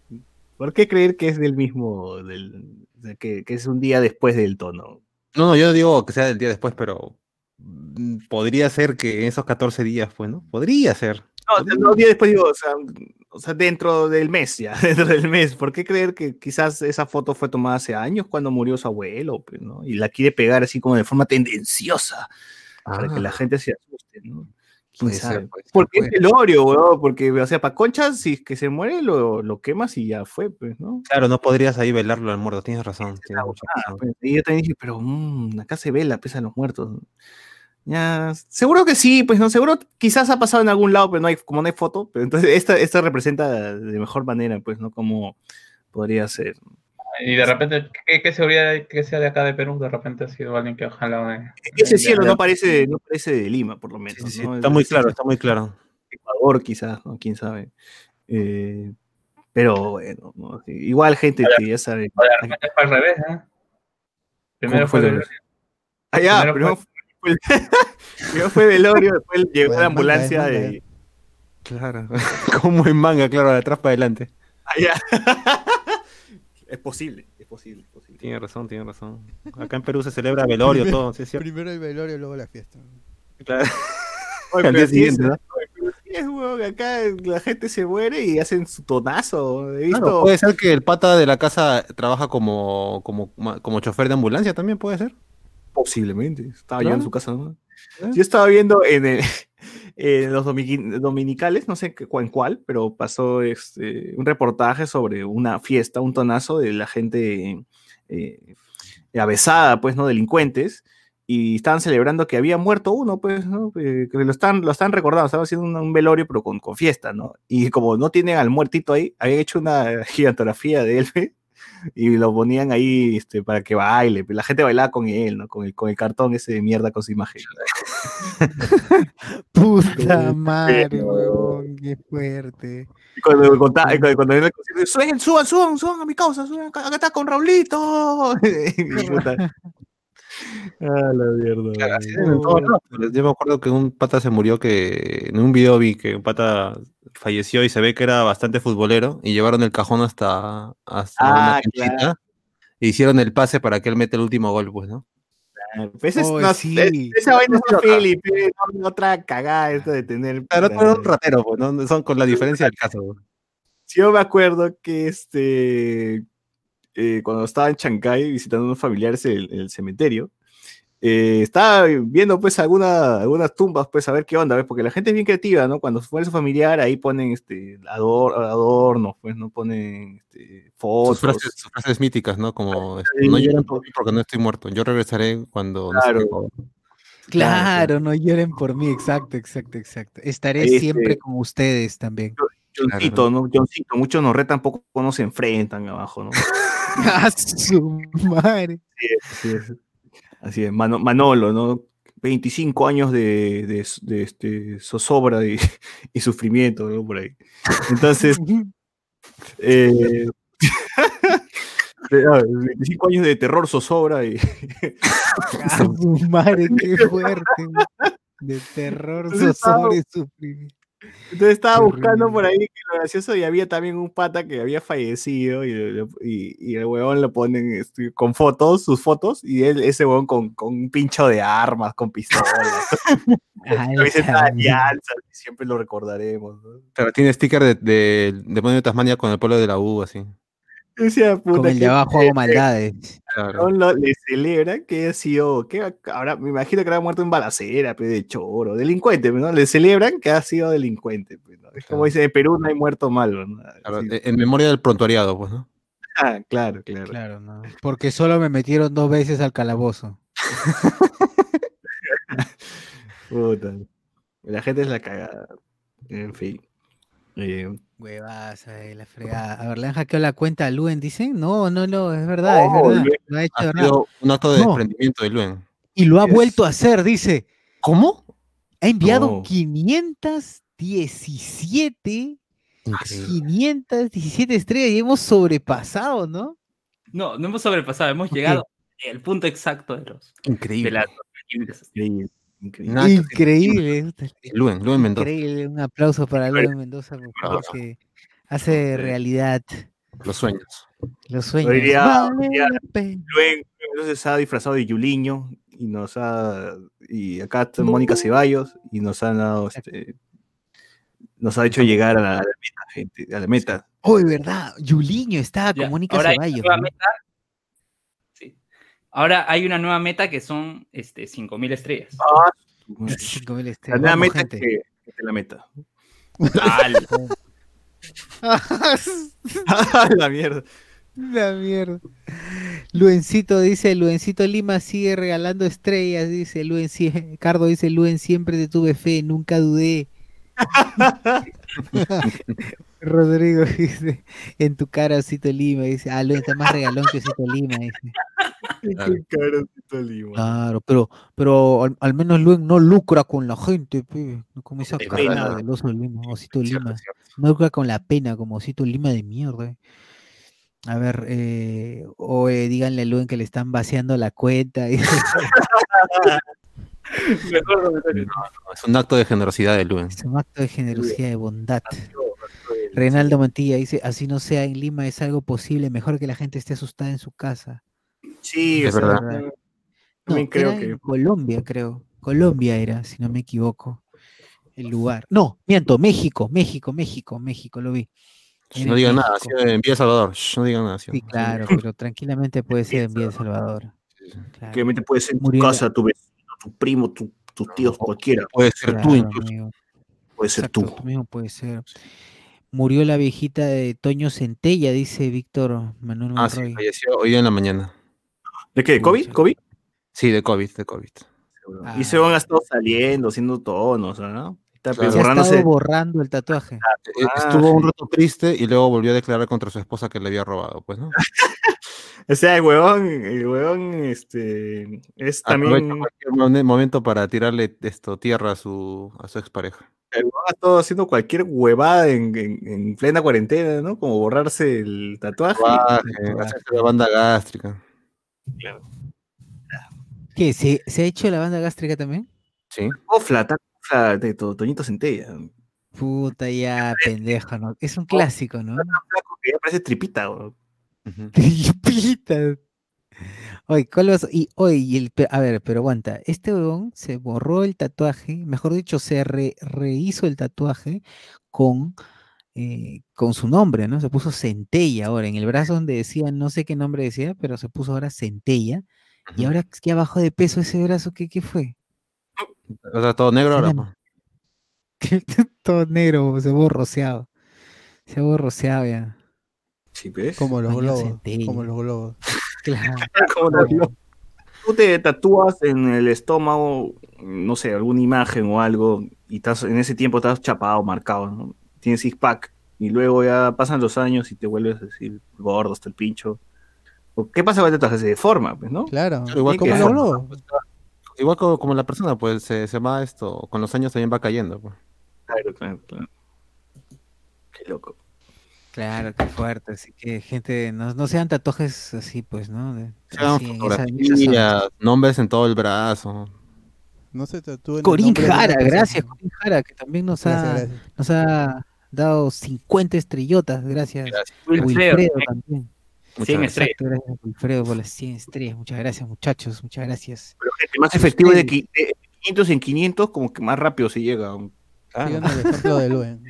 ¿Por qué creer que es del mismo, del, de que, que es un día después del tono? No, no, yo no digo que sea del día después, pero mm, podría ser que en esos 14 días, pues, ¿no? Podría ser. No, sea, no, un día después digo, o sea, o sea, dentro del mes ya, dentro del mes. ¿Por qué creer que quizás esa foto fue tomada hace años cuando murió su abuelo, pues, ¿no? Y la quiere pegar así como de forma tendenciosa para que la Ah. gente se asuste, ¿no? ¿Quién Puede ser, puede ser, porque es ser. velorio, weón, porque, o sea, para conchas, si es que se muere, lo, lo quemas y ya fue, pues, ¿no? Claro, no podrías ahí velarlo al muerto, tienes razón. tienes Ah, pues, y yo también dije, pero mm, acá se vela, pesan los muertos. Ya, seguro que sí, pues no, seguro quizás ha pasado en algún lado, pero no hay, como no hay foto, pero entonces esta, esta representa de mejor manera, pues, ¿no? Como podría ser. Y de repente, ¿qué, qué seguridad que sea de acá de Perú? De repente ha sido alguien que ojalá de. Ese de- cielo de- no parece, no parece de Lima, por lo menos. Sí, sí, ¿no? está muy claro, está muy claro. Ecuador, quizás, ¿no? Quién sabe. Eh, pero bueno, ¿no? Igual gente que ya sabe. De repente fue al revés, ¿eh? Primero fue fue el? Ah, ya, Primero primero fue, primero fue velorio, después llegó Pues, la manga, ambulancia manga. y. Claro. Como en manga, claro, de atrás para adelante. Ah, ya. Es posible, es posible, es posible. Tiene razón, tiene razón. Acá en Perú se celebra velorio, todo, ¿sí es cierto? Primero el velorio, luego la fiesta. Claro. Oye, Al día siguiente, ¿no? es, weón, acá la gente se muere y hacen su tonazo. He visto. Claro, puede ser que el pata de la casa trabaja como, como, como chofer de ambulancia también, puede ser. Posiblemente. Estaba yo Claro. en su casa, ¿no? ¿Eh? Yo estaba viendo en, el- en los domini- dominicales, no sé en cuál, pero pasó este, un reportaje sobre una fiesta, un tonazo de la gente eh, avesada, pues, ¿no? Delincuentes. Y estaban celebrando que había muerto uno, pues, ¿no? Eh, que lo están, lo están recordando, estaban haciendo un, un velorio, pero con, con fiesta, ¿no? Y como no tienen al muertito ahí, habían hecho una gigantografía de él, ¿eh? Y lo ponían ahí este, para que baile. pero La gente bailaba con él, ¿no? Con el, con el cartón ese de mierda con su imagen. Puta madre, weón, qué fuerte. Y cuando contaba, cuando, cuando el suban, suban, suban, suban a mi causa, suban, acá, acá está con Raulito. Puta. Ah, la mierda. Claro, Yo me acuerdo que un pata se murió que en un video vi que un pata falleció y se ve que era bastante futbolero y llevaron el cajón hasta, hasta una Ah, canchita claro. e hicieron el pase para que él mete el último gol, pues, ¿no? Pues es, Oh, no, sí. es- esa vaina es una peli, pe, no, otra cagada esto de tener. Claro, pero era un ratero, pues, ¿no? Son con la diferencia del caso. pues. Sí, yo me acuerdo que este eh, cuando estaba en Chancay visitando a unos familiares en el, en el cementerio, eh, estaba viendo pues alguna, algunas tumbas, pues a ver qué onda, ¿ves? porque la gente es bien creativa, ¿no? Cuando muere su familiar, ahí ponen este ador- adornos, pues no ponen este, fotos. Sus frases, sus frases míticas, ¿no? Como, este, Sí. no lloren por mí porque no estoy muerto. Yo regresaré cuando... no sé Claro. qué". Claro, no lloren por mí, exacto, exacto, exacto. Estaré Este- siempre con ustedes también. Johncito, ¿no? Johncito, muchos nos retan, poco no se enfrentan abajo, ¿no? ¡A su madre! Así es. Así es. Mano- Manolo, ¿no? 25 años de, de, de, este, zozobra y, y sufrimiento, ¿no? Por ahí. Entonces, eh, de- ah, 25 años de terror, zozobra y... ¡A su madre, qué fuerte! De terror, zozobra y sufrimiento. Entonces estaba buscando por ahí que lo gracioso y había también un pata que había fallecido y, y, y el huevón lo ponen este, con fotos, sus fotos, y él, ese huevón con, con un pincho de armas, con pistolas, alianza, siempre lo recordaremos. ¿no? Pero tiene sticker de, de, de Demonio de Tasmania con el pueblo de la U, así. Decía, puta, Con el de qué abajo hago maldades. Claro. huevón lo- le celebra que ha sido, que ahora me imagino que habrá muerto en balacera, pe, de choro, delincuente, ¿no? Le celebran que ha sido delincuente. ¿no? Es como dice, en Perú no hay muerto malo. ¿no? Claro, Así. en memoria del prontuariado, pues, ¿no? Ah, claro, claro. Claro, no. Porque solo me metieron dos veces al calabozo. Puta. La gente es la cagada. En fin. Eh, Huevas, ay, la fregada. A ver, le han hackeado la cuenta a Luen, dicen. No, no, no, es verdad, es No, verdad. Luen Lo ha hecho Ha sido un acto de No. desprendimiento de Luen. Y lo ha Es- vuelto a hacer, dice. ¿Cómo? Ha enviado No. 517, Increíble. 517 estrellas y hemos sobrepasado, ¿no? No, no hemos sobrepasado, hemos llegado al punto exacto de los de Increíble. las 2.500. increíble, increíble. Increíble. Luen, Luen Mendoza. Increíble. Un aplauso para Luen Mendoza, por favor, Bravo. que hace realidad Los sueños. los sueños. diría- Vale diría-. Luen entonces se ha disfrazado de Yuliño y nos ha. Y acá está Mónica Ceballos y nos ha dado este. Nos ha hecho llegar a la, a la meta, gente. A la meta. Oh, de verdad. Yuliño estaba Ya, con Mónica Ceballos. nueva ¿no? meta. Ahora hay una nueva meta que son este, 5.000 estrellas. Ah, 5.000 La estrellas. nueva Vamos, meta es gente. que, la meta. la mierda. La mierda. Luencito dice, Luencito Lima sigue regalando estrellas, dice Luen, Cardo dice, Luen, siempre te tuve fe, nunca dudé. Rodrigo dice, en tu cara Osito Lima, dice, ah, Luen está más regalón que Osito Lima, dice. Qué caro Osito Lima. Claro, pero, pero al, al menos Luen no lucra con la gente, pe, no como esa cara del oso Lima, Osito Lima. No lucra con la pena como Osito Lima de mierda. eh. A ver, eh, o eh, díganle a Luen que le están vaciando la cuenta. y- Mejor comentario. Es un acto de generosidad de Luen. es un acto de generosidad, de bondad. Reinaldo Mantilla dice, así no sea en Lima, es algo posible, mejor que la gente esté asustada en su casa. Sí, Es verdad. también- No, creo era que. en Colombia, creo. Colombia era, si no me equivoco, el lugar. No, miento, México, México, México, México, lo vi. Era No digan nada, en Villa Salvador. No digan nada. sí. Claro, pero tranquilamente puede ser en El Salvador. Claro. Que realmente puede ser en tu Murió la- casa, tu vecino, tu primo, tu- tus tíos, cualquiera. Puede ser tú incluso. amigo. Puede ser Exacto, tú. tú mismo puede ser. Murió la viejita de Toño Centella, dice Víctor Manuel Ah, sí, Monroy. falleció hoy en la mañana. ¿De qué? ¿De COVID? ¿COVID? Sí, de COVID, de COVID. Y se van a estar saliendo, haciendo tonos, ¿no? Está Claro. Se ha borrándose. borrando el tatuaje. Eh, Ah, Estuvo un sí. rato triste y luego volvió a declarar contra su esposa que le había robado, pues, ¿no? O sea, el huevón, el huevón, este, es también, cualquier momento para tirarle esto tierra a su, a su expareja. el huevón ha estado haciendo cualquier huevada en, en- en plena cuarentena, ¿no? Como borrarse el tatuaje. Tatuaje, hacerse la banda gástrica. ¿Qué? ¿Se, se ha hecho la banda gástrica también? Sí. Ofla, está ofla de to- Toñito Centella. Puta, ya, pendejo, ¿no? Es un clásico, ¿no? Flaco que ya parece tripita, huevón. Oye, ¿cuál vas- Y, oye, y el, a ver, pero aguanta. Este huevón se borró el tatuaje, mejor dicho, se re- rehizo el tatuaje con, eh, con su nombre, ¿no? Se puso Centella ahora, en el brazo donde decía, no sé qué nombre decía, pero se puso ahora Centella. Y ahora que bajó de peso ese brazo, ¿qué, qué fue? O sea, todo negro ahora. Todo negro, se borroseado. Se borroseado ya. Sí, ¿ves? Como los globos. Como los globos. Claro. Como los globos. Tú te tatúas en el estómago, no sé, alguna imagen o algo, y estás, en ese tiempo estás chapado, marcado, ¿no? Tienes six pack, y luego ya pasan los años y te vuelves a decir gordo hasta el pincho. ¿O ¿Qué pasa con el tatuaje? Se deforma, pues, ¿no? Claro. Igual como que- los globos. Igual como, como la persona, pues se, se va esto, con los años también va cayendo. Pues. Claro, claro, claro. Qué loco. Claro, qué fuerte. Así que, gente, no, no sean tatuajes así, pues, ¿no? De- Se hagan así, en esa- en esa zona. fotografías, nombres en todo el brazo. No se tatúen. Corín Jara, gracias, Corín Jara, que también nos Gracias, ha, gracias. nos ha dado 50 estrellotas. Gracias. Gracias. Wilfredo, Wilfredo también. Muchas 100 gracias. estrellas. Gracias, Wilfredo, por las 100 estrellas. Muchas gracias, muchachos. Muchas gracias. Pero gente, más efectivo de, qui- de 500 en 500, como que más rápido se llega. Sigan el ejemplo de Luen.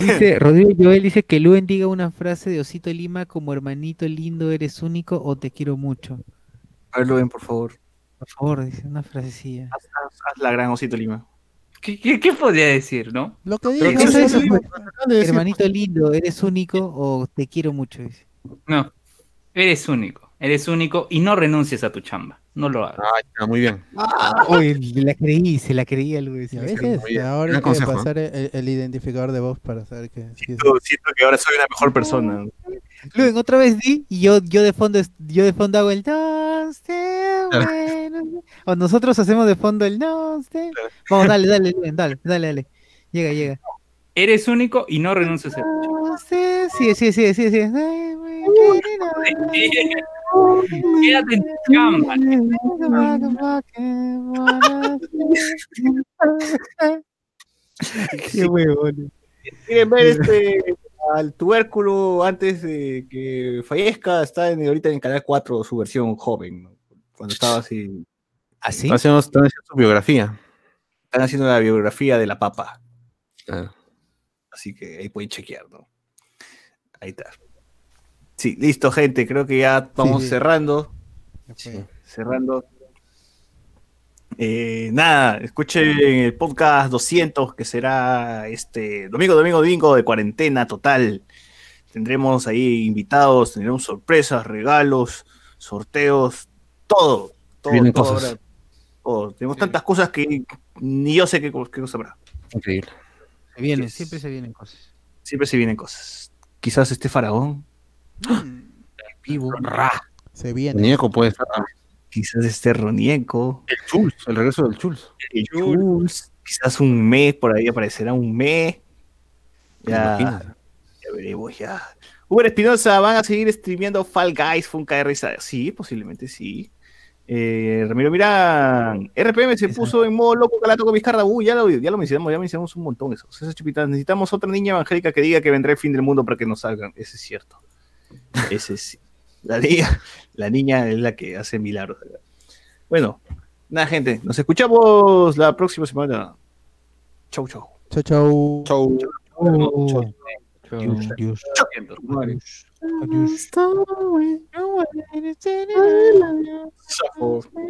Dice, Rodrigo Joel dice que Luen diga una frase de Osito Lima como hermanito lindo, eres único o te quiero mucho. A ver, ven, por favor. Por favor, dice una frasecilla. Haz, haz- haz la gran osito Lima. ¿Qué, qué, qué podría decir, no? Lo que diga. ¿qué es eso. Hermanito lindo, eres único o te quiero mucho. Dice. No. Eres único. Eres único y no renuncies a tu chamba. No lo hagas. Ah, ya, muy bien. Oye, la creí, se la creía Luis. A veces ahora hay que ¿eh? pasar el, el identificador de voz para saber que sí es- Siento, siento que ahora soy una mejor persona. Luen, otra vez di y yo, yo de fondo yo de fondo hago el no sé, bueno". O nosotros hacemos de fondo el no sé. Vamos, dale, dale, Luen, dale, dale, dale. Llega, llega. Eres único y no renuncies a tu chamba. No sé, sí, sí, sí, sí, sí. Quédate en tu chamba. Qué huevón. Quieren ver este al tubérculo antes de que fallezca, está en, ahorita en Canal 4 su versión joven, ¿no? cuando estaba así. ¿Así? Están haciendo, están haciendo su biografía. Están haciendo la biografía de la papa, Claro. así que ahí pueden chequear, ¿no? Ahí está. Sí, listo, gente, creo que ya vamos Sí. cerrando, cerrando. Eh, nada, escuchen el podcast 200 que será este domingo, domingo, domingo de cuarentena total. Tendremos ahí invitados, tendremos sorpresas, regalos, sorteos, todo. todo Vienen todo cosas. Todo. Tenemos tantas cosas que ni yo sé qué, qué cosa habrá. Increíble. Se vienen, siempre se vienen cosas. Siempre se vienen cosas. Quizás este faraón. Vivo. Se viene. Muñeco puede estar también. Quizás este Ronieco. El Chuls, el regreso del Chuls. El Jules. Quizás un mes, por ahí aparecerá un mes. Ya, ya veremos, ya. Uber Espinosa, ¿van a seguir streameando Fall Guys, Funka RS? Sí, posiblemente sí. Eh, Ramiro Mirán, RPM se puso en modo loco calato con Vizcarra. Uy, ya lo, ya lo mencionamos, ya mencionamos un montón eso. Esas chupitas, necesitamos otra niña evangélica que diga que vendrá el fin del mundo para que nos salgan. Ese es cierto. Ese es la niña, la niña es la que hace milagros. Bueno, nada, gente, nos escuchamos la próxima semana. Chau, chau. Chau, chau. Chau. Chau. Adiós, adiós. Adiós. Suffer.